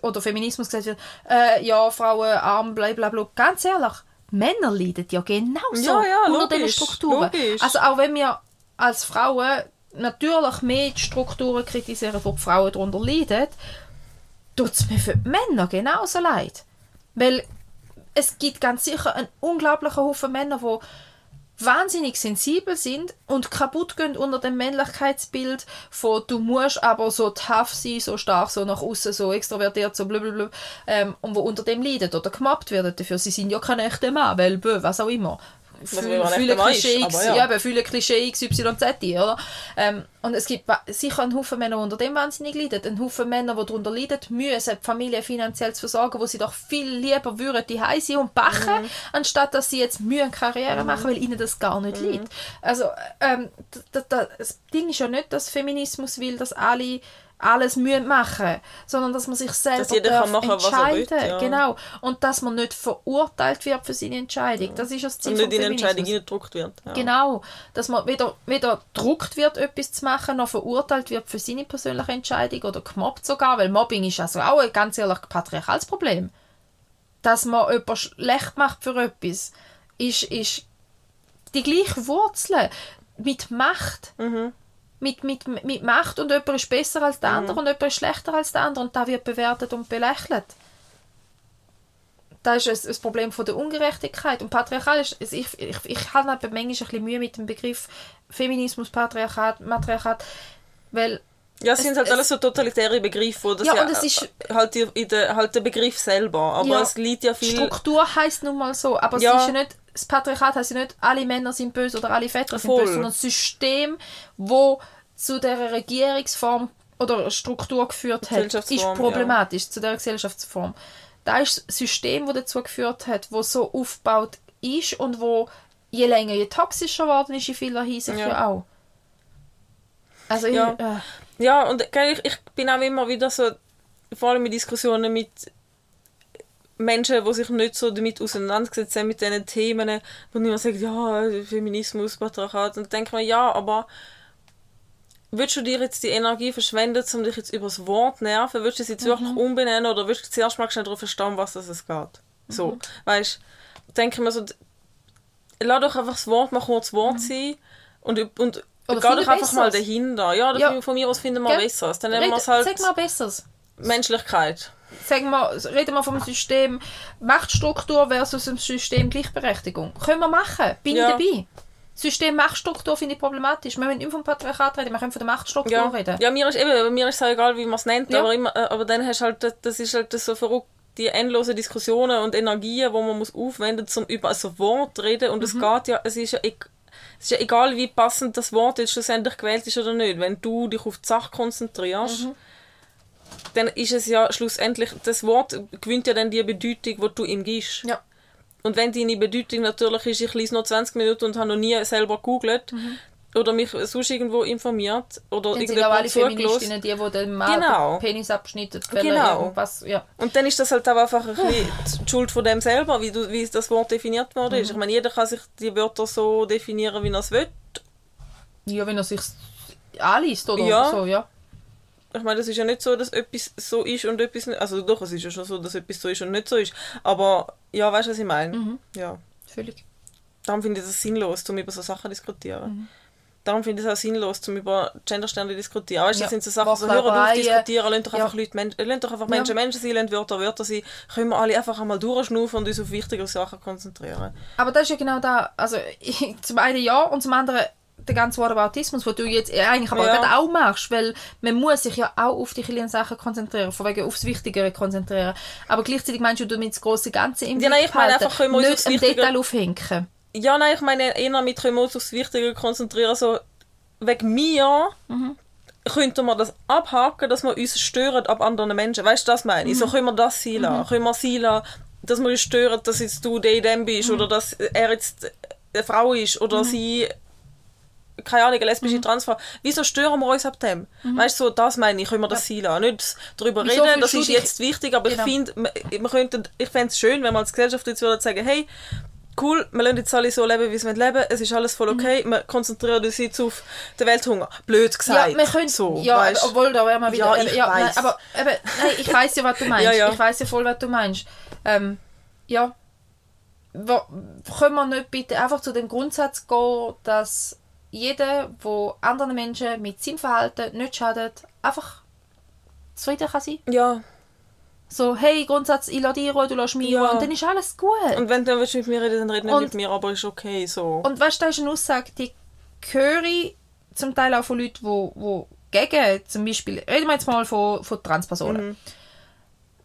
oder Feminismus gesagt wird, äh, ja, Frauen arm, bla bla bla. Ganz ehrlich, Männer leiden ja genauso Ja, ja, unter diesen Strukturen. logisch. Also auch wenn wir als Frauen natürlich mehr die Strukturen kritisieren, wo die Frauen darunter leiden, tut es mir für die Männer genauso leid. Weil es gibt ganz sicher einen unglaublichen Haufen Männer, die wahnsinnig sensibel sind und kaputt gehen unter dem Männlichkeitsbild von du musst aber so tough sein, so stark, so nach außen, so extrovertiert, so blablabla, ähm, und wo unter dem leiden oder gemobbt werden dafür. Sie sind ja kein echter Mann, weil bö, was auch immer. Ein ist, Klischee, X- ja. ja, eben, viele Klischee XYZ, oder? Ähm, und es gibt sicher einen Haufen Männer, die unter dem wahnsinnig leiden. Einen Haufen Männer, die darunter leiden, müssen die Familie finanziell zu versorgen, wo sie doch viel lieber würden die sein und bachen, Mhm. anstatt dass sie jetzt Mühe und Karriere machen, weil ihnen das gar nicht Mhm. liegt. Also, ähm, das Ding ist ja nicht, dass Feminismus will, dass alle alles müssen machen, sondern dass man sich selber darf kann machen, entscheiden. ja. Genau. Und dass man nicht verurteilt wird für seine Entscheidung. Das ist das Ziel Und nicht in. Entscheidung hineingedruckt wird. Ja. Genau, dass man weder, weder gedruckt wird, etwas zu machen, noch verurteilt wird für seine persönliche Entscheidung oder gemobbt sogar, weil Mobbing ist also auch ein ganz ehrlich patriarchales Problem. Dass man jemanden schlecht macht für etwas, ist, ist die gleiche Wurzel mit Macht. Mit, mit, mit Macht und jemand ist besser als der andere und jemand ist schlechter als der andere und da wird bewertet und belächelt. Das ist ein, ein Problem von der Ungerechtigkeit. Und Patriarchat ist, ist- ich, ich, ich habe manchmal ein bisschen Mühe mit dem Begriff Feminismus, Patriarchat, Matriarchat, weil Ja, es sind halt es- alles so totalitäre Begriffe, das Ja, ja, und es ist- halt, in der, halt der Begriff selber, aber Ja, es liegt ja viel... Struktur heißt nun mal so, aber Ja. es ist ja nicht, das Patriarchat heißt ja nicht, alle Männer sind böse oder alle Väter sind Voll. böse, sondern das System, wo zu der Regierungsform oder Struktur geführt hat, ist problematisch, zu der Gesellschaftsform. Da ist das System, das dazu geführt hat, wo so aufgebaut ist und wo je länger, je toxischer geworden ist in vieler Hinsicht ja, Ja. auch. Also ich, Ja. äh, Ja, und ich, ich bin auch immer wieder so, vor allem in Diskussionen mit Menschen, die sich nicht so damit auseinandergesetzt haben, mit diesen Themen, wo niemand sagt, ja, Feminismus, Patriarchat, und denke mir, ja, aber willst du dir jetzt die Energie verschwenden, um dich jetzt über das Wort nerven? Willst du es jetzt wirklich umbenennen oder willst du zuerst mal schnell darauf verstehen, was es geht? So, weißt du, denke ich mir so, lass doch einfach das Wort mal kurz Wort sein und, und Oder geh doch einfach mal dahinter. Ja, Ja. von mir aus finden wir Gell? Besseres. Dann nennen wir es halt sag mal Besseres. Menschlichkeit. Sagen wir, reden wir vom System Machtstruktur versus dem System Gleichberechtigung. Können wir machen. Bin Ja. ich dabei. System Machtstruktur finde ich problematisch. Wir müssen nicht vom Patriarchat reden, wir können von der Machtstruktur Ja. reden. ja, mir ist eben, mir ist es auch egal, wie man es nennt, Ja. aber, immer, äh, aber dann hast du halt, das- ist halt so verrückt, die endlosen Diskussionen und Energien, wo man muss aufwenden um über ein Wort zu reden und Mhm. es geht ja, es ist ja, es ist ja egal, wie passend das Wort jetzt schlussendlich gewählt ist oder nicht, wenn du dich auf die Sache konzentrierst, Mhm. Dann ist es ja schlussendlich, das Wort gewinnt ja dann die Bedeutung, die du ihm gibst. Ja. Und wenn deine Bedeutung natürlich ist, ich lese noch 20 Minuten und habe noch nie selber gegoogelt oder mich sonst irgendwo informiert oder Mhm. Dann sind auch alle. Feministinnen, die, die den Mann Genau. Penis abschneiden, weil Genau. irgendwas, ja. Und dann ist das halt auch einfach ein bisschen die Schuld von dem selber, wie, du, wie das Wort definiert worden Mhm. ist. Ich meine, jeder kann sich die Wörter so definieren, wie er es will. Ja, wenn er sich anliest oder Ja. so, ja. Ich meine, das ist ja nicht so, dass etwas so ist und etwas nicht. Also doch, es ist ja schon so, dass etwas so ist und nicht so ist. Aber ja, weißt du, was ich meine? Mhm. Ja. Völlig. Darum finde ich das sinnlos, um über so Sachen zu diskutieren. Mhm. Darum finde ich es auch sinnlos, um über Gendersterne zu diskutieren. Weißt du, Ja, das sind so Sachen, so hören auf diskutieren, lasst doch Ja. einfach, Leute, Men lasst doch einfach Menschen Menschen sein, lasst Wörter Wörter sein. Können wir alle einfach einmal durchschnaufen und uns auf wichtigere Sachen konzentrieren. Aber das ist ja genau da, also zum einen ja und zum anderen der ganze Whataboutismus, den du jetzt eigentlich aber Ja. gerade auch machst, weil man muss sich ja auch auf die kleinen Sachen konzentrieren, von wegen aufs Wichtigere konzentrieren. Aber gleichzeitig meinst du, du mit das große Ganze im Ja, nein, ich meine einfach, können wir uns nicht Wichtige- Detail aufhängen. Ja, nein, ich meine eher mit können wir uns aufs Wichtige konzentrieren. So, wegen mir könnte man das abhaken, dass wir uns stören ab anderen Menschen. Weißt du, das meine ich? So können wir das sein lassen. Können wir sein lassen, dass wir uns stören, dass jetzt du der dem bist oder dass er jetzt eine Frau ist oder sie keine Ahnung, eine lesbische Transfrau. Wieso stören wir uns ab dem? Weißt du, so, das meine ich, können wir das sein lassen. Nicht darüber Wieso reden, das ist jetzt wichtig, aber Genau. ich finde, wir- wir könnten, ich fände es schön, wenn wir als Gesellschaft jetzt würden sagen, hey, cool, wir lassen jetzt alle so leben, wie sie leben es ist alles voll okay, wir konzentrieren uns jetzt auf den Welthunger. Blöd Ja, gesagt. wir können, so, ja, weißt? obwohl da wären wir wieder. Ja, ich nein, weiss. aber eben, nein, ich weiß ja, was du meinst. Ja, ja. Ich weiß ja voll, was du meinst. Ähm, ja, können wir nicht bitte einfach zu dem Grundsatz gehen, dass jeder, der anderen Menschen mit seinem Verhalten nicht schadet, einfach zufrieden kann sein. Ja, So, hey, Grundsatz, ich in Ruhe, du lässt mich Ja. Und dann ist alles gut. und wenn du willst mit mir reden, dann reden nicht Und- mit mir, aber ist okay, so. Und weißt du, da ist eine Aussage, die höre ich zum Teil auch von Leuten, die, die gegen, zum Beispiel, reden wir jetzt mal von, von Transpersonen. Mhm.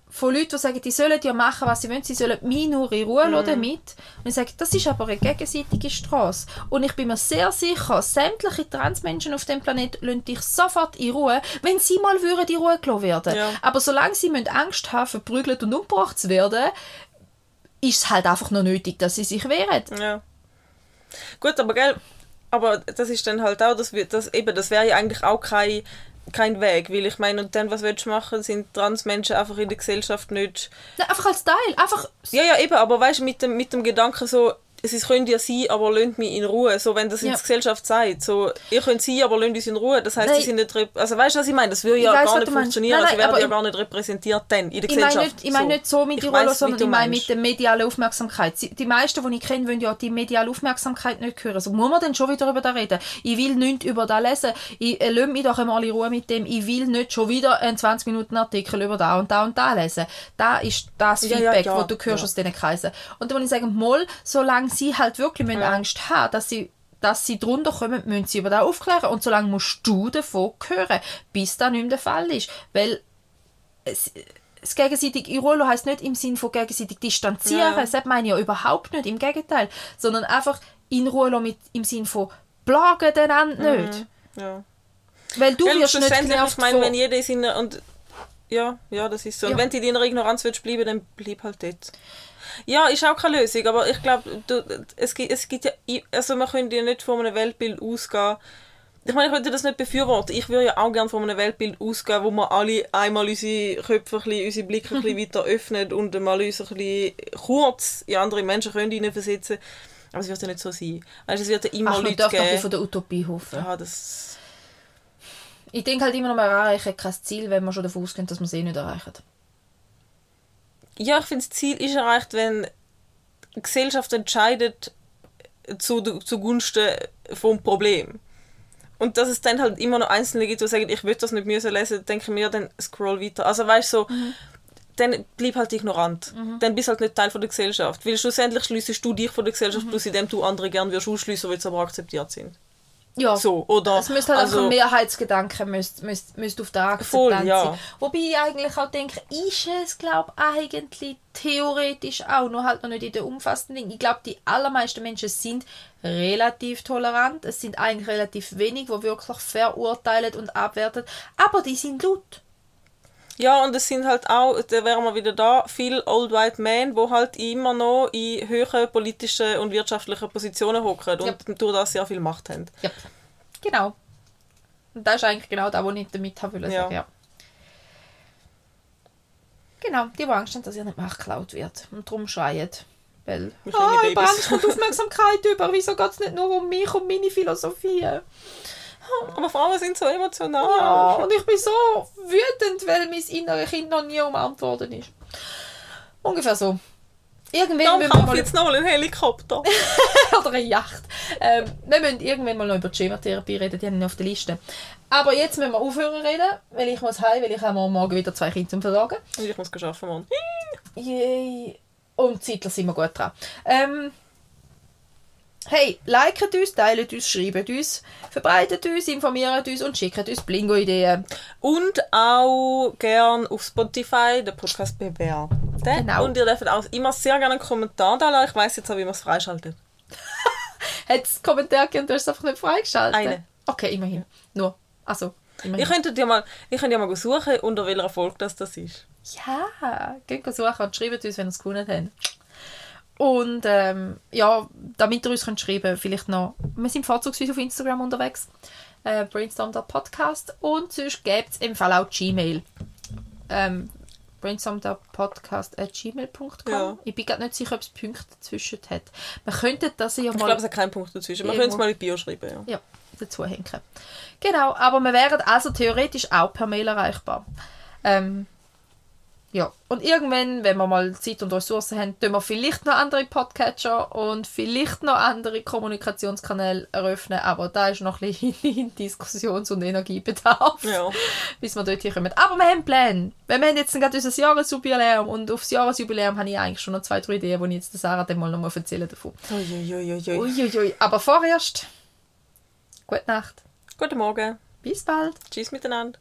Von Leuten, die sagen, die sollen ja machen, was sie wollen, sie sollen mich nur in Ruhe Mhm. lassen damit. Und ich sage, das ist aber eine gegenseitige Straße. Und ich bin mir sehr sicher, sämtliche Transmenschen auf dem Planeten lassen dich sofort in Ruhe, wenn sie mal würden in Ruhe gelassen werden. Ja. Aber solange sie müssen Angst haben, verprügelt und umgebracht zu werden, ist es halt einfach noch nötig, dass sie sich wehren. Ja. Gut, aber gell, aber das ist dann halt auch, das, wird- das, eben, das wäre ja eigentlich auch kein, kein Weg, weil ich meine, und dann, was willst du machen, sind Transmenschen einfach in der Gesellschaft nicht... Nein, einfach als Teil, einfach Ja, ja, eben, aber weißt du, mit dem, mit dem Gedanken so, es können ja sein, aber lasst mich in Ruhe, so, wenn das in Ja. der Gesellschaft sagt, so, ihr könnt sein, aber lasst uns in Ruhe, das heißt, sie sind nicht, also weißt du, was ich meine, das würde ja weiss, gar nicht funktionieren, Nein, sie nein, werden aber ja gar nicht repräsentiert dann in der Ich meine Gesellschaft. nicht, ich meine nicht so mit wie sondern ich meine mit der medialen Aufmerksamkeit. Sie- Die meisten, die ich kenne, wollen ja die mediale Aufmerksamkeit nicht hören. Also muss man dann schon wieder über das reden. Ich will nichts über das lesen. Ich äh, lass mich doch einmal in Ruhe mit dem. Ich will nicht schon wieder einen 20 Minuten Artikel über da und da und da lesen. Da ist das Ja, Feedback, ja, ja, das du hörst ja. aus diesen Kreisen. Und dann muss ich sagen, mal, solange sie halt wirklich müssen Angst haben, dass sie dass sie drunter kommen, müssen sie über das aufklären. Und solange musst du davon hören, bis das nicht mehr der Fall ist. Weil es, das gegenseitig in Ruhe lassen heisst nicht im Sinn von gegenseitig distanzieren. Ja. Das meine ich ja überhaupt nicht, im Gegenteil. Sondern einfach in Ruhe mit, im Sinn von plagen den anderen nicht. Ja. Weil du Gell, wirst nicht genervt ich meine, wenn jeder in seiner... Und, ja, ja, das ist so. Ja. Und wenn du in deiner Ignoranz willst bleiben, dann bleib halt dort. Ja, ist auch keine Lösung, aber ich glaube, es gibt, es gibt ja... Also man könnte ja nicht von einem Weltbild ausgehen... Ich meine, ich würde das nicht befürworten. Ich würde ja auch gerne von einem Weltbild ausgehen, wo wir alle einmal unsere Köpfe, bisschen, unsere Blicke ein bisschen weiter öffnen und mal uns ein bisschen kurz in andere Menschen können hineinversetzen Aber es wird ja nicht so sein. Also es wird ja immer Ach, man Leute darf geben... von der Utopie hoffen. Ja, das... Ich denke halt immer noch, wir erreichen kein Ziel, wenn wir schon davon ausgehen, dass wir es eh nicht erreichen. Ja, ich finde, das Ziel ist erreicht, wenn die Gesellschaft entscheidet zu, zugunsten vom Problem. Und dass es dann halt immer noch Einzelne gibt, die sagen, ich will das nicht müssen lesen, denke mir, dann scroll weiter. Also weißt du, so, dann bleib halt ignorant. Dann bist halt nicht Teil von der Gesellschaft. Weil schlussendlich schließt du dich von der Gesellschaft, bloß indem du andere gerne wirst ausschliessen, weil sie aber akzeptiert sind. Ja. So, oder? Es müsste halt also, einfach ein Mehrheitsgedanke müsste, müsste, müsste auf der Akzeptanz Voll, ja. sein. Wobei ich eigentlich auch denke, ist es, glaube eigentlich theoretisch auch, nur halt noch nicht in der umfassenden Ding. Ich glaube, die allermeisten Menschen sind relativ tolerant. Es sind eigentlich relativ wenig, die wirklich verurteilen und abwerten. Aber die sind laut. Ja, und es sind halt auch, da wären wir wieder da, viele Old White Men, die halt immer noch in höheren politischen und wirtschaftlichen Positionen hocken und durch das sehr viel Macht haben. Ja. Genau. Und das ist eigentlich genau das, was ich damit haben wollte Ja. Ja. Genau, die, die Angst haben, dass ihr nicht nachgeklaut wird. Und darum schreien. Weil, ah, Babys. über alles kommt Aufmerksamkeit über. Wieso geht es nicht nur um mich und meine Philosophie? Aber Frauen sind so emotional. Ja, und ich bin so wütend, weil mein inneres Kind noch nie umarmt worden ist. Ungefähr so. Irgendwann wir kaufe ich jetzt noch einen Helikopter. oder eine Yacht. Ähm, wir müssen irgendwann mal noch über die Schematherapie reden, die haben wir auf der Liste. Aber jetzt müssen wir aufhören reden, weil ich muss heim, weil ich habe morgen wieder zwei Kinder zum Versorgen. Und ich muss arbeiten morgen. Yay. Und zeitlich sind wir gut dran. Ähm, hey, liket uns, teilt uns, schreibt uns, verbreitet uns, informiert uns und schickt uns Blingo-Ideen. Und auch gern auf Spotify den Podcast bewerten. Genau. Und ihr dürft auch immer sehr gerne einen Kommentar da lassen. Ich weiss jetzt auch, wie man es freischaltet. Hat es Kommentare gegeben und du hast es einfach nicht freigeschaltet? Eine. Okay, immerhin. Nur. Also, immerhin. Ihr könntet ja mal, ihr könnt ja mal suchen, unter welcher Folge das, das ist. Ja, geht suchen und schreibt uns, wenn ihr es gefunden habt. Und ähm, ja, damit ihr uns könnt schreiben vielleicht noch, wir sind vorzugsweise auf Instagram unterwegs, äh, brainstorm.podcast und sonst gibt es im Fall auch Gmail. Ähm, brainstorm.podcast.gmail.com Ja. Ich bin gerade nicht sicher, ob es Punkte dazwischen hat. Man könnte das ja Ich mal glaube, es hat keinen Punkt dazwischen. Man könnte es mal in Bio schreiben, ja. ja, dazu hängen. Genau, aber wir wären also theoretisch auch per Mail erreichbar. Ähm, ja, und irgendwann, wenn wir mal Zeit und Ressourcen haben, tun wir vielleicht noch andere Podcatcher und vielleicht noch andere Kommunikationskanäle eröffnen, aber da ist noch ein bisschen Diskussions- und Energiebedarf, Ja. bis wir dort hier kommen. Aber wir haben Pläne. Weil Wir haben jetzt gerade unser Jahresjubiläum und aufs Jahresjubiläum habe ich eigentlich schon noch zwei, drei Ideen, die ich jetzt Sarah dann mal noch mal erzählen davon. Uiuiuiui. Uiuiui, aber vorerst, gute Nacht. Guten Morgen. Bis bald. Tschüss miteinander.